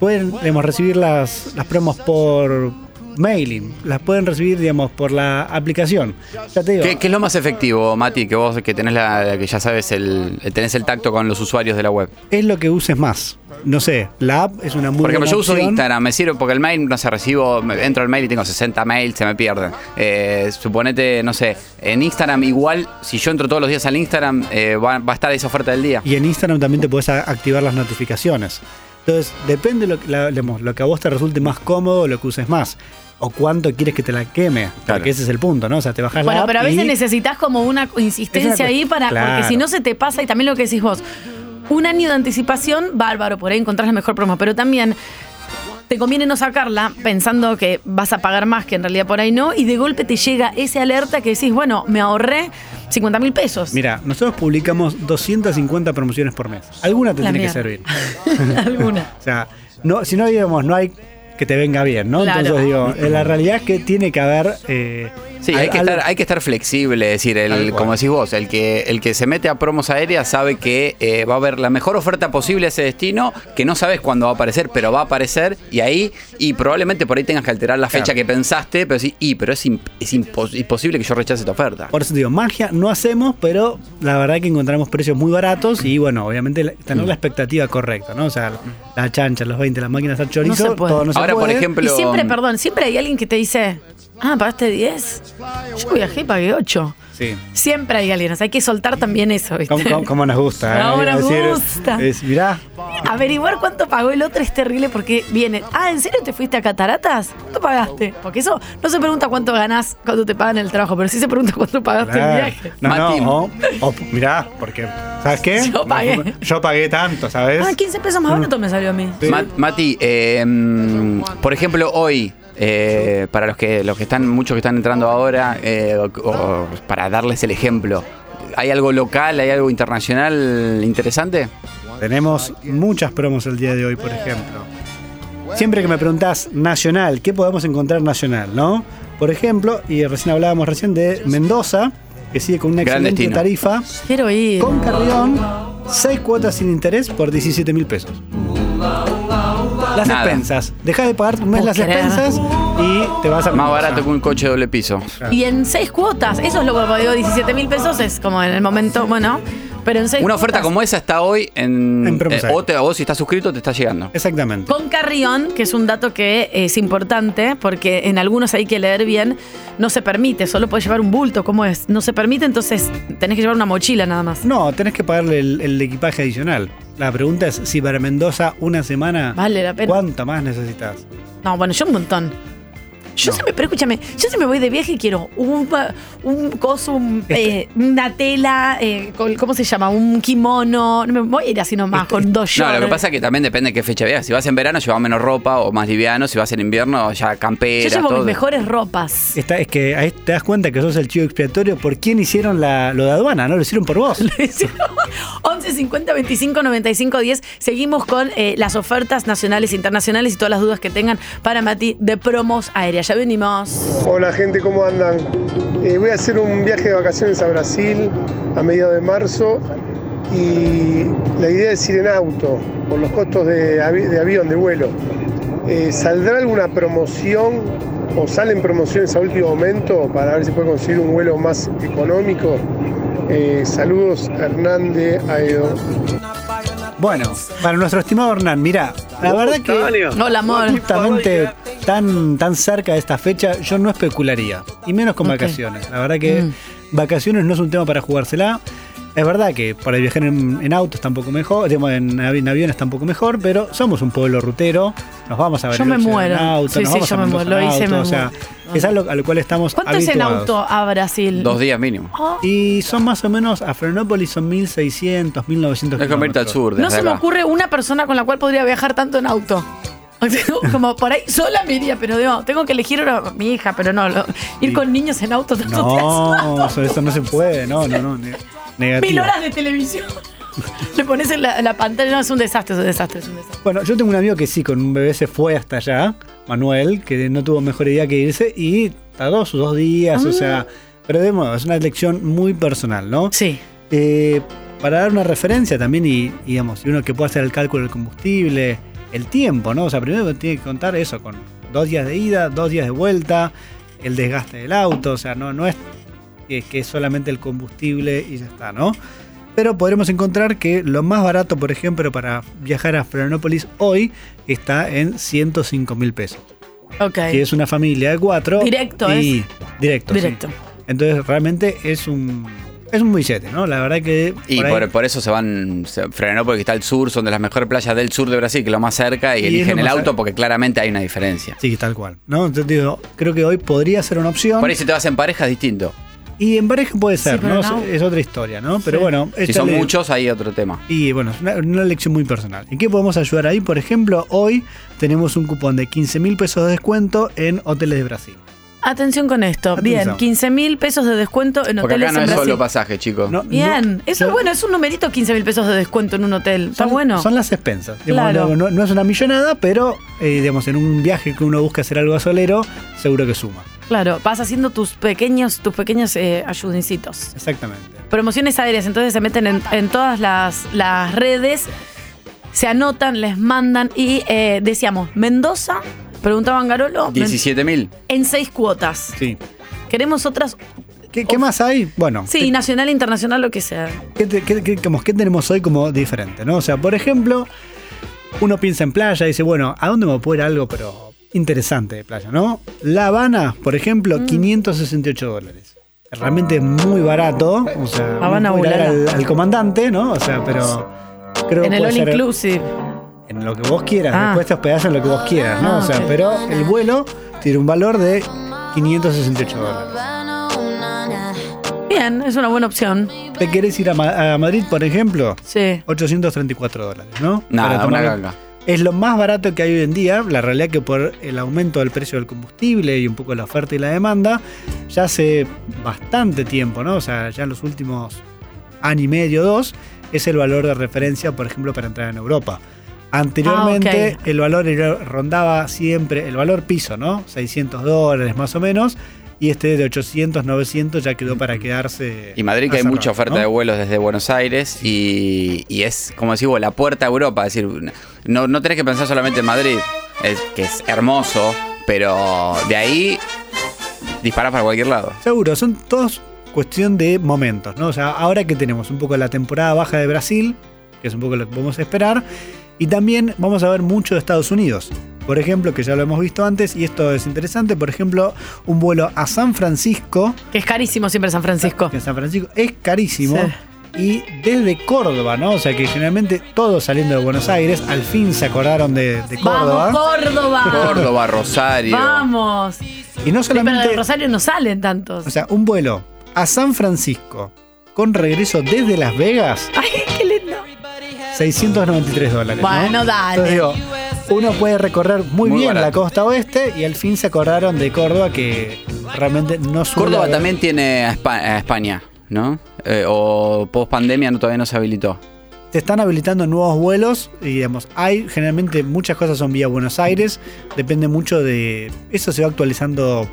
pueden digamos, recibir las, las promos por mailing, las pueden recibir digamos, por la aplicación. Ya te digo, ¿Qué, qué es lo más efectivo, Mati, que vos que tenés la, que ya sabes el, tenés el tacto con los usuarios de la web? es lo que uses más. No sé, la app es una muy Por ejemplo, buena yo uso opción. Instagram, me sirve porque el mail, no sé, recibo, entro al mail y tengo 60 mails, se me pierden. Eh, suponete, no sé, en Instagram igual, si yo entro todos los días al Instagram, eh, va, va a estar esa oferta del día. Y en Instagram también te puedes activar las notificaciones. Entonces, depende lo que, la- digamos, lo que a vos te resulte más cómodo, lo que uses más. O cuánto quieres que te la queme. Porque ese es el punto, ¿no? O sea, te bajás la Bueno, app pero a veces y- necesitas como una insistencia ahí para. claro. Porque si no se te pasa, y también lo que decís vos, un año de anticipación, bárbaro, por ahí encontrás la mejor promo. Pero también te conviene no sacarla pensando que vas a pagar más que en realidad por ahí no, y de golpe te llega ese alerta que decís, bueno, me ahorré 50 mil pesos. Mira, nosotros publicamos 250 promociones por mes. Alguna te La tiene que servir. Alguna. O sea, no, si no digamos, no hay que te venga bien, ¿no? Claro. Entonces digo, la realidad es que tiene que haber. eh, Sí, hay que, estar, hay que estar flexible, es decir, el, como decís vos, el que, el que se mete a promos aéreas sabe que eh, va a haber la mejor oferta posible a ese destino, que no sabes cuándo va a aparecer, pero va a aparecer y ahí, y probablemente por ahí tengas que alterar la fecha Claro. que pensaste, pero sí, y pero es, imp- es impos- imposible que yo rechace esta oferta. Por eso digo, magia no hacemos, pero la verdad que encontramos precios muy baratos y bueno, obviamente tener la expectativa correcta, ¿no? O sea, la chancha, los 20, las máquinas al chorizo, No se puede. todo no se Ahora, por puede. ejemplo- Y siempre, perdón, siempre hay alguien que te dice, ah, pagaste 10. Yo viajé y pagué 8. Sí. Siempre hay sea, hay que soltar también eso, ¿viste? ¿Cómo, cómo- cómo nos gusta? No, eh? nos decir, gusta. es- mirá, Averiguar cuánto pagó el otro es terrible porque viene, ah, ¿en serio te fuiste a Cataratas? ¿Cuánto pagaste? Porque eso no se pregunta cuánto ganás cuando te pagan el trabajo, pero sí se pregunta cuánto pagaste el viaje. No, no, o- o- mirá, porque, ¿sabes qué? Yo pagué. Yo pagué tanto, ¿sabes? Ah, 15 pesos más barato me salió a mí. Ma- Mati, eh, mm, por ejemplo, hoy, eh, para los que, los que están, muchos que están entrando ahora, eh, o- o para darles el ejemplo, ¿hay algo local, hay algo internacional interesante? Tenemos muchas promos el día de hoy, por ejemplo. Siempre que me preguntás nacional, ¿qué podemos encontrar nacional, no? Por ejemplo, y recién hablábamos recién de Mendoza, que sigue con una Gran excelente destino. tarifa, Quiero ir. con Carrión, 6 cuotas sin interés por 17 mil pesos. Las Nada. expensas. Deja de pagar un mes las creer. expensas y te vas a Más barato que un coche de doble piso. Y en seis cuotas, eso es lo que pagó 17 mil pesos, es como en el momento, bueno, pero en seis Una oferta cuotas. como esa está hoy en, En eh, o, te- o si estás suscrito te está llegando. Exactamente. Con Carrión, que es un dato que es importante, porque en algunos hay que leer bien, no se permite, solo puedes llevar un bulto, ¿cómo es? No se permite, entonces tenés que llevar una mochila nada más. No, tenés que pagarle el, el equipaje adicional. La pregunta es si para Mendoza una semana, Vale la pena. ¿cuánto más necesitas? No, bueno, yo un montón. Yo siempre, pero escúchame, yo si me voy de viaje y quiero un, un coso, un, eh, una tela, eh, con- ¿cómo se llama? Un kimono. No me voy a ir así nomás con dos No, lo que shorts. pasa es que también depende de qué fecha veas. Si vas en verano, llevas menos ropa o más liviano. Si vas en invierno, ya Yo camperas, llevo mis mejores ropas. Está, es que ahí te das cuenta que sos el chivo expiatorio por quién hicieron la, lo de aduana, ¿no? Lo hicieron por vos. 11 50 25 95 10. Seguimos con eh, las ofertas nacionales e internacionales y todas las dudas que tengan para Mati de promos aéreas. Ya venimos. Hola gente, ¿cómo andan? Eh, voy a hacer un viaje de vacaciones a Brasil a mediados de marzo y la idea es ir en auto por los costos de, avi- de avión, de vuelo. Eh, ¿Saldrá alguna promoción o salen promociones a último momento para ver si puede conseguir un vuelo más económico? Eh, saludos, Hernán de Aedo. Bueno, para nuestro estimado Hernán, mira, la verdad que Hola, amor. justamente tan, tan cerca de esta fecha yo no especularía, y menos con Ok. vacaciones. La verdad que Mm. vacaciones no es un tema para jugársela. Es verdad que para viajar en, en auto está un poco mejor, digamos, en, avi- en avión está un poco mejor, pero somos un pueblo rutero, nos vamos a ver Yo me muero. en auto, Sí, nos sí, vamos yo a me muero, lo en hice, auto, me o sea, muero. es algo a lo cual estamos ¿Cuánto es en auto a Brasil? Dos días mínimo. Y son más o menos, a Florianópolis son 1600, 1900 Es como irte al sur. No se me ocurre una persona con la cual podría viajar tanto en auto. Como por ahí sola me iría, pero digo, tengo que elegir una, mi hija, pero no, lo- ir con niños en auto tanto No, eso, eso no se puede, no, no, no. Mil horas de televisión. Le pones en la, la pantalla, no, es un desastre, es un desastre, es un desastre. Bueno, yo tengo un amigo que sí, con un bebé se fue hasta allá, Manuel, que no tuvo mejor idea que irse y tardó sus dos días, o sea, pero de nuevo, es una elección muy personal, ¿no? Sí. Eh, para dar una referencia también y, digamos, y uno que pueda hacer el cálculo del combustible, el tiempo, ¿no? O sea, primero tiene que contar eso con dos días de ida, dos días de vuelta, el desgaste del auto, o sea, no, no es que, que es solamente el combustible y ya está, ¿no? Pero podremos encontrar que lo más barato, por ejemplo, para viajar a Florianópolis hoy está en 105 mil pesos. Ok. Si es una familia de cuatro. Directo, y, ¿es? Directo. sí. Directo. Entonces realmente es un es un billete, ¿no? La verdad que Y por ahí- por, por eso se van, se frenó porque está el sur, son de las mejores playas del sur de Brasil, que es lo más cerca, y, eligen el auto porque claramente hay una diferencia. Sí, tal cual. ¿no? Entonces digo, creo que hoy podría ser una opción. Por ahí si te vas en pareja es distinto. Y en pareja puede ser, ¿no? no. Es, otra historia, ¿no? Pero Sí. bueno. Si son le- muchos, hay otro tema. Y bueno, es una, una lección muy personal. ¿En qué podemos ayudar ahí? Por ejemplo, hoy tenemos un cupón de 15 mil pesos de descuento en hoteles de Brasil. Atención con esto. Bien, Atención. 15 mil pesos de descuento en Porque hoteles acá no en es Brasil. solo pasaje, chicos. Bien, eso es bueno, es un numerito 15 mil pesos de descuento en un hotel. Está bueno. Son las expensas. Digamos, Claro. no, no- no es una millonada, pero eh, digamos, en un viaje que uno busca hacer algo solero, seguro que suma. Claro, vas haciendo tus pequeños, tus pequeños eh, ayudincitos. Exactamente. Promociones aéreas, entonces se meten en, en todas las, las redes, se anotan, les mandan y eh, decíamos, Mendoza, preguntaban Garolo, Men- 17 mil. en seis cuotas. Sí. Queremos otras. ¿Qué, qué más hay? Bueno, Sí, nacional, internacional, lo que sea. ¿Qué, te- qué- qué- como, ¿qué tenemos hoy como diferente? ¿no? O sea, por ejemplo, uno piensa en playa y dice, bueno, ¿a dónde me puedo ir algo pero interesante de playa? ¿no? La Habana, por ejemplo, Mm. 568 dólares. Es Realmente muy barato. O sea, Habana Ulala. al, al comandante, ¿no? O sea, pero creo que En el all inclusive. en lo que vos quieras. Ah. Después te hospedás en lo que vos quieras, ¿no? Ah, o sea, pero el vuelo tiene un valor de 568 dólares. Bien, es una buena opción. ¿Te querés ir a, Ma- a Madrid, por ejemplo? Sí. 834 dólares, ¿no? Nada, Para una tomar- ganga. Es lo más barato que hay hoy en día. La realidad que por el aumento del precio del combustible y un poco la oferta y la demanda, ya hace bastante tiempo, ¿no? O sea, ya en los últimos año y medio, dos, es el valor de referencia, por ejemplo, para entrar en Europa. Anteriormente Ah, el valor rondaba siempre, el valor piso, ¿no? 600 dólares más o menos. Y este de 800, 900 ya quedó para quedarse. Y Madrid que hay mucha oferta ¿no? de vuelos desde Buenos Aires y, y es, como decimos, la puerta a Europa. Es decir, no, no tenés que pensar solamente en Madrid, es, que es hermoso, pero de ahí disparás para cualquier lado. Seguro, son todos cuestión de momentos, ¿no? O sea, ahora que tenemos un poco la temporada baja de Brasil, que es un poco lo que podemos esperar, y también vamos a ver mucho de Estados Unidos. Por ejemplo, que ya lo hemos visto antes, y esto es interesante, por ejemplo, un vuelo a San Francisco, Que es carísimo siempre San Francisco. que en San Francisco es carísimo, Sí. y desde Córdoba, ¿no? O sea, que generalmente todos saliendo de Buenos Aires, al fin se acordaron de, de Córdoba. ¡Vamos, Córdoba! Córdoba, Rosario. ¡Vamos! Y no Sí, pero solamente... de Rosario no salen tantos. O sea, un vuelo a San Francisco con regreso desde Las Vegas, ¡Ay, qué lindo! 693 dólares. ¿no? Bueno, dale. Entonces digo, uno puede recorrer muy, Muy bien la costa oeste y al fin se acordaron de Córdoba que realmente no suele Córdoba haber- también tiene a Espa- a España, ¿no? Eh, o post pandemia no, todavía no se habilitó. Se están habilitando nuevos vuelos y digamos, hay generalmente muchas cosas son vía Buenos Aires, depende mucho de... Eso se va actualizando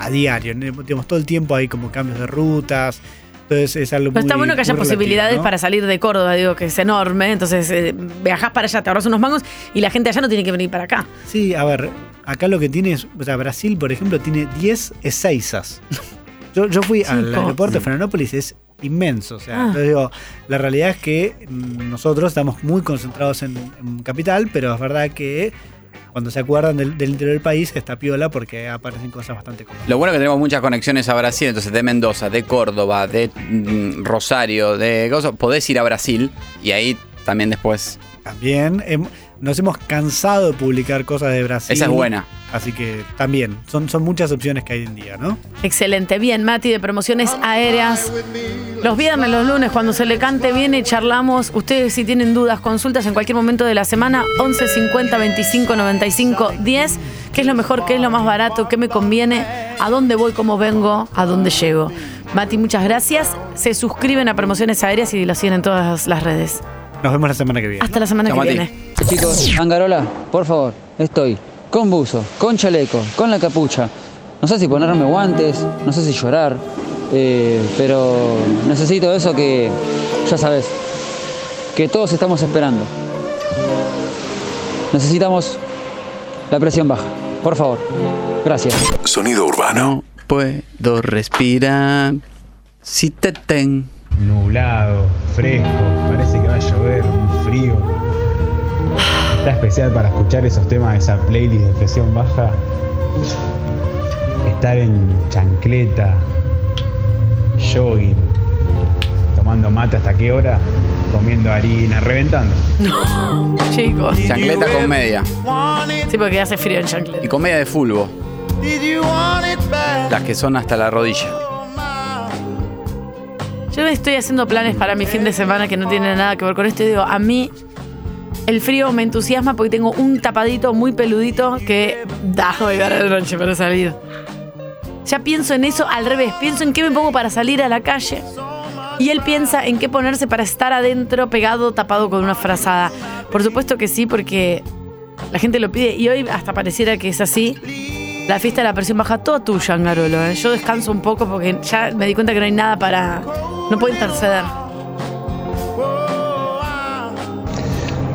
a diario, digamos, todo el tiempo hay como cambios de rutas, entonces es algo Pero está bueno que haya relativo, posibilidades ¿no? para salir de Córdoba, digo que es enorme. Entonces eh, viajás para allá, te ahorras unos mangos y la gente allá no tiene que venir para acá. Sí, a ver, acá lo que tiene es, o sea, Brasil, por ejemplo, tiene 10 Ezeizas. Yo, yo fui al aeropuerto de Florianópolis, es inmenso. O sea, Ah. entonces digo, la realidad es que mm, nosotros estamos muy concentrados en, en capital, pero es verdad que cuando se acuerdan del, del interior del país está piola porque aparecen cosas bastante cómodas. Lo bueno es que tenemos muchas conexiones a Brasil, entonces de Mendoza, de Córdoba, de mm, Rosario, de cosas, podés ir a Brasil y ahí también después. También hem- nos hemos cansado de publicar cosas de Brasil. Esa es buena. Así que también, son, son muchas opciones que hay en día, ¿no? Excelente. Bien, Mati, de promociones aéreas. Los viernes, los lunes, cuando se le cante, viene y charlamos. Ustedes, si tienen dudas, consultas en cualquier momento de la semana, 11 50 25 95 10. ¿Qué es lo mejor? ¿Qué es lo más barato? ¿Qué me conviene? ¿A dónde voy? ¿Cómo vengo? ¿A dónde llego? Mati, muchas gracias. Se suscriben a promociones aéreas y lo siguen en todas las redes. Nos vemos la semana que viene. Hasta la semana que viene. Chicos, Angarola, por favor, estoy con buzo, con chaleco, con la capucha. No sé si ponerme guantes, no sé si llorar, eh, pero necesito eso que, ya sabes, que todos estamos esperando. Necesitamos la presión baja, por favor. Gracias. Sonido urbano. Puedo respirar si te ten. Nublado, fresco, parece que va a llover, un frío. Está especial para escuchar esos temas, esa playlist de presión baja. Estar en chancleta, jogging, tomando mate hasta qué hora, comiendo harina, reventando. No, chicos. Chancleta con media. Sí, porque hace frío en chancleta. Y con media de fulbo. Las que son hasta la rodilla. Yo estoy haciendo planes para mi fin de semana que no tienen nada que ver con esto y digo, a mí el frío me entusiasma porque tengo un tapadito muy peludito que da voy a de noche para salir. Ya pienso en eso al revés, pienso en qué me pongo para salir a la calle. Y él piensa en qué ponerse para estar adentro, pegado, tapado con una frazada. Por supuesto que sí, porque la gente lo pide y hoy hasta pareciera que es así. La fiesta de la presión baja, toda tuya, Angarolo. ¿eh? Yo descanso un poco porque ya me di cuenta que no hay nada para. No puedo interceder.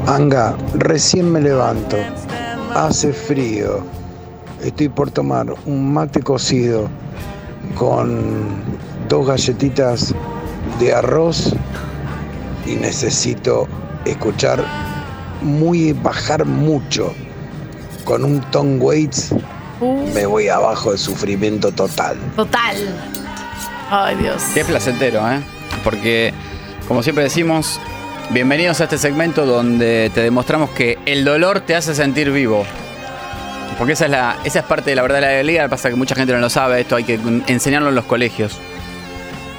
Anga, recién me levanto. Hace frío. Estoy por tomar un mate cocido con dos galletitas de arroz y necesito escuchar muy bajar mucho con un Tom Waits me voy abajo de sufrimiento total. Total. Ay, Dios. Qué placentero, ¿eh? Porque, como siempre decimos, bienvenidos a este segmento donde te demostramos que el dolor te hace sentir vivo. Porque esa es, la, esa es parte de la verdad de la alegría. Pasa que mucha gente no lo sabe. Esto hay que enseñarlo en los colegios.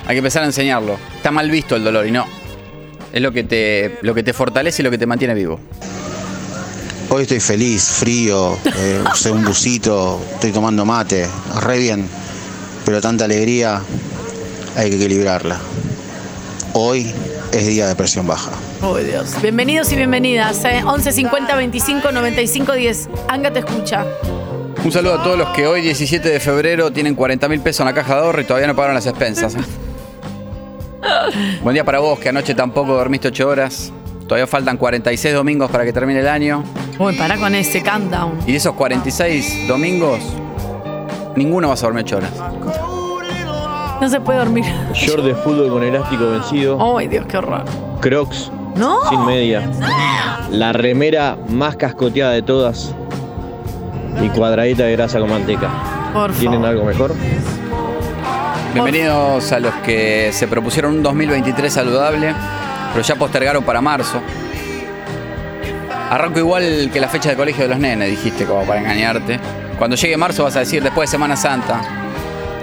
Hay que empezar a enseñarlo. Está mal visto el dolor y no. Es lo que te, lo que te fortalece y lo que te mantiene vivo. Hoy estoy feliz, frío, eh, usé un busito, estoy tomando mate, re bien. Pero tanta alegría hay que equilibrarla. Hoy es día de presión baja. Oh, Dios. Bienvenidos y bienvenidas. ¿eh? 11 50 25 95 10. Anga te escucha. Un saludo a todos los que hoy, 17 de febrero, tienen 40 mil pesos en la caja de ahorro y todavía no pagaron las expensas. ¿eh? Buen día para vos, que anoche tampoco dormiste 8 horas. Todavía faltan 46 domingos para que termine el año. Uy, para con ese countdown. Y de esos 46 domingos, ninguno vas a dormir 8 horas. No se puede dormir. Short de fútbol con elástico vencido. Ay, Dios, qué horror. Crocs. No. Sin media. La remera más cascoteada de todas. Y cuadradita de grasa con manteca. Por ¿Tienen algo mejor? Bienvenidos a los que se propusieron un 2023 saludable, pero ya postergaron para marzo. Arranco igual que la fecha de colegio de los nenes, dijiste, como para engañarte. Cuando llegue marzo vas a decir después de Semana Santa.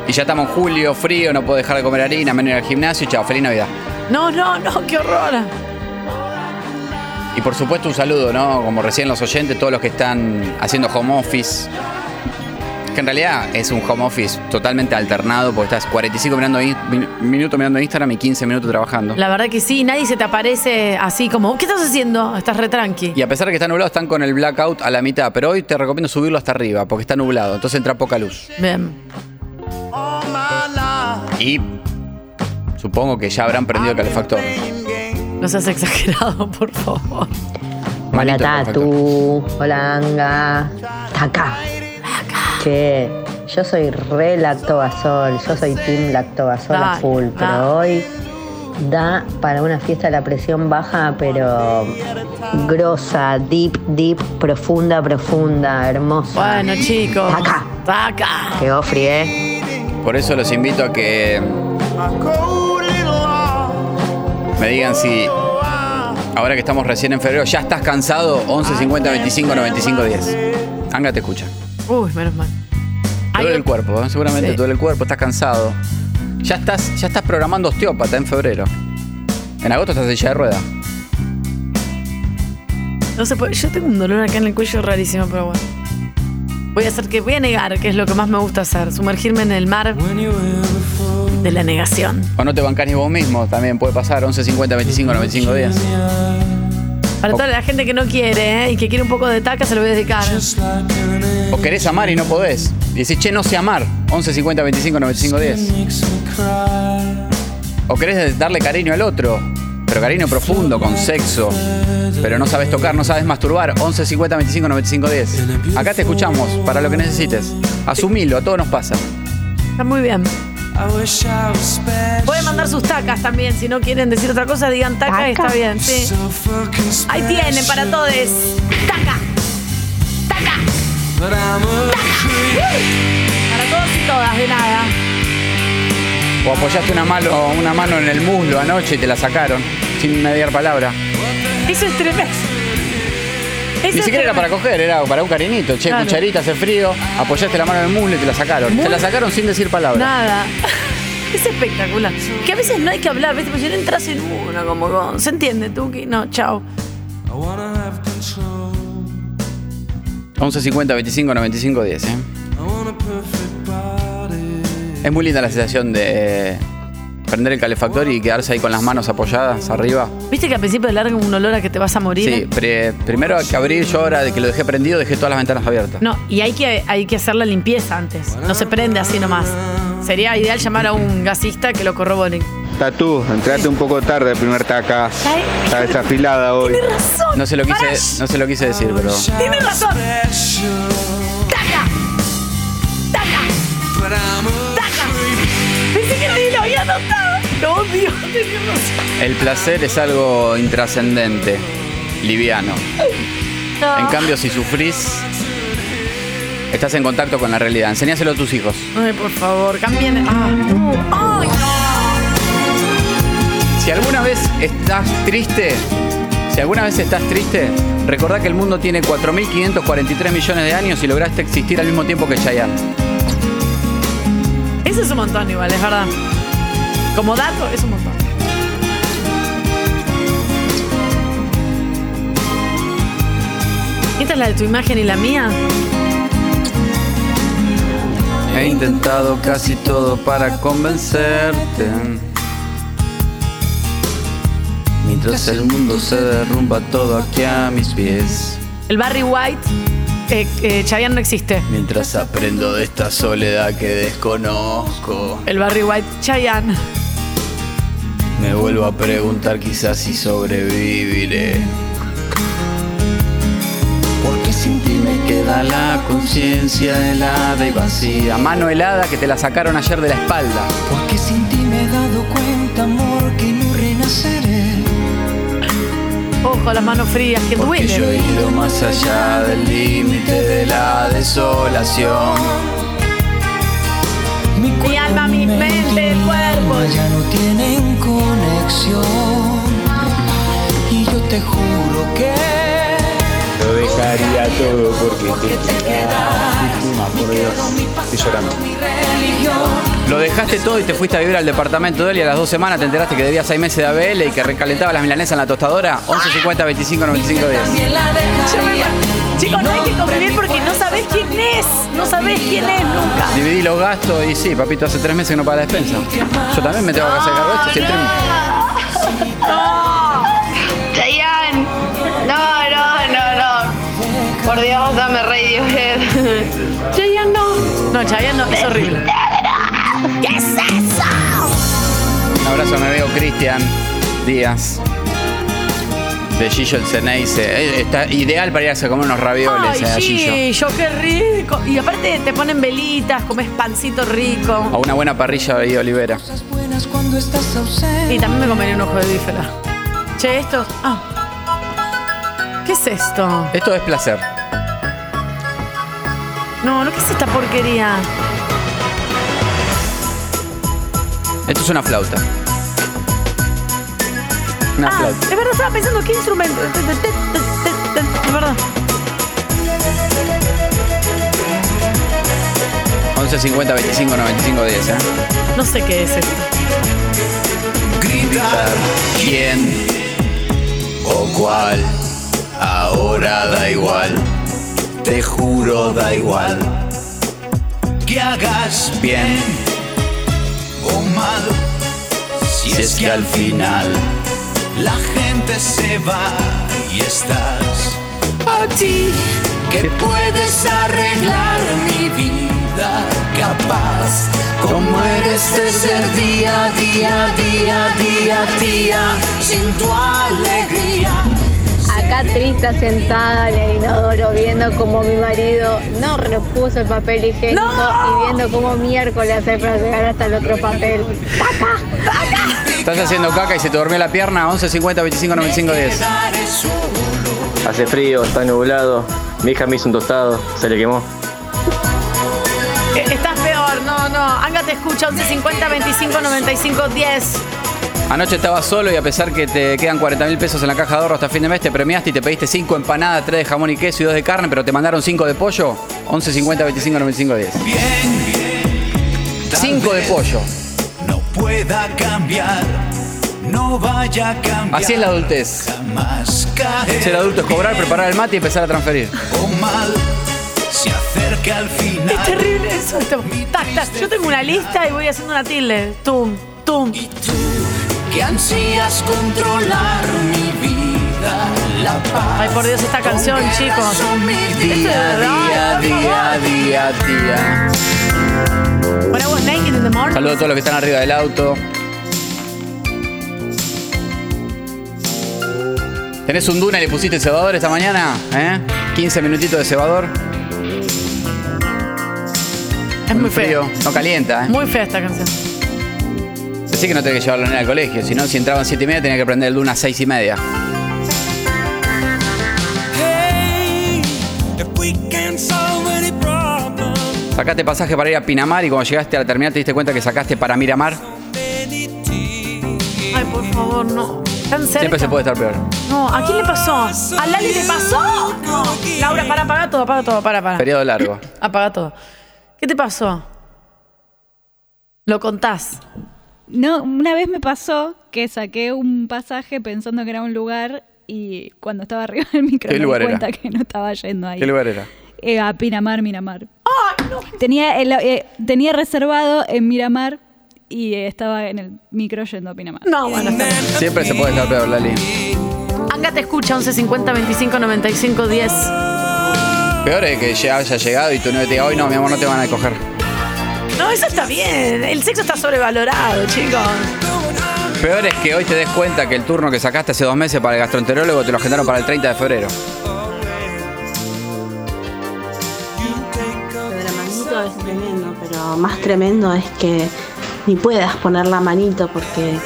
Y ya estamos en julio, frío, no puedo dejar de comer harina, menos ir al gimnasio y chao, feliz Navidad. No, no, no, qué horror. Y por supuesto un saludo, ¿no? Como recién los oyentes, todos los que están haciendo home office. Que en realidad es un home office totalmente alternado porque estás 45 mirando in- min- minutos mirando Instagram y 15 minutos trabajando. La verdad que sí, nadie se te aparece así como, ¿qué estás haciendo? Estás re tranqui. Y a pesar de que está nublado, están con el blackout a la mitad. Pero hoy te recomiendo subirlo hasta arriba porque está nublado, entonces entra poca luz. Bien. Y supongo que ya habrán prendido el calefactor. No seas exagerado, por favor. Hola Tatu, hola Anga, Taca. Che, yo soy re lactobasol, yo soy team lactobasol a full, pero hoy da para una fiesta la presión baja, pero grosa, deep, deep, profunda, profunda, hermosa. Bueno, chicos. Taca. Taca. Quedó fríe. Por eso los invito a que me digan si ahora que estamos recién en febrero ya estás cansado 11 50 25 95 10. Anga te escucha. Uy, menos mal. Te duele el cuerpo, ¿eh? seguramente Sí. te duele el cuerpo, estás cansado. Ya estás, ya estás programando osteópata en febrero. En agosto estás en silla de rueda. No se puede. Yo tengo un dolor acá en el cuello rarísimo, pero bueno. Voy a hacer que. Voy a negar, que es lo que más me gusta hacer. Sumergirme en el mar de la negación. O no te bancás ni vos mismo, también puede pasar 11 50 25 95 10. Para toda la gente que no quiere ¿eh? y que quiere un poco de taca, se lo voy a dedicar. O querés amar y no podés. Y decís, che, no sé amar. 11 50 25 95 10. O querés darle cariño al otro, pero cariño profundo, con sexo. Pero no sabes tocar, no sabes masturbar. 11 50 25 95 10. Acá te escuchamos para lo que necesites. Asumilo, a todos nos pasa. Está muy bien. Pueden mandar sus tacas también. Si no quieren decir otra cosa, digan taca y está bien. Sí. Ahí tienen para todos. Taca. Taca. Para todos y todas, de nada. O apoyaste una mano, una mano en el muslo anoche y te la sacaron. Sin mediar palabra. Eso es tremendo. Eso Ni siquiera era para coger, era para un cariñito. Che, Claro. cucharita, hace frío. Apoyaste la mano en el muslo y te la sacaron. Muy- Te la sacaron sin decir palabra. Nada. Es espectacular. Que a veces no hay que hablar, ¿viste? Porque si no entras en una, como, como- ¿se entiende, Tuki? No, chao. 11 50 25 95 10. ¿eh? Es muy linda la sensación de prender el calefactor y quedarse ahí con las manos apoyadas arriba. ¿Viste que al principio larga un olor a que te vas a morir? Sí, pre- primero hay que abrir. Yo ahora de que lo dejé prendido, dejé todas las ventanas abiertas. No, y hay que, hay que hacer la limpieza antes. No se prende así nomás. Sería ideal llamar a un gasista que lo corrobore. Tatú, entraste un poco tarde el primer taca. Está desafilada hoy. Tiene razón. No se lo quise, no se lo quise decir, pero. Tienes razón. ¡Taca! ¡Taca! ¡Taca! Pensé que nadie lo había notado. Lo odio. Razón. El placer es algo intrascendente, liviano. No. En cambio, si sufrís, estás en contacto con la realidad. Enseñáselo a tus hijos. Ay, por favor, cambien. Ah. ¡Ay, Si alguna vez estás triste, si alguna vez estás triste, recordá que el mundo tiene 4.543 millones de años y lograste existir al mismo tiempo que Chayanne. Eso es un montón igual, es verdad. Como dato, es un montón. ¿Esta es la de tu imagen y la mía? He intentado casi todo para convencerte. Mientras el mundo se derrumba todo aquí a mis pies. El Barry White, eh, eh, Chayanne no existe. Mientras aprendo de esta soledad que desconozco. El Barry White, Chayanne. Me vuelvo a preguntar quizás si sobreviviré. Porque sin ti me queda la conciencia helada y vacía. Mano helada que te la sacaron ayer de la espalda. Porque sin ti me he dado cuenta, amor, que no renaceré. Ojo, las manos frías, que Porque yo he ido más allá del límite de la desolación. Mi alma, mi mente, el cuerpo. Ya no tienen conexión. Y yo te juro que Lo dejaría todo porque te quedas. por Dios. Estoy llorando. Lo dejaste todo y te fuiste a vivir al departamento de él y a las dos semanas te enteraste que debías seis meses de ABL y que recalentaba las milanesas en la tostadora. 11 50 25 95 10. Chicos, no hay que convivir porque no sabés quién es. No sabés quién es nunca. Dividí los gastos y sí, papito, hace tres meses que no paga la despensa. Yo también me tengo que hacer cargo de esto. si el tren- Chayanne. No, no, no, no. Por Dios, dame Radiohead. Chayanne no. No, Chayanne no, es horrible. ¿Qué es eso? Un abrazo a mi amigo Cristian Díaz. De Gillo el Ceneice. Eh, Está ideal para irse a comer unos ravioles eh, a Ay, Gillo. Gillo, qué rico. Y aparte te ponen velitas, comes pancito rico. A una buena parrilla de Olivera. Y también me comería un ojo de bífera. Che, esto. Ah. ¿Qué es esto? Esto es placer. No, no, ¿qué es esta porquería? Esto es una flauta. Una ah, flauta. de verdad estaba pensando qué instrumento. De verdad. 11 50 25 95 10, ¿eh? No sé qué es esto. Gritar quién o cuál. Ahora da igual. Te juro da igual. Que hagas Bien, si es que al final la gente se va y estás. A ti que puedes arreglar mi vida capaz como eres de ser día día día día día sin tu alegría. Acá triste sentada en el inodoro viendo como mi marido no repuso el papel higiénico y viendo como miércoles hace para llegar hasta el otro papel. Estás haciendo caca y se te durmió la pierna. 11 50 25 95 10. Hace frío, está nublado. Mi hija me hizo un tostado, se le quemó. Eh, Estás peor, no, no. Anga te escucha 11 50 25 95 10. Anoche estabas solo y a pesar que te quedan 40 mil pesos en la caja de ahorro hasta fin de mes, te premiaste y te pediste 5 empanadas, 3 de jamón y queso y 2 de carne, pero te mandaron 5 de pollo. 11 50 25 95 10. 5 de pollo. Pueda cambiar, no vaya a cambiar. Así es la adultez. Ser adulto es cobrar, preparar el mate y empezar a transferir. o mal se acerca al final. Es terrible eso. esto. Tac, tac. Yo tengo una lista y voy haciendo una tilde. Tum, tum. Que ansías controlar mi vida, la paz. Ay, por Dios, esta canción, chicos. Día, día, día, día, día. When I was naked in the morning. Saludos a todos los que están arriba del auto. ¿Tenés un duna y le pusiste cebador esta mañana? ¿Eh? 15 minutitos de cebador. Es muy feo. frío. No calienta, ¿eh? Muy fea esta canción. Decí que no tenés que llevarlo nena al colegio. Si no, si entraban 7 y media, tenía que prender el duna a 6 y media. Sacaste pasaje para ir a Pinamar y cuando llegaste a la terminal te diste cuenta que sacaste para Miramar. Ay, por favor, no. Tan cerca. Siempre se puede estar peor. No, ¿a quién le pasó? ¿A Lali le pasó? No. Laura, para, apaga todo, apaga todo, para, para. Periodo largo. Apaga todo. ¿Qué te pasó? Lo contás. No, una vez me pasó que saqué un pasaje pensando que era un lugar y cuando estaba arriba del ¿Qué me di era? cuenta que no estaba yendo ahí. ¿Qué lugar era? Eh, a Pinamar, Miramar. Tenía, el- eh, tenía reservado en Miramar y eh, estaba en el micro yendo a Pinamar. No, bueno, está bien. Siempre se puede estar peor, Lali. Anga te escucha 11 50 25 95 10. Peor es que ya haya llegado y tu novio te diga, hoy no, mi amor, no te van a coger. No, eso está bien. El sexo está sobrevalorado, chicos. Peor es que hoy te des cuenta que el turno que sacaste hace dos meses para el gastroenterólogo te lo agendaron para el 30 de febrero. Es tremendo, pero más tremendo es que ni puedas poner la manito porque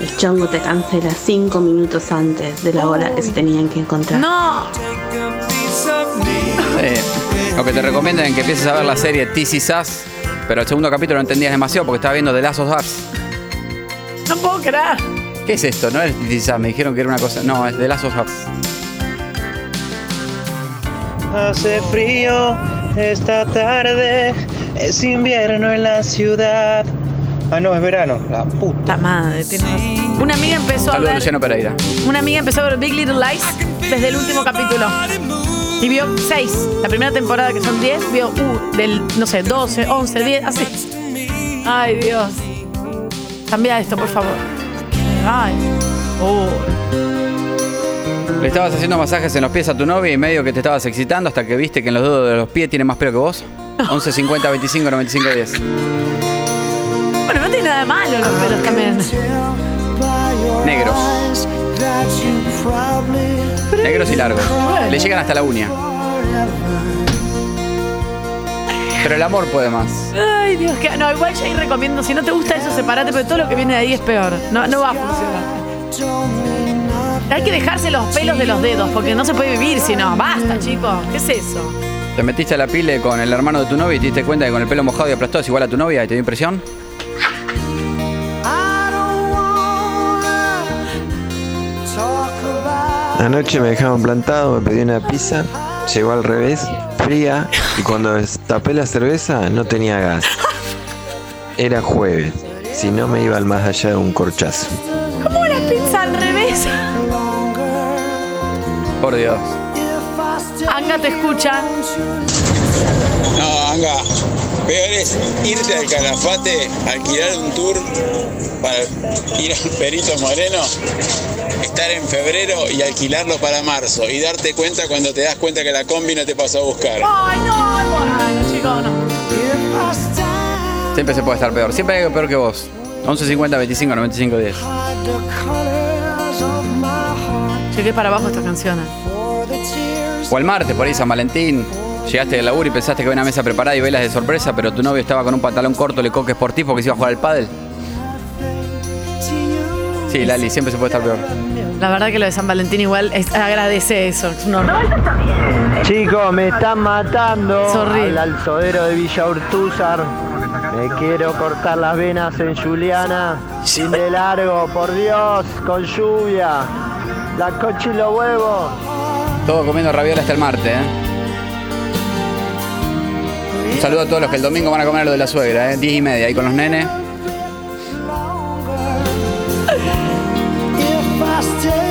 el chongo te cancela cinco minutos antes de la hora que se tenían que encontrar. No. Eh, lo que te recomiendan es que empieces a ver la serie This Is Us, pero el segundo capítulo no entendías demasiado porque estaba viendo The Last of Us. No puedo creer. ¿Qué es esto? No es This Is Us, me dijeron que era una cosa. No, es The Last of Us. Hace frío esta tarde, es invierno en la ciudad. Ah, no, es verano. La puta. La madre, razón. Una amiga empezó a Saludos ver. Luciano Pereira. Una amiga empezó a ver Big Little Lies desde el último capítulo. Y vio 6. La primera temporada, que son 10, vio uh, del, no sé, 12, 11, 10, así. Ay, Dios. Cambia esto, por favor. Ay. Oh. Le estabas haciendo masajes en los pies a tu novia y medio que te estabas excitando hasta que viste que en los dedos de los pies tiene más pelo que vos. 11 50 25 95 10. Bueno, no tiene nada de malo los pelos también. Negros. Negros y largos. Le llegan hasta la uña. Pero el amor puede más. Ay, Dios, que no, igual ya ahí recomiendo, si no te gusta eso, separate, pero todo lo que viene de ahí es peor. No, no va a funcionar. Hay que dejarse los pelos de los dedos, porque no se puede vivir si no. Basta, chicos. ¿Qué es eso? Te metiste a la pile con el hermano de tu novia y te diste cuenta que con el pelo mojado y aplastado es igual a tu novia y te dio impresión. Anoche me dejaron plantado, me pedí una pizza, llegó al revés, fría, y cuando destapé la cerveza no tenía gas. Era jueves, si no me iba al más allá de un corchazo. Por Dios. Anga te escucha. No, Anga, peor es irte al Calafate, alquilar un tour para ir al Perito Moreno, estar en febrero y alquilarlo para marzo y darte cuenta cuando te das cuenta que la combi no te pasó a buscar. Ay, no, bueno, chicos, no. Siempre se puede estar peor. Siempre hay algo peor que vos. 11 50 25 95 10. Llegué para abajo esta canción. O el martes, por ahí San Valentín. Llegaste del laburo y pensaste que había una mesa preparada y velas de sorpresa, pero tu novio estaba con un pantalón corto, le coque sportivo porque se iba a jugar al pádel. Sí, Lali, siempre se puede estar peor. La verdad que lo de San Valentín igual es- agradece eso. Es un horror. Chicos, me están matando. Es el sodero de Villa Urtúzar. Me quiero cortar las venas en Juliana. Sin de largo, por Dios, con lluvia. La coche y los huevos. Todo comiendo raviola hasta el martes, ¿eh? Un saludo a todos los que el domingo van a comer lo de la suegra, ¿eh? Diez y media, ahí con los nenes.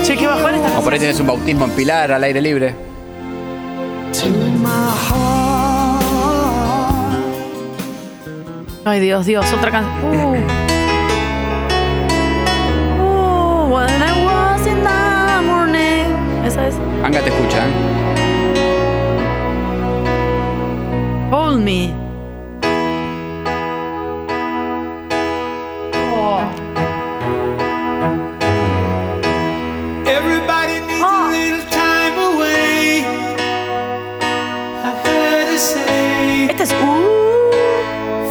Che, qué bajón esta O por ahí tienes un bautismo en Pilar, al aire libre. Ay, Dios, Dios, otra canción. Uh. Te escucha, ¿eh? Hold me. Oh. Everybody needs a little time away. I heard her say. Este es.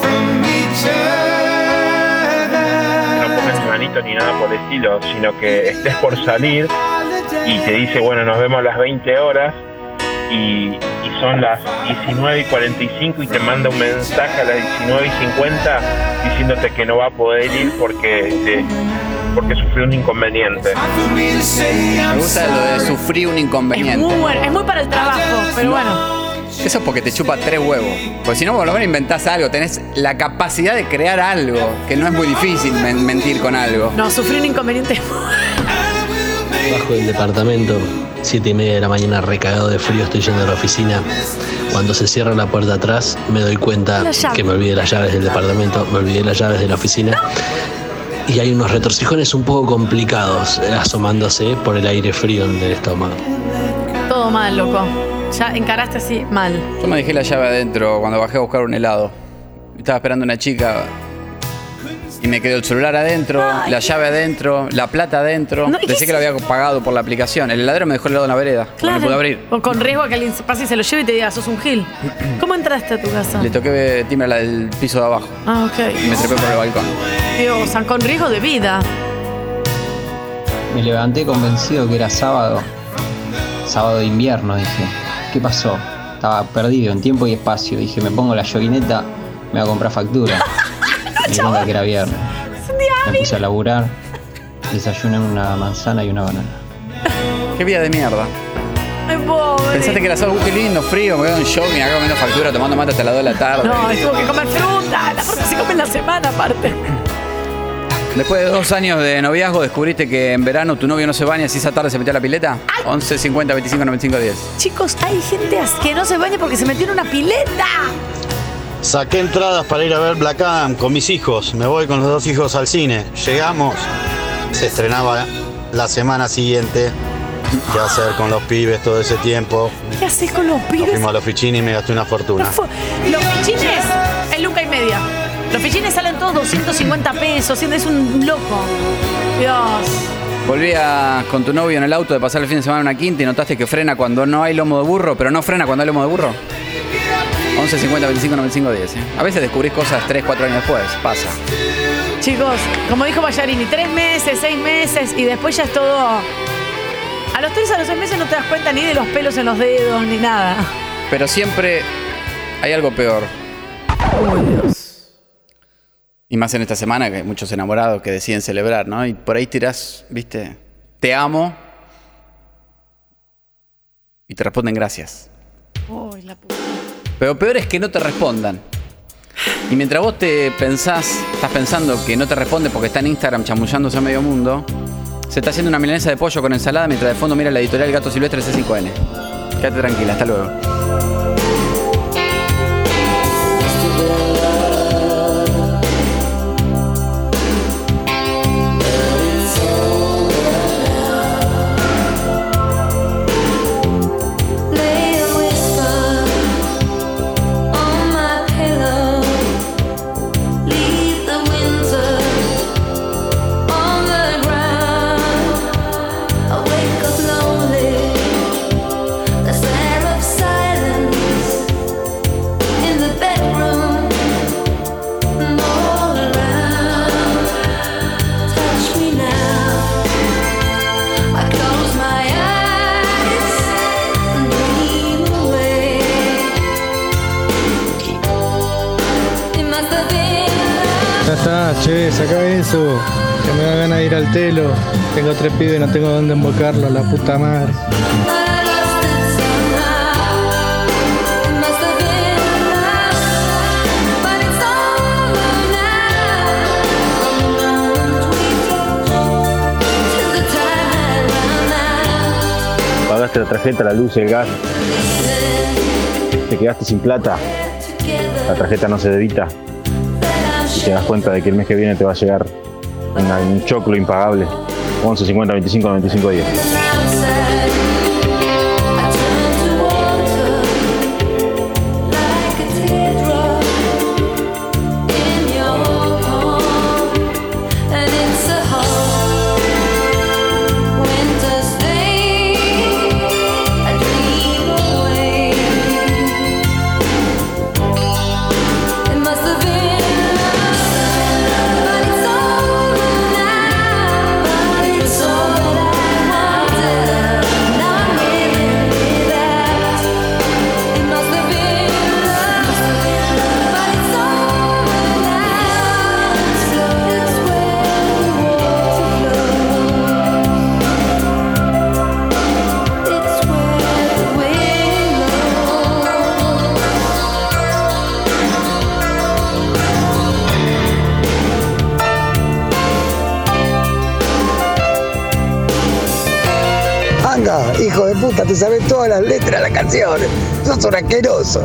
From each other. no pongas ni manito ni nada por el estilo, sino que estés por salir y te dice, bueno, nos vemos a las 20 horas y, y son las 19 y 45 y te manda un mensaje a las 19 y 50 diciéndote que no va a poder ir porque, te- porque sufrió un inconveniente. Me gusta lo de sufrir un Es inconveniente. muy bueno, es muy para el trabajo, pero bueno. Eso es porque te chupa tres huevos. Porque si no, por lo menos inventás algo. Tenés la capacidad de crear algo. Que no es muy difícil men- mentir con algo. No, sufrí un inconveniente. Bajo del departamento, siete y media de la mañana, recagado de frío, estoy yendo a la oficina. Cuando se cierra la puerta atrás, me doy cuenta que me olvidé las llaves del departamento, me olvidé las llaves de la oficina. Y hay unos retorcijones un poco complicados eh, asomándose por el aire frío en el estómago. Todo mal, loco. Ya encaraste así, mal. Yo me dejé la llave adentro cuando bajé a buscar un helado. Estaba esperando una chica. Y me quedó el celular adentro, la llave adentro, la plata adentro. No, ¿y qué Decía que lo había pagado por la aplicación. El heladero me dejó el helado en la vereda. No lo pude abrir. O con riesgo a que alguien se pase y se lo lleve y te diga, sos un gil. ¿Cómo entraste a tu casa? Le toqué timbre del piso de abajo. Ah, ok. Y me trepé por el balcón. Dios, con riesgo de vida. Me levanté convencido que era sábado. Sábado de invierno, dije. ¿Qué pasó? Estaba perdido en tiempo y espacio. Dije, me pongo la yoguineta, me voy a comprar factura. Cuenta que era viernes. Me puse a laburar. Desayuné una manzana y una banana. Qué vida de mierda. Ay, pobre. Pensaste que era uh, qué lindo, frío, me quedo en jogging, acá comiendo factura, tomando mate hasta las 2 de la tarde. No, tuvo que comer fruta. La fruta se come en la semana, aparte. Después de dos años de noviazgo, descubriste que en verano tu novio no se baña, si esa tarde se metió a la pileta. 11 50 25 95 10. Chicos, hay gente que no se baña porque se metió en una pileta. Saqué entradas para ir a ver Black Adam con mis hijos. Me voy con los dos hijos al cine. Llegamos. Se estrenaba la semana siguiente. ¿Qué hacer con los pibes todo ese tiempo? ¿Qué haces con los Nos pibes? fuimos a la oficina y me gasté una fortuna. Los fichines es luca y media. Los fichines salen todos 250 pesos. Es un loco. Dios. Volvías con tu novio en el auto de pasar el fin de semana en una quinta y notaste que frena cuando no hay lomo de burro, pero no frena cuando hay lomo de burro. 11 50 25 95 10. ¿eh? A veces descubrís cosas 3, 4 años después. Pasa. Chicos, como dijo Ballarini, tres meses, seis meses y después ya es todo. A los tres, a los seis meses no te das cuenta ni de los pelos en los dedos ni nada. Pero siempre hay algo peor. Y más en esta semana que hay muchos enamorados que deciden celebrar, ¿no? Y por ahí tirás, viste, te amo. Y te responden gracias. Uy, la puta. Pero peor es que no te respondan. Y mientras vos te pensás, estás pensando que no te responde porque está en Instagram chamullándose a medio mundo, se está haciendo una milanesa de pollo con ensalada mientras de fondo mira la editorial Gato Silvestre C5N. Quédate tranquila, hasta luego. Che, saca eso. Que me da ganas de ir al telo. Tengo tres pibes y no tengo dónde embocarlo, la puta madre. Pagaste la tarjeta, la luz, el gas, te quedaste sin plata, la tarjeta no se debita y te das cuenta de que el mes que viene te va a llegar un choclo impagable. 11, 50, 25, 95 días. Puta, te sabes todas las letras de la canción. Sos un asqueroso.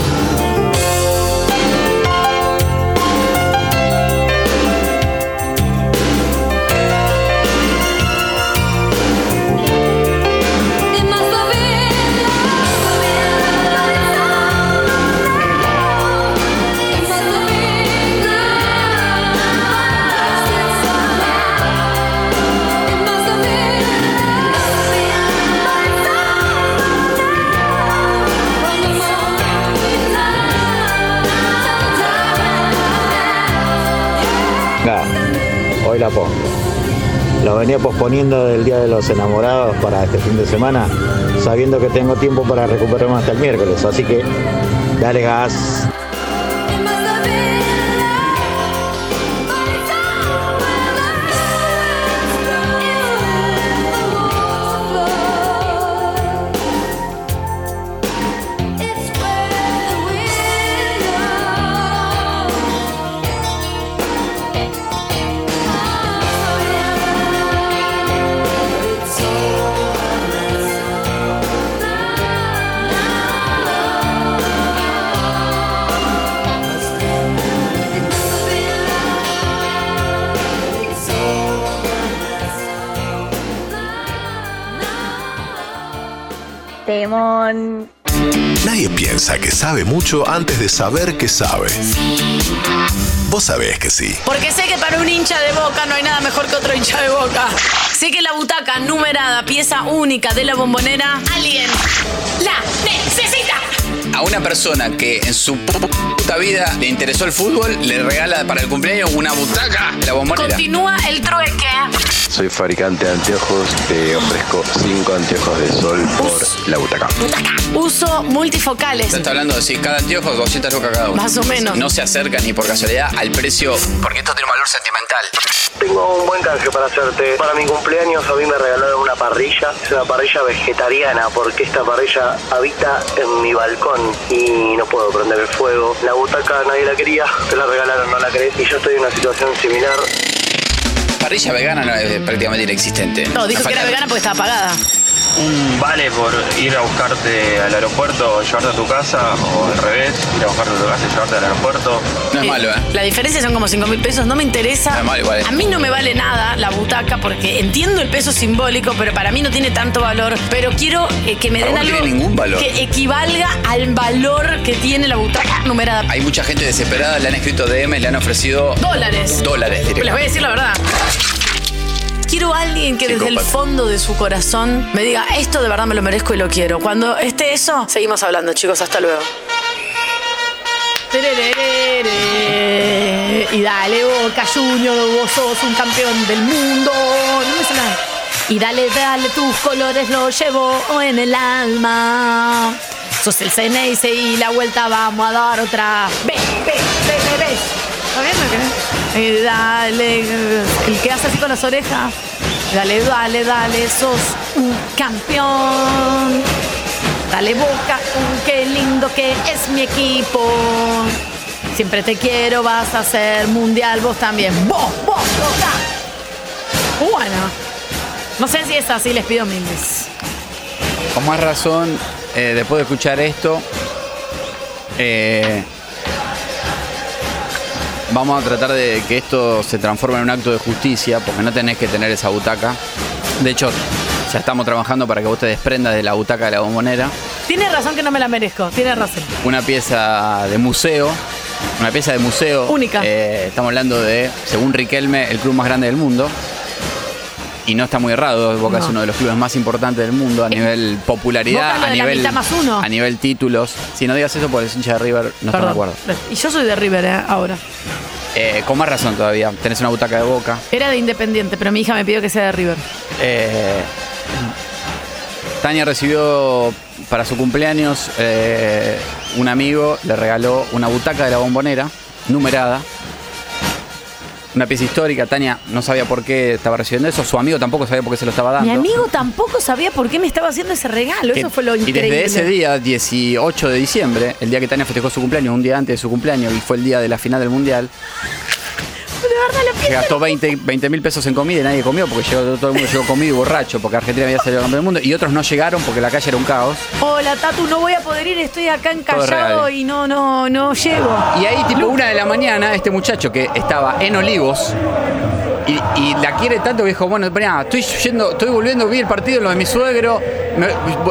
La. Lo venía posponiendo del Día de los Enamorados para este fin de semana, sabiendo que tengo tiempo para recuperarme hasta el miércoles. Así que, dale gas. Nadie piensa que sabe mucho antes de saber que sabe. Vos sabés que sí. Porque sé que para un hincha de boca no hay nada mejor que otro hincha de boca. Sé que la butaca numerada, pieza única de la bombonera, alguien la necesita. A una persona que en su puta vida le interesó el fútbol, le regala para el cumpleaños una butaca de la bombonera. Continúa el trueque. Soy fabricante de anteojos, te ofrezco 5 anteojos de sol por la butaca. Uso multifocales. Se está hablando de si cada anteojo 200 lucas cada uno. Más o menos. No se acerca ni por casualidad al precio, porque esto tiene un valor sentimental. Tengo un buen canje para hacerte. Para mi cumpleaños a mí me regalaron una parrilla. Es una parrilla vegetariana porque esta parrilla habita en mi balcón y no puedo prender el fuego. La butaca nadie la quería, te la regalaron, no la crees. Y yo estoy en una situación similar. Parrilla vegana no es prácticamente inexistente. No, dijo que era vegana porque estaba pagada. Un vale por ir a buscarte al aeropuerto, llevarte a tu casa, o al revés, ir a buscarte a tu casa y llevarte al aeropuerto. No es malo, ¿eh? La diferencia son como 5 mil pesos, no me interesa. No es malo igual, ¿eh? A mí no me vale nada la butaca porque entiendo el peso simbólico, pero para mí no tiene tanto valor. Pero quiero eh, que me den algo tiene ningún valor. que equivalga al valor que tiene la butaca numerada. Hay mucha gente desesperada, le han escrito DM, le han ofrecido Dólares. dólares Les voy a decir la verdad. Quiero a alguien que desde el Psicópata. fondo de su corazón me diga, esto de verdad me lo merezco y lo quiero. Cuando esté eso, seguimos hablando, chicos. Hasta luego. Y dale, Boca Junior, vos sos un campeón del mundo. No me sale nada. Y dale, dale, tus colores los llevo en el alma. Sos el Ceneice y la vuelta vamos a dar otra. Ve, ve, ve, ve, ve. ¿Está bien o qué? Y dale, el que hace con las orejas. Dale, dale, dale, sos un campeón. Dale boca, uh, qué lindo que es mi equipo. Siempre te quiero, vas a ser mundial, vos también. Vos, vos, boca. Bueno, no sé si es así, les pido mil veces. Con más razón, eh, después de escuchar esto, eh, vamos a tratar de que esto se transforme en un acto de justicia, porque no tenés que tener esa butaca. De hecho, ya estamos trabajando para que vos te desprendas de la butaca de la bombonera. Tiene razón que no me la merezco. Tiene razón. Una pieza de museo, una pieza de museo. Única. Eh, estamos hablando de, según Riquelme, el club más grande del mundo. Y no está muy errado, Boca No. es uno de los clubes más importantes del mundo a nivel popularidad, Boca a nivel, mitad más uno. a nivel títulos. Si no digas eso porque el hincha de River, no estoy de acuerdo. Y yo soy de River eh, ahora. Eh, con más razón todavía, tenés una butaca de Boca. Era de Independiente, pero mi hija me pidió que sea de River. Eh, Tania recibió para su cumpleaños eh, un amigo le regaló una butaca de la bombonera numerada. Una pieza histórica. Tania no sabía por qué estaba recibiendo eso. Su amigo tampoco sabía por qué se lo estaba dando. Mi amigo tampoco sabía por qué me estaba haciendo ese regalo. Que- Eso fue lo y increíble. desde ese día, 18 de diciembre, el día que Tania festejó su cumpleaños, un día antes de su cumpleaños, y fue el día de la final del Mundial, De verdad lo que gastó 20 mil pesos en comida y nadie comió porque llegó, todo el mundo llegó comido y borracho porque Argentina había salido campeón del mundo y otros no llegaron porque la calle era un caos. Hola, Tatu, no voy a poder ir, estoy acá encallado y no, no, no llego. Y ahí, tipo, una de la mañana, este muchacho que estaba en Olivos y, la quiere tanto que dijo: Bueno, mirá, estoy yendo, estoy volviendo, vi el partido, lo de mi suegro.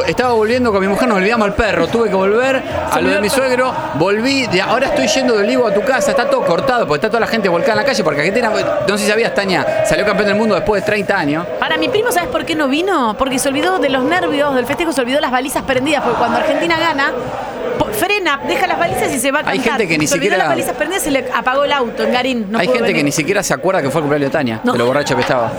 estaba volviendo con mi mujer, nos olvidamos al perro. Tuve que volver a lo de mi suegro, volví, y ahora estoy yendo de Olivo a tu casa. Está todo cortado porque está toda la gente volcada en la calle. Porque Argentina, no sé si sabías, Tania, salió campeón del mundo después de 30 años. Para mi primo, ¿sabes por qué no vino? Porque se olvidó de los nervios del festejo, se olvidó las balizas prendidas. Porque cuando Argentina gana, deja las balizas y se va a Hay cantar. gente que ni se siquiera- las balizas prendidas y se le apagó el auto en Garín. No hay gente que ni siquiera se acuerda que fue el cumpleaños de Tania, No. de lo borracho que estaba.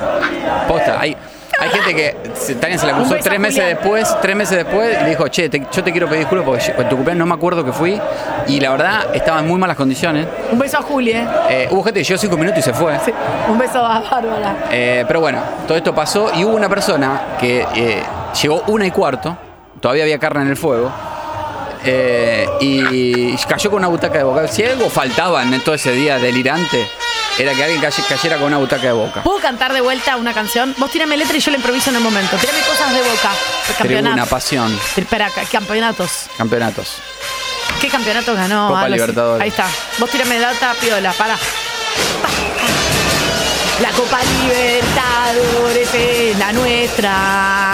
Posta, hay, hay gente que Tania se la Un cruzó beso a tres meses Julián. después, tres meses después, y le dijo, che, te- yo te quiero pedir disculpas porque yo- en tu cumpleaños no me acuerdo que fui. Y la verdad, estaba en muy malas condiciones. Un beso a Juli, ¿eh? Eh, hubo gente que llegó cinco minutos y se fue. Un beso a Bárbara. Eh, pero bueno, todo esto pasó y hubo una persona que eh, llegó una y cuarto, todavía había carne en el fuego, eh, y cayó con una butaca de boca. Si algo faltaba en todo ese día delirante, era que alguien cayera con una butaca de boca. ¿Puedo cantar de vuelta una canción? Vos tirame letra y yo la improviso en el momento. Tirame cosas de boca. Campeonatos. pasión, Espera, ca- campeonatos. campeonatos. ¿Qué campeonatos ganó? Copa. Libertadores. Ahí está. Vos tirame data, piola, para. La Copa Libertadores es la nuestra.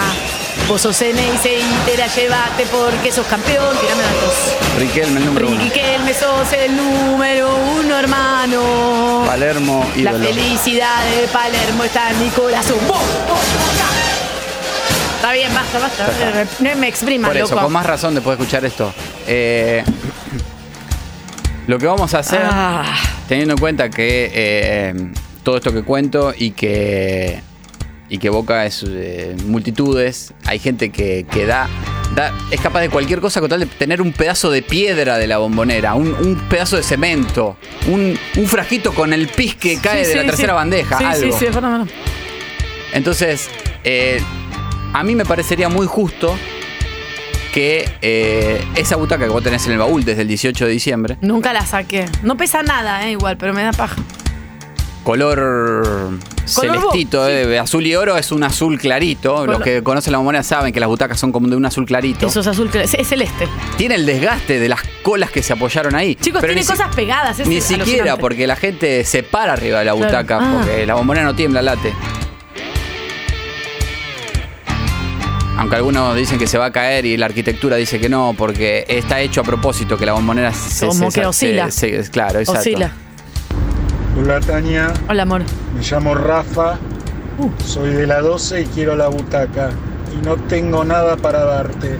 Vos sos Ceneice y te la llevaste porque sos campeón. Tirame datos. Riquelme, el número uno. Riquelme, sos el número uno, hermano. Palermo, La ídolo. felicidad de Palermo está en mi corazón. ¡Vos, vos, Boca! Está bien, basta, basta. No me exprimas, Por eso, loco. con más razón después de escuchar esto. Eh, lo que vamos a hacer, Ah. teniendo en cuenta que eh, todo esto que cuento y que, y que Boca es eh, multitudes, hay gente que, que da, da- es capaz de cualquier cosa con tal de tener un pedazo de piedra de la bombonera, un, un pedazo de cemento, un, un frasquito con el pis que cae Sí, de la tercera sí. bandeja, Sí, algo. sí, sí. Entonces, eh, a mí me parecería muy justo que eh, esa butaca que vos tenés en el baúl desde el 18 de diciembre, Nunca la saqué. No pesa nada, eh, igual, pero me da paja. Color celestito, eh, azul y oro es un azul clarito. Los que conocen la bombonera saben que las butacas son como de un azul clarito. Eso es azul, es es celeste. Tiene el desgaste de las colas que se apoyaron ahí. Chicos, Pero tiene si- cosas pegadas. es Ni siquiera porque la gente se para arriba de la Claro. butaca, Ah. porque la bombonera no tiembla, late. Aunque algunos dicen que se va a caer y la arquitectura dice que no, porque está hecho a propósito que la bombonera se. Como se- que oscila. se- se- claro, exacto. Oscila. Hola Tania, Hola, amor. me llamo Rafa, Uh. soy de la 12 y quiero la butaca y no tengo nada para darte.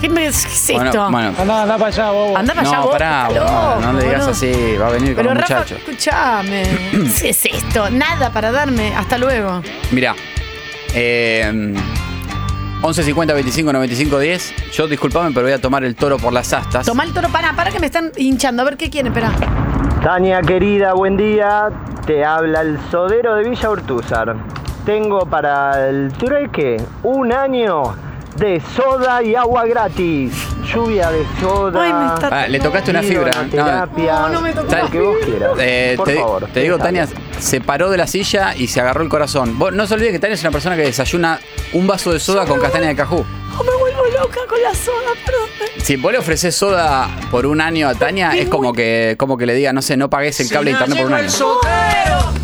¿Qué, me, es Bueno, esto? bueno. Anda, anda para allá, bobo. Anda para allá, No, vos, pará, no loco, le digas así, va a venir con Pero los Rafa, muchachos. escúchame. ¿Qué es esto? Nada para darme. Hasta luego. Mira, eh, 11 50 25 95 10. Yo disculpame, pero voy a tomar el toro por las astas. Toma el toro, para, para que me están hinchando. A ver qué quieren, espera. Tania querida, buen día. Te habla el sodero de Villa Urtúzar. Tengo para el trueque un año de soda y agua gratis. lluvia de soda. Ay, me está- Ah, le tocaste una fibra. No, Terapia, No, no me tocó lo que vos quieras. Eh, Por te, favor. te digo. Tania, se paró de la silla y se agarró el corazón. Vos no se olvide que Tania es una persona que desayuna un vaso de soda con castaña de cajú. Oh, me vuelvo loca con la soda, perdón. Si vos le ofreces soda por un año a Tania, es como que, como que le diga, no sé, no pagues el cable de internet por un año.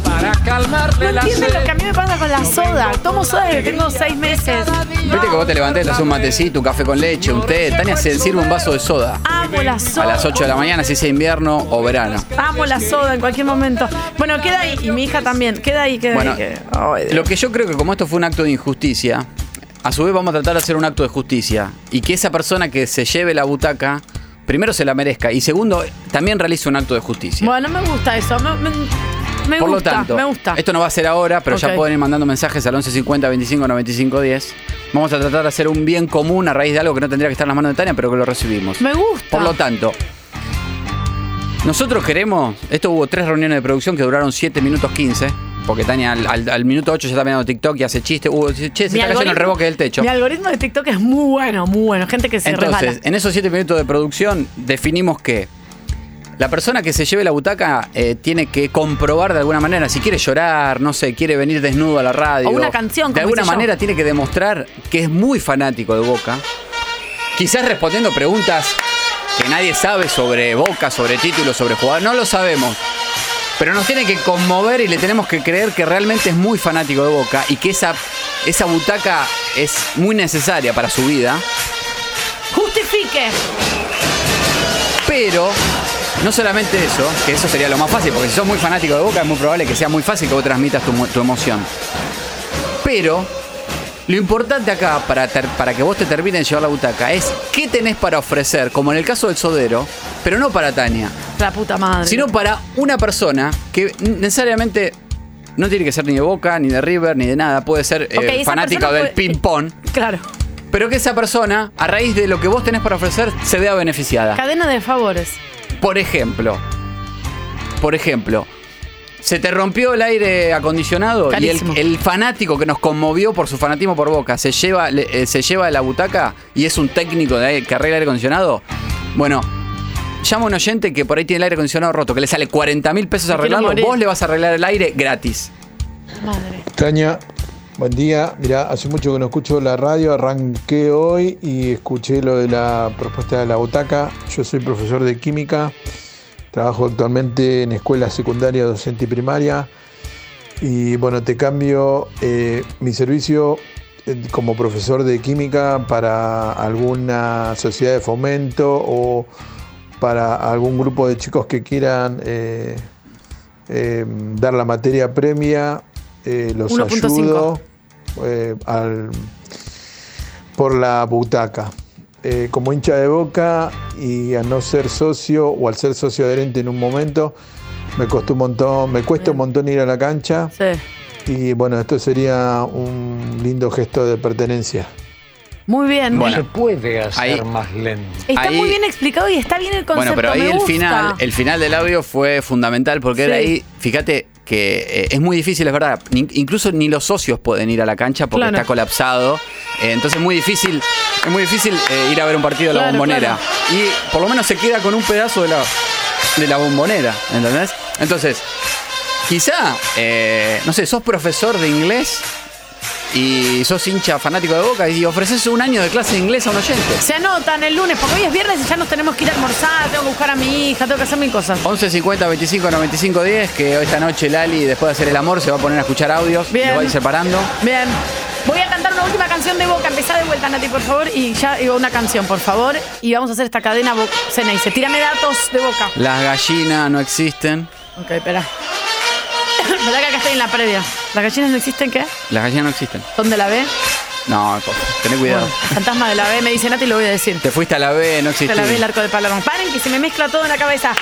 Para calmarle No la entienden lo que a mí me pasa con la soda. Tomo soda desde que tengo seis meses. Viste que vos te levantés, le haces un matecito, un café con leche, un té. Tania se sirve un vaso de soda. Amo la soda. A las 8 de la mañana, si sea invierno o verano. Amo la soda en cualquier momento. Bueno, queda ahí. Y mi hija también. Queda ahí, queda Bueno, ahí. Ay. Lo que yo creo que como esto fue un acto de injusticia, a su vez vamos a tratar de hacer un acto de justicia. Y que esa persona que se lleve la butaca, primero se la merezca. Y segundo, también realice un acto de justicia. Bueno, me gusta eso. Me, me- me Por gusta, lo tanto, me gusta. esto no va a ser ahora, pero ya pueden ir mandando mensajes al 1150 25 95 10. Vamos a tratar de hacer un bien común a raíz de algo que no tendría que estar en las manos de Tania, pero que lo recibimos. Me gusta. Por lo tanto, nosotros queremos. Esto hubo tres reuniones de producción que duraron 7 minutos 15. Porque Tania al, al- al minuto 8 ya está mirando TikTok y hace chiste. Hubo, che, se Mi está cayendo el reboque del techo. Mi algoritmo de TikTok es muy bueno, muy bueno. Gente que se Entonces, resbala. en esos 7 minutos de producción, definimos que la persona que se lleve la butaca eh, tiene que comprobar de alguna manera, si quiere llorar, no sé, quiere venir desnudo a la radio. O una canción, De alguna yo. manera tiene que demostrar que es muy fanático de Boca. Quizás respondiendo preguntas que nadie sabe sobre Boca, sobre títulos, sobre jugador. No lo sabemos. Pero nos tiene que conmover y le tenemos que creer que realmente es muy fanático de Boca y que esa, esa butaca es muy necesaria para su vida. Justifique. Pero no solamente eso, que eso sería lo más fácil, porque si sos muy fanático de Boca es muy probable que sea muy fácil que vos transmitas tu, tu emoción. Pero lo importante acá para, ter- para que vos te termines de llevar la butaca es qué tenés para ofrecer, como en el caso del sodero, pero no para Tania, La puta madre. sino para una persona que necesariamente no tiene que ser ni de Boca, ni de River, ni de nada, puede ser eh, fanática del puede- ping-pong. Claro. Pero que esa persona, a raíz de lo que vos tenés para ofrecer, se vea beneficiada. Cadena de favores. Por ejemplo, por ejemplo, se te rompió el aire acondicionado y el, el fanático que nos conmovió por su fanatismo por Boca se lleva, le- eh, se lleva de la butaca y es un técnico de aire- que arregla aire acondicionado. Bueno, llama a un oyente que por ahí tiene el aire acondicionado roto, que le sale 40 mil pesos arreglarlo, vos le vas a arreglar el aire gratis. Madre. Tania, buen día. Mira, hace mucho que no escucho la radio, arranqué hoy y escuché lo de la propuesta de la butaca. Yo soy profesor de química, trabajo actualmente en escuela secundaria, docente y primaria. Y bueno, te cambio eh, mi servicio eh, como profesor de química para alguna sociedad de fomento o para algún grupo de chicos que quieran eh, eh, dar la materia premia, eh, los 1.5. ayudo al- por la butaca. Eh, como hincha de boca y a no ser socio o al ser socio adherente en un momento, me costó un montón, me cuesta un montón ir a la cancha. Sí. Y bueno, esto sería un lindo gesto de pertenencia. Muy bien. Bueno, puede hacer ahí- más lento. Está ahí- muy bien explicado y está bien el concepto. Bueno, pero ahí me el gusta. final, el final del audio fue fundamental porque era ahí, fíjate que eh, es muy difícil, es verdad. Ni- incluso ni los socios pueden ir a la cancha porque Claro. está colapsado. Eh, entonces es muy difícil, es muy difícil eh, ir a ver un partido de la Claro, bombonera. Y por lo menos se queda con un pedazo de la, de la bombonera, ¿entendés? Entonces, quizá, no sé, sos profesor de inglés y sos hincha fanático de Boca y ofreces un año de clase de inglés a un oyente. Se anotan el lunes, porque hoy es viernes y ya nos tenemos que ir a almorzar, tengo que buscar a mi hija, tengo que hacer mil cosas. 11 50 25 95 10 que esta noche Lali después de hacer el amor se va a poner a escuchar audios Bien. lo va a ir separando Bien. Voy a cantar una última canción de Boca. Empezá de vuelta, Nati, por favor. Y ya digo una canción, por favor. Y vamos a hacer esta cadena Bo- Ceneice. Tírame datos de Boca. las gallinas no existen Ok, espera. ¿Verdad que acá estoy en la previa? ¿Las gallinas no existen qué? las gallinas no existen ¿Dónde la ve? no tené cuidado Bueno, fantasma de la B me dice Nati y lo voy a decir. te fuiste a la B no Te existe la ve el arco de Palermo. Paren que se me mezcla todo en la cabeza.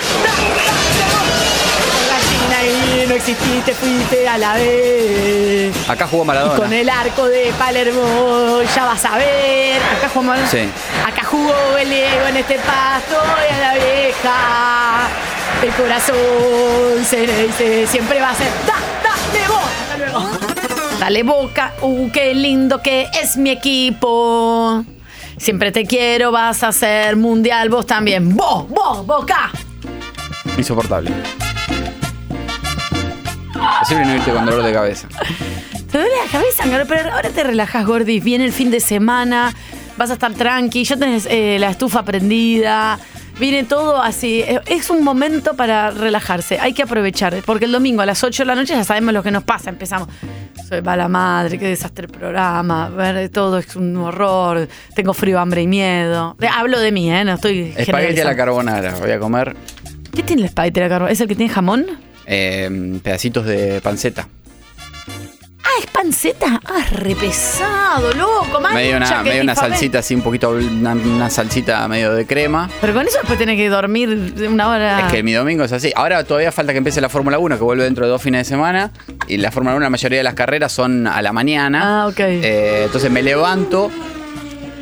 Gallina no exististe, fuiste a la B. acá jugó Y Maradona con el arco de Palermo ya vas a ver. Acá jugó Maradona. Sí. Acá jugó el Diego en este pasto y a la vieja. El corazón se dice, siempre va a ser. ¡Da, dale boca! Hasta luego. Dale boca. Uh, qué lindo que es mi equipo. Siempre te quiero, vas a ser mundial, vos también. Vos, vos, boca. Insoportable. Posible no irte con dolor de cabeza. Te duele la cabeza, pero ahora te relajas, Gordi. Viene el fin de semana, vas a estar tranqui, ya tenés eh, la estufa prendida. Viene todo así. Eh, Es un momento para relajarse. Hay que aprovechar. Porque el domingo a las 8 de la noche ya sabemos lo que nos pasa. Empezamos. Soy mala madre, qué desastre el programa. Ver todo es un horror. Tengo frío, hambre y miedo. Eh, Hablo de mí, ¿eh? No estoy. Espagueti a la carbonara. Voy a comer ¿Qué tiene el espagueti de la carbonara? ¿Es el que tiene jamón? eh, pedacitos de panceta. Ah, es panceta. Ah, re pesado, loco. Mancha Medio una, medio una salsita así, un poquito, una, una salsita medio de crema. Pero con eso después tenés que dormir una hora. Es que mi domingo es así. Ahora todavía falta que empiece la Fórmula 1, que vuelve dentro de dos fines de semana. Y la Fórmula 1, la mayoría de las carreras son a la mañana. Ah, ok. Eh, entonces me levanto,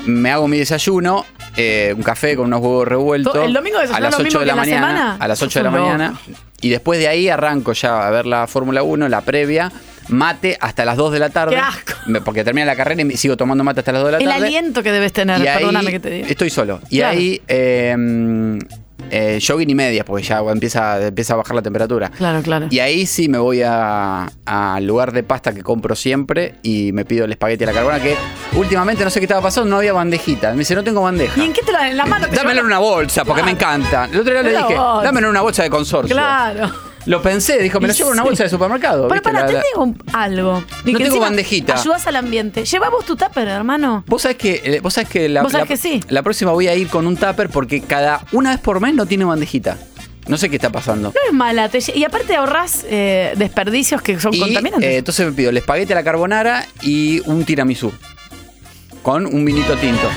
me hago mi desayuno, eh, un café con unos huevos revueltos. ¿El domingo a las lo 8 mismo de la mañana. semana? A las 8 de la mañana. Y después de ahí arranco ya a ver la Fórmula 1, la previa. Mate hasta las 2 de la tarde. ¡Qué asco! Porque termina la carrera y me- sigo tomando mate hasta las 2 de la El tarde. aliento que debes tener, Y ahí perdóname que te diga. Estoy solo. Y Claro. ahí eh, mm, eh, jogging y medias, porque ya empieza, empieza a bajar la temperatura. Claro, claro. Y ahí sí me voy a- al lugar de pasta que compro siempre y me pido el espagueti a la carbona, que últimamente no sé qué estaba pasando, no había bandejita. Me dice, no tengo bandeja. ¿Y en qué te la en la mano? Dámelo en una bolsa, porque me encanta. El otro día le dije, dámelo en una bolsa de consorcio. Claro. Lo pensé, dijo, me lo llevo en una bolsa de supermercado. Pero ¿viste? para, La- te la- digo un- algo. Y que tengo encima bandejita. Ayudas al ambiente. Lleva vos tu tupper, hermano. Vos sabés que, eh, vos sabés que, la, Vos sabés la- que sí. la próxima voy a ir con un tupper porque cada una vez por mes no tiene bandejita. No sé qué está pasando. No es mala. te lle- y aparte ahorrás eh, desperdicios que son Y contaminantes. eh, entonces me pido el espagueti a la carbonara y un tiramisú. Con un vinito tinto.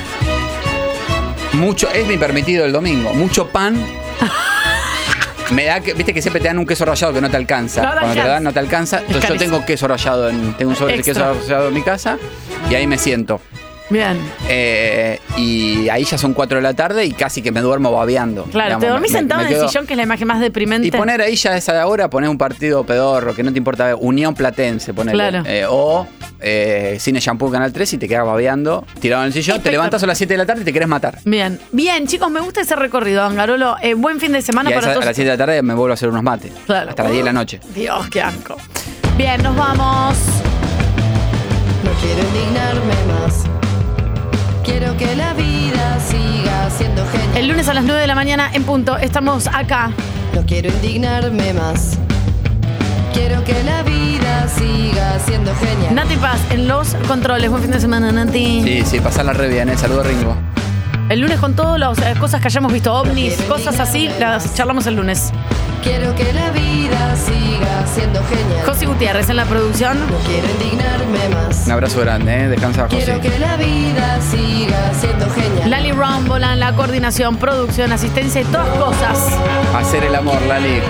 Mucho, es mi permitido el domingo. Mucho pan. Me da que, viste que siempre te dan un queso rallado que no te alcanza. No te Cuando te lo dan no te alcanza. Entonces yo tengo queso rallado en, tengo un sobre de queso rallado en mi casa y ahí me siento. Bien. Eh, y ahí ya son 4 de la tarde y casi que me duermo babeando. Claro, Digamos, te dormís me- sentado me en el sillón, que es la imagen más deprimente. Y poner ahí ya a esa hora, poner un partido pedorro, que no te importa, Unión Platense, poner. Claro. o eh, Cine Shampoo Canal 3 y te quedas babeando, tirado en el sillón, te levantas a las 7 de la tarde y te querés matar. Bien. Bien, chicos, me gusta ese recorrido, Angarolo. Eh, buen fin de semana y a, para a todos. las 7 de la tarde me vuelvo a hacer unos mates. Claro. Hasta las 10 de la noche. Dios, qué asco. Bien, nos vamos. No quiero indignarme más. Quiero que la vida siga siendo genial. El lunes a las 9 de la mañana en punto estamos acá. No quiero indignarme más. Quiero que la vida siga siendo genial. Nati Paz en los controles. Buen fin de semana, Nati. Sí, sí, pasarla re bien, eh. Saludos Ringo. El lunes con todas las cosas que hayamos visto, ovnis, cosas así, las charlamos el lunes. Quiero que la vida siga siendo genial. José Gutiérrez en la producción. No quiero indignarme más. Un abrazo grande, eh. Descansa, Quiero José. que la vida siga siendo genial. Lali Rambola en la coordinación, producción, asistencia y todas cosas. Hacer el amor, Lali.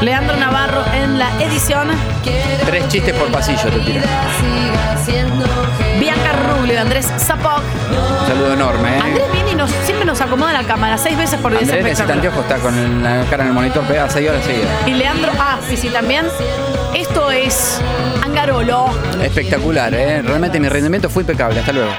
Leandro Navarro en la edición. Tres chistes por pasillo te tira. Siga siendo Rubio, Andrés Zapoc. Un saludo enorme, eh. Andrés viene y nos, siempre nos acomoda la cámara seis veces por día. Andrés necesita anteojos, está con la cara en el monitor pegada 6 horas seguidas. Y Leandro, ah, sí, sí, también. Esto es Angarolo. Espectacular, ¿eh? Realmente mi rendimiento fue impecable. Hasta luego.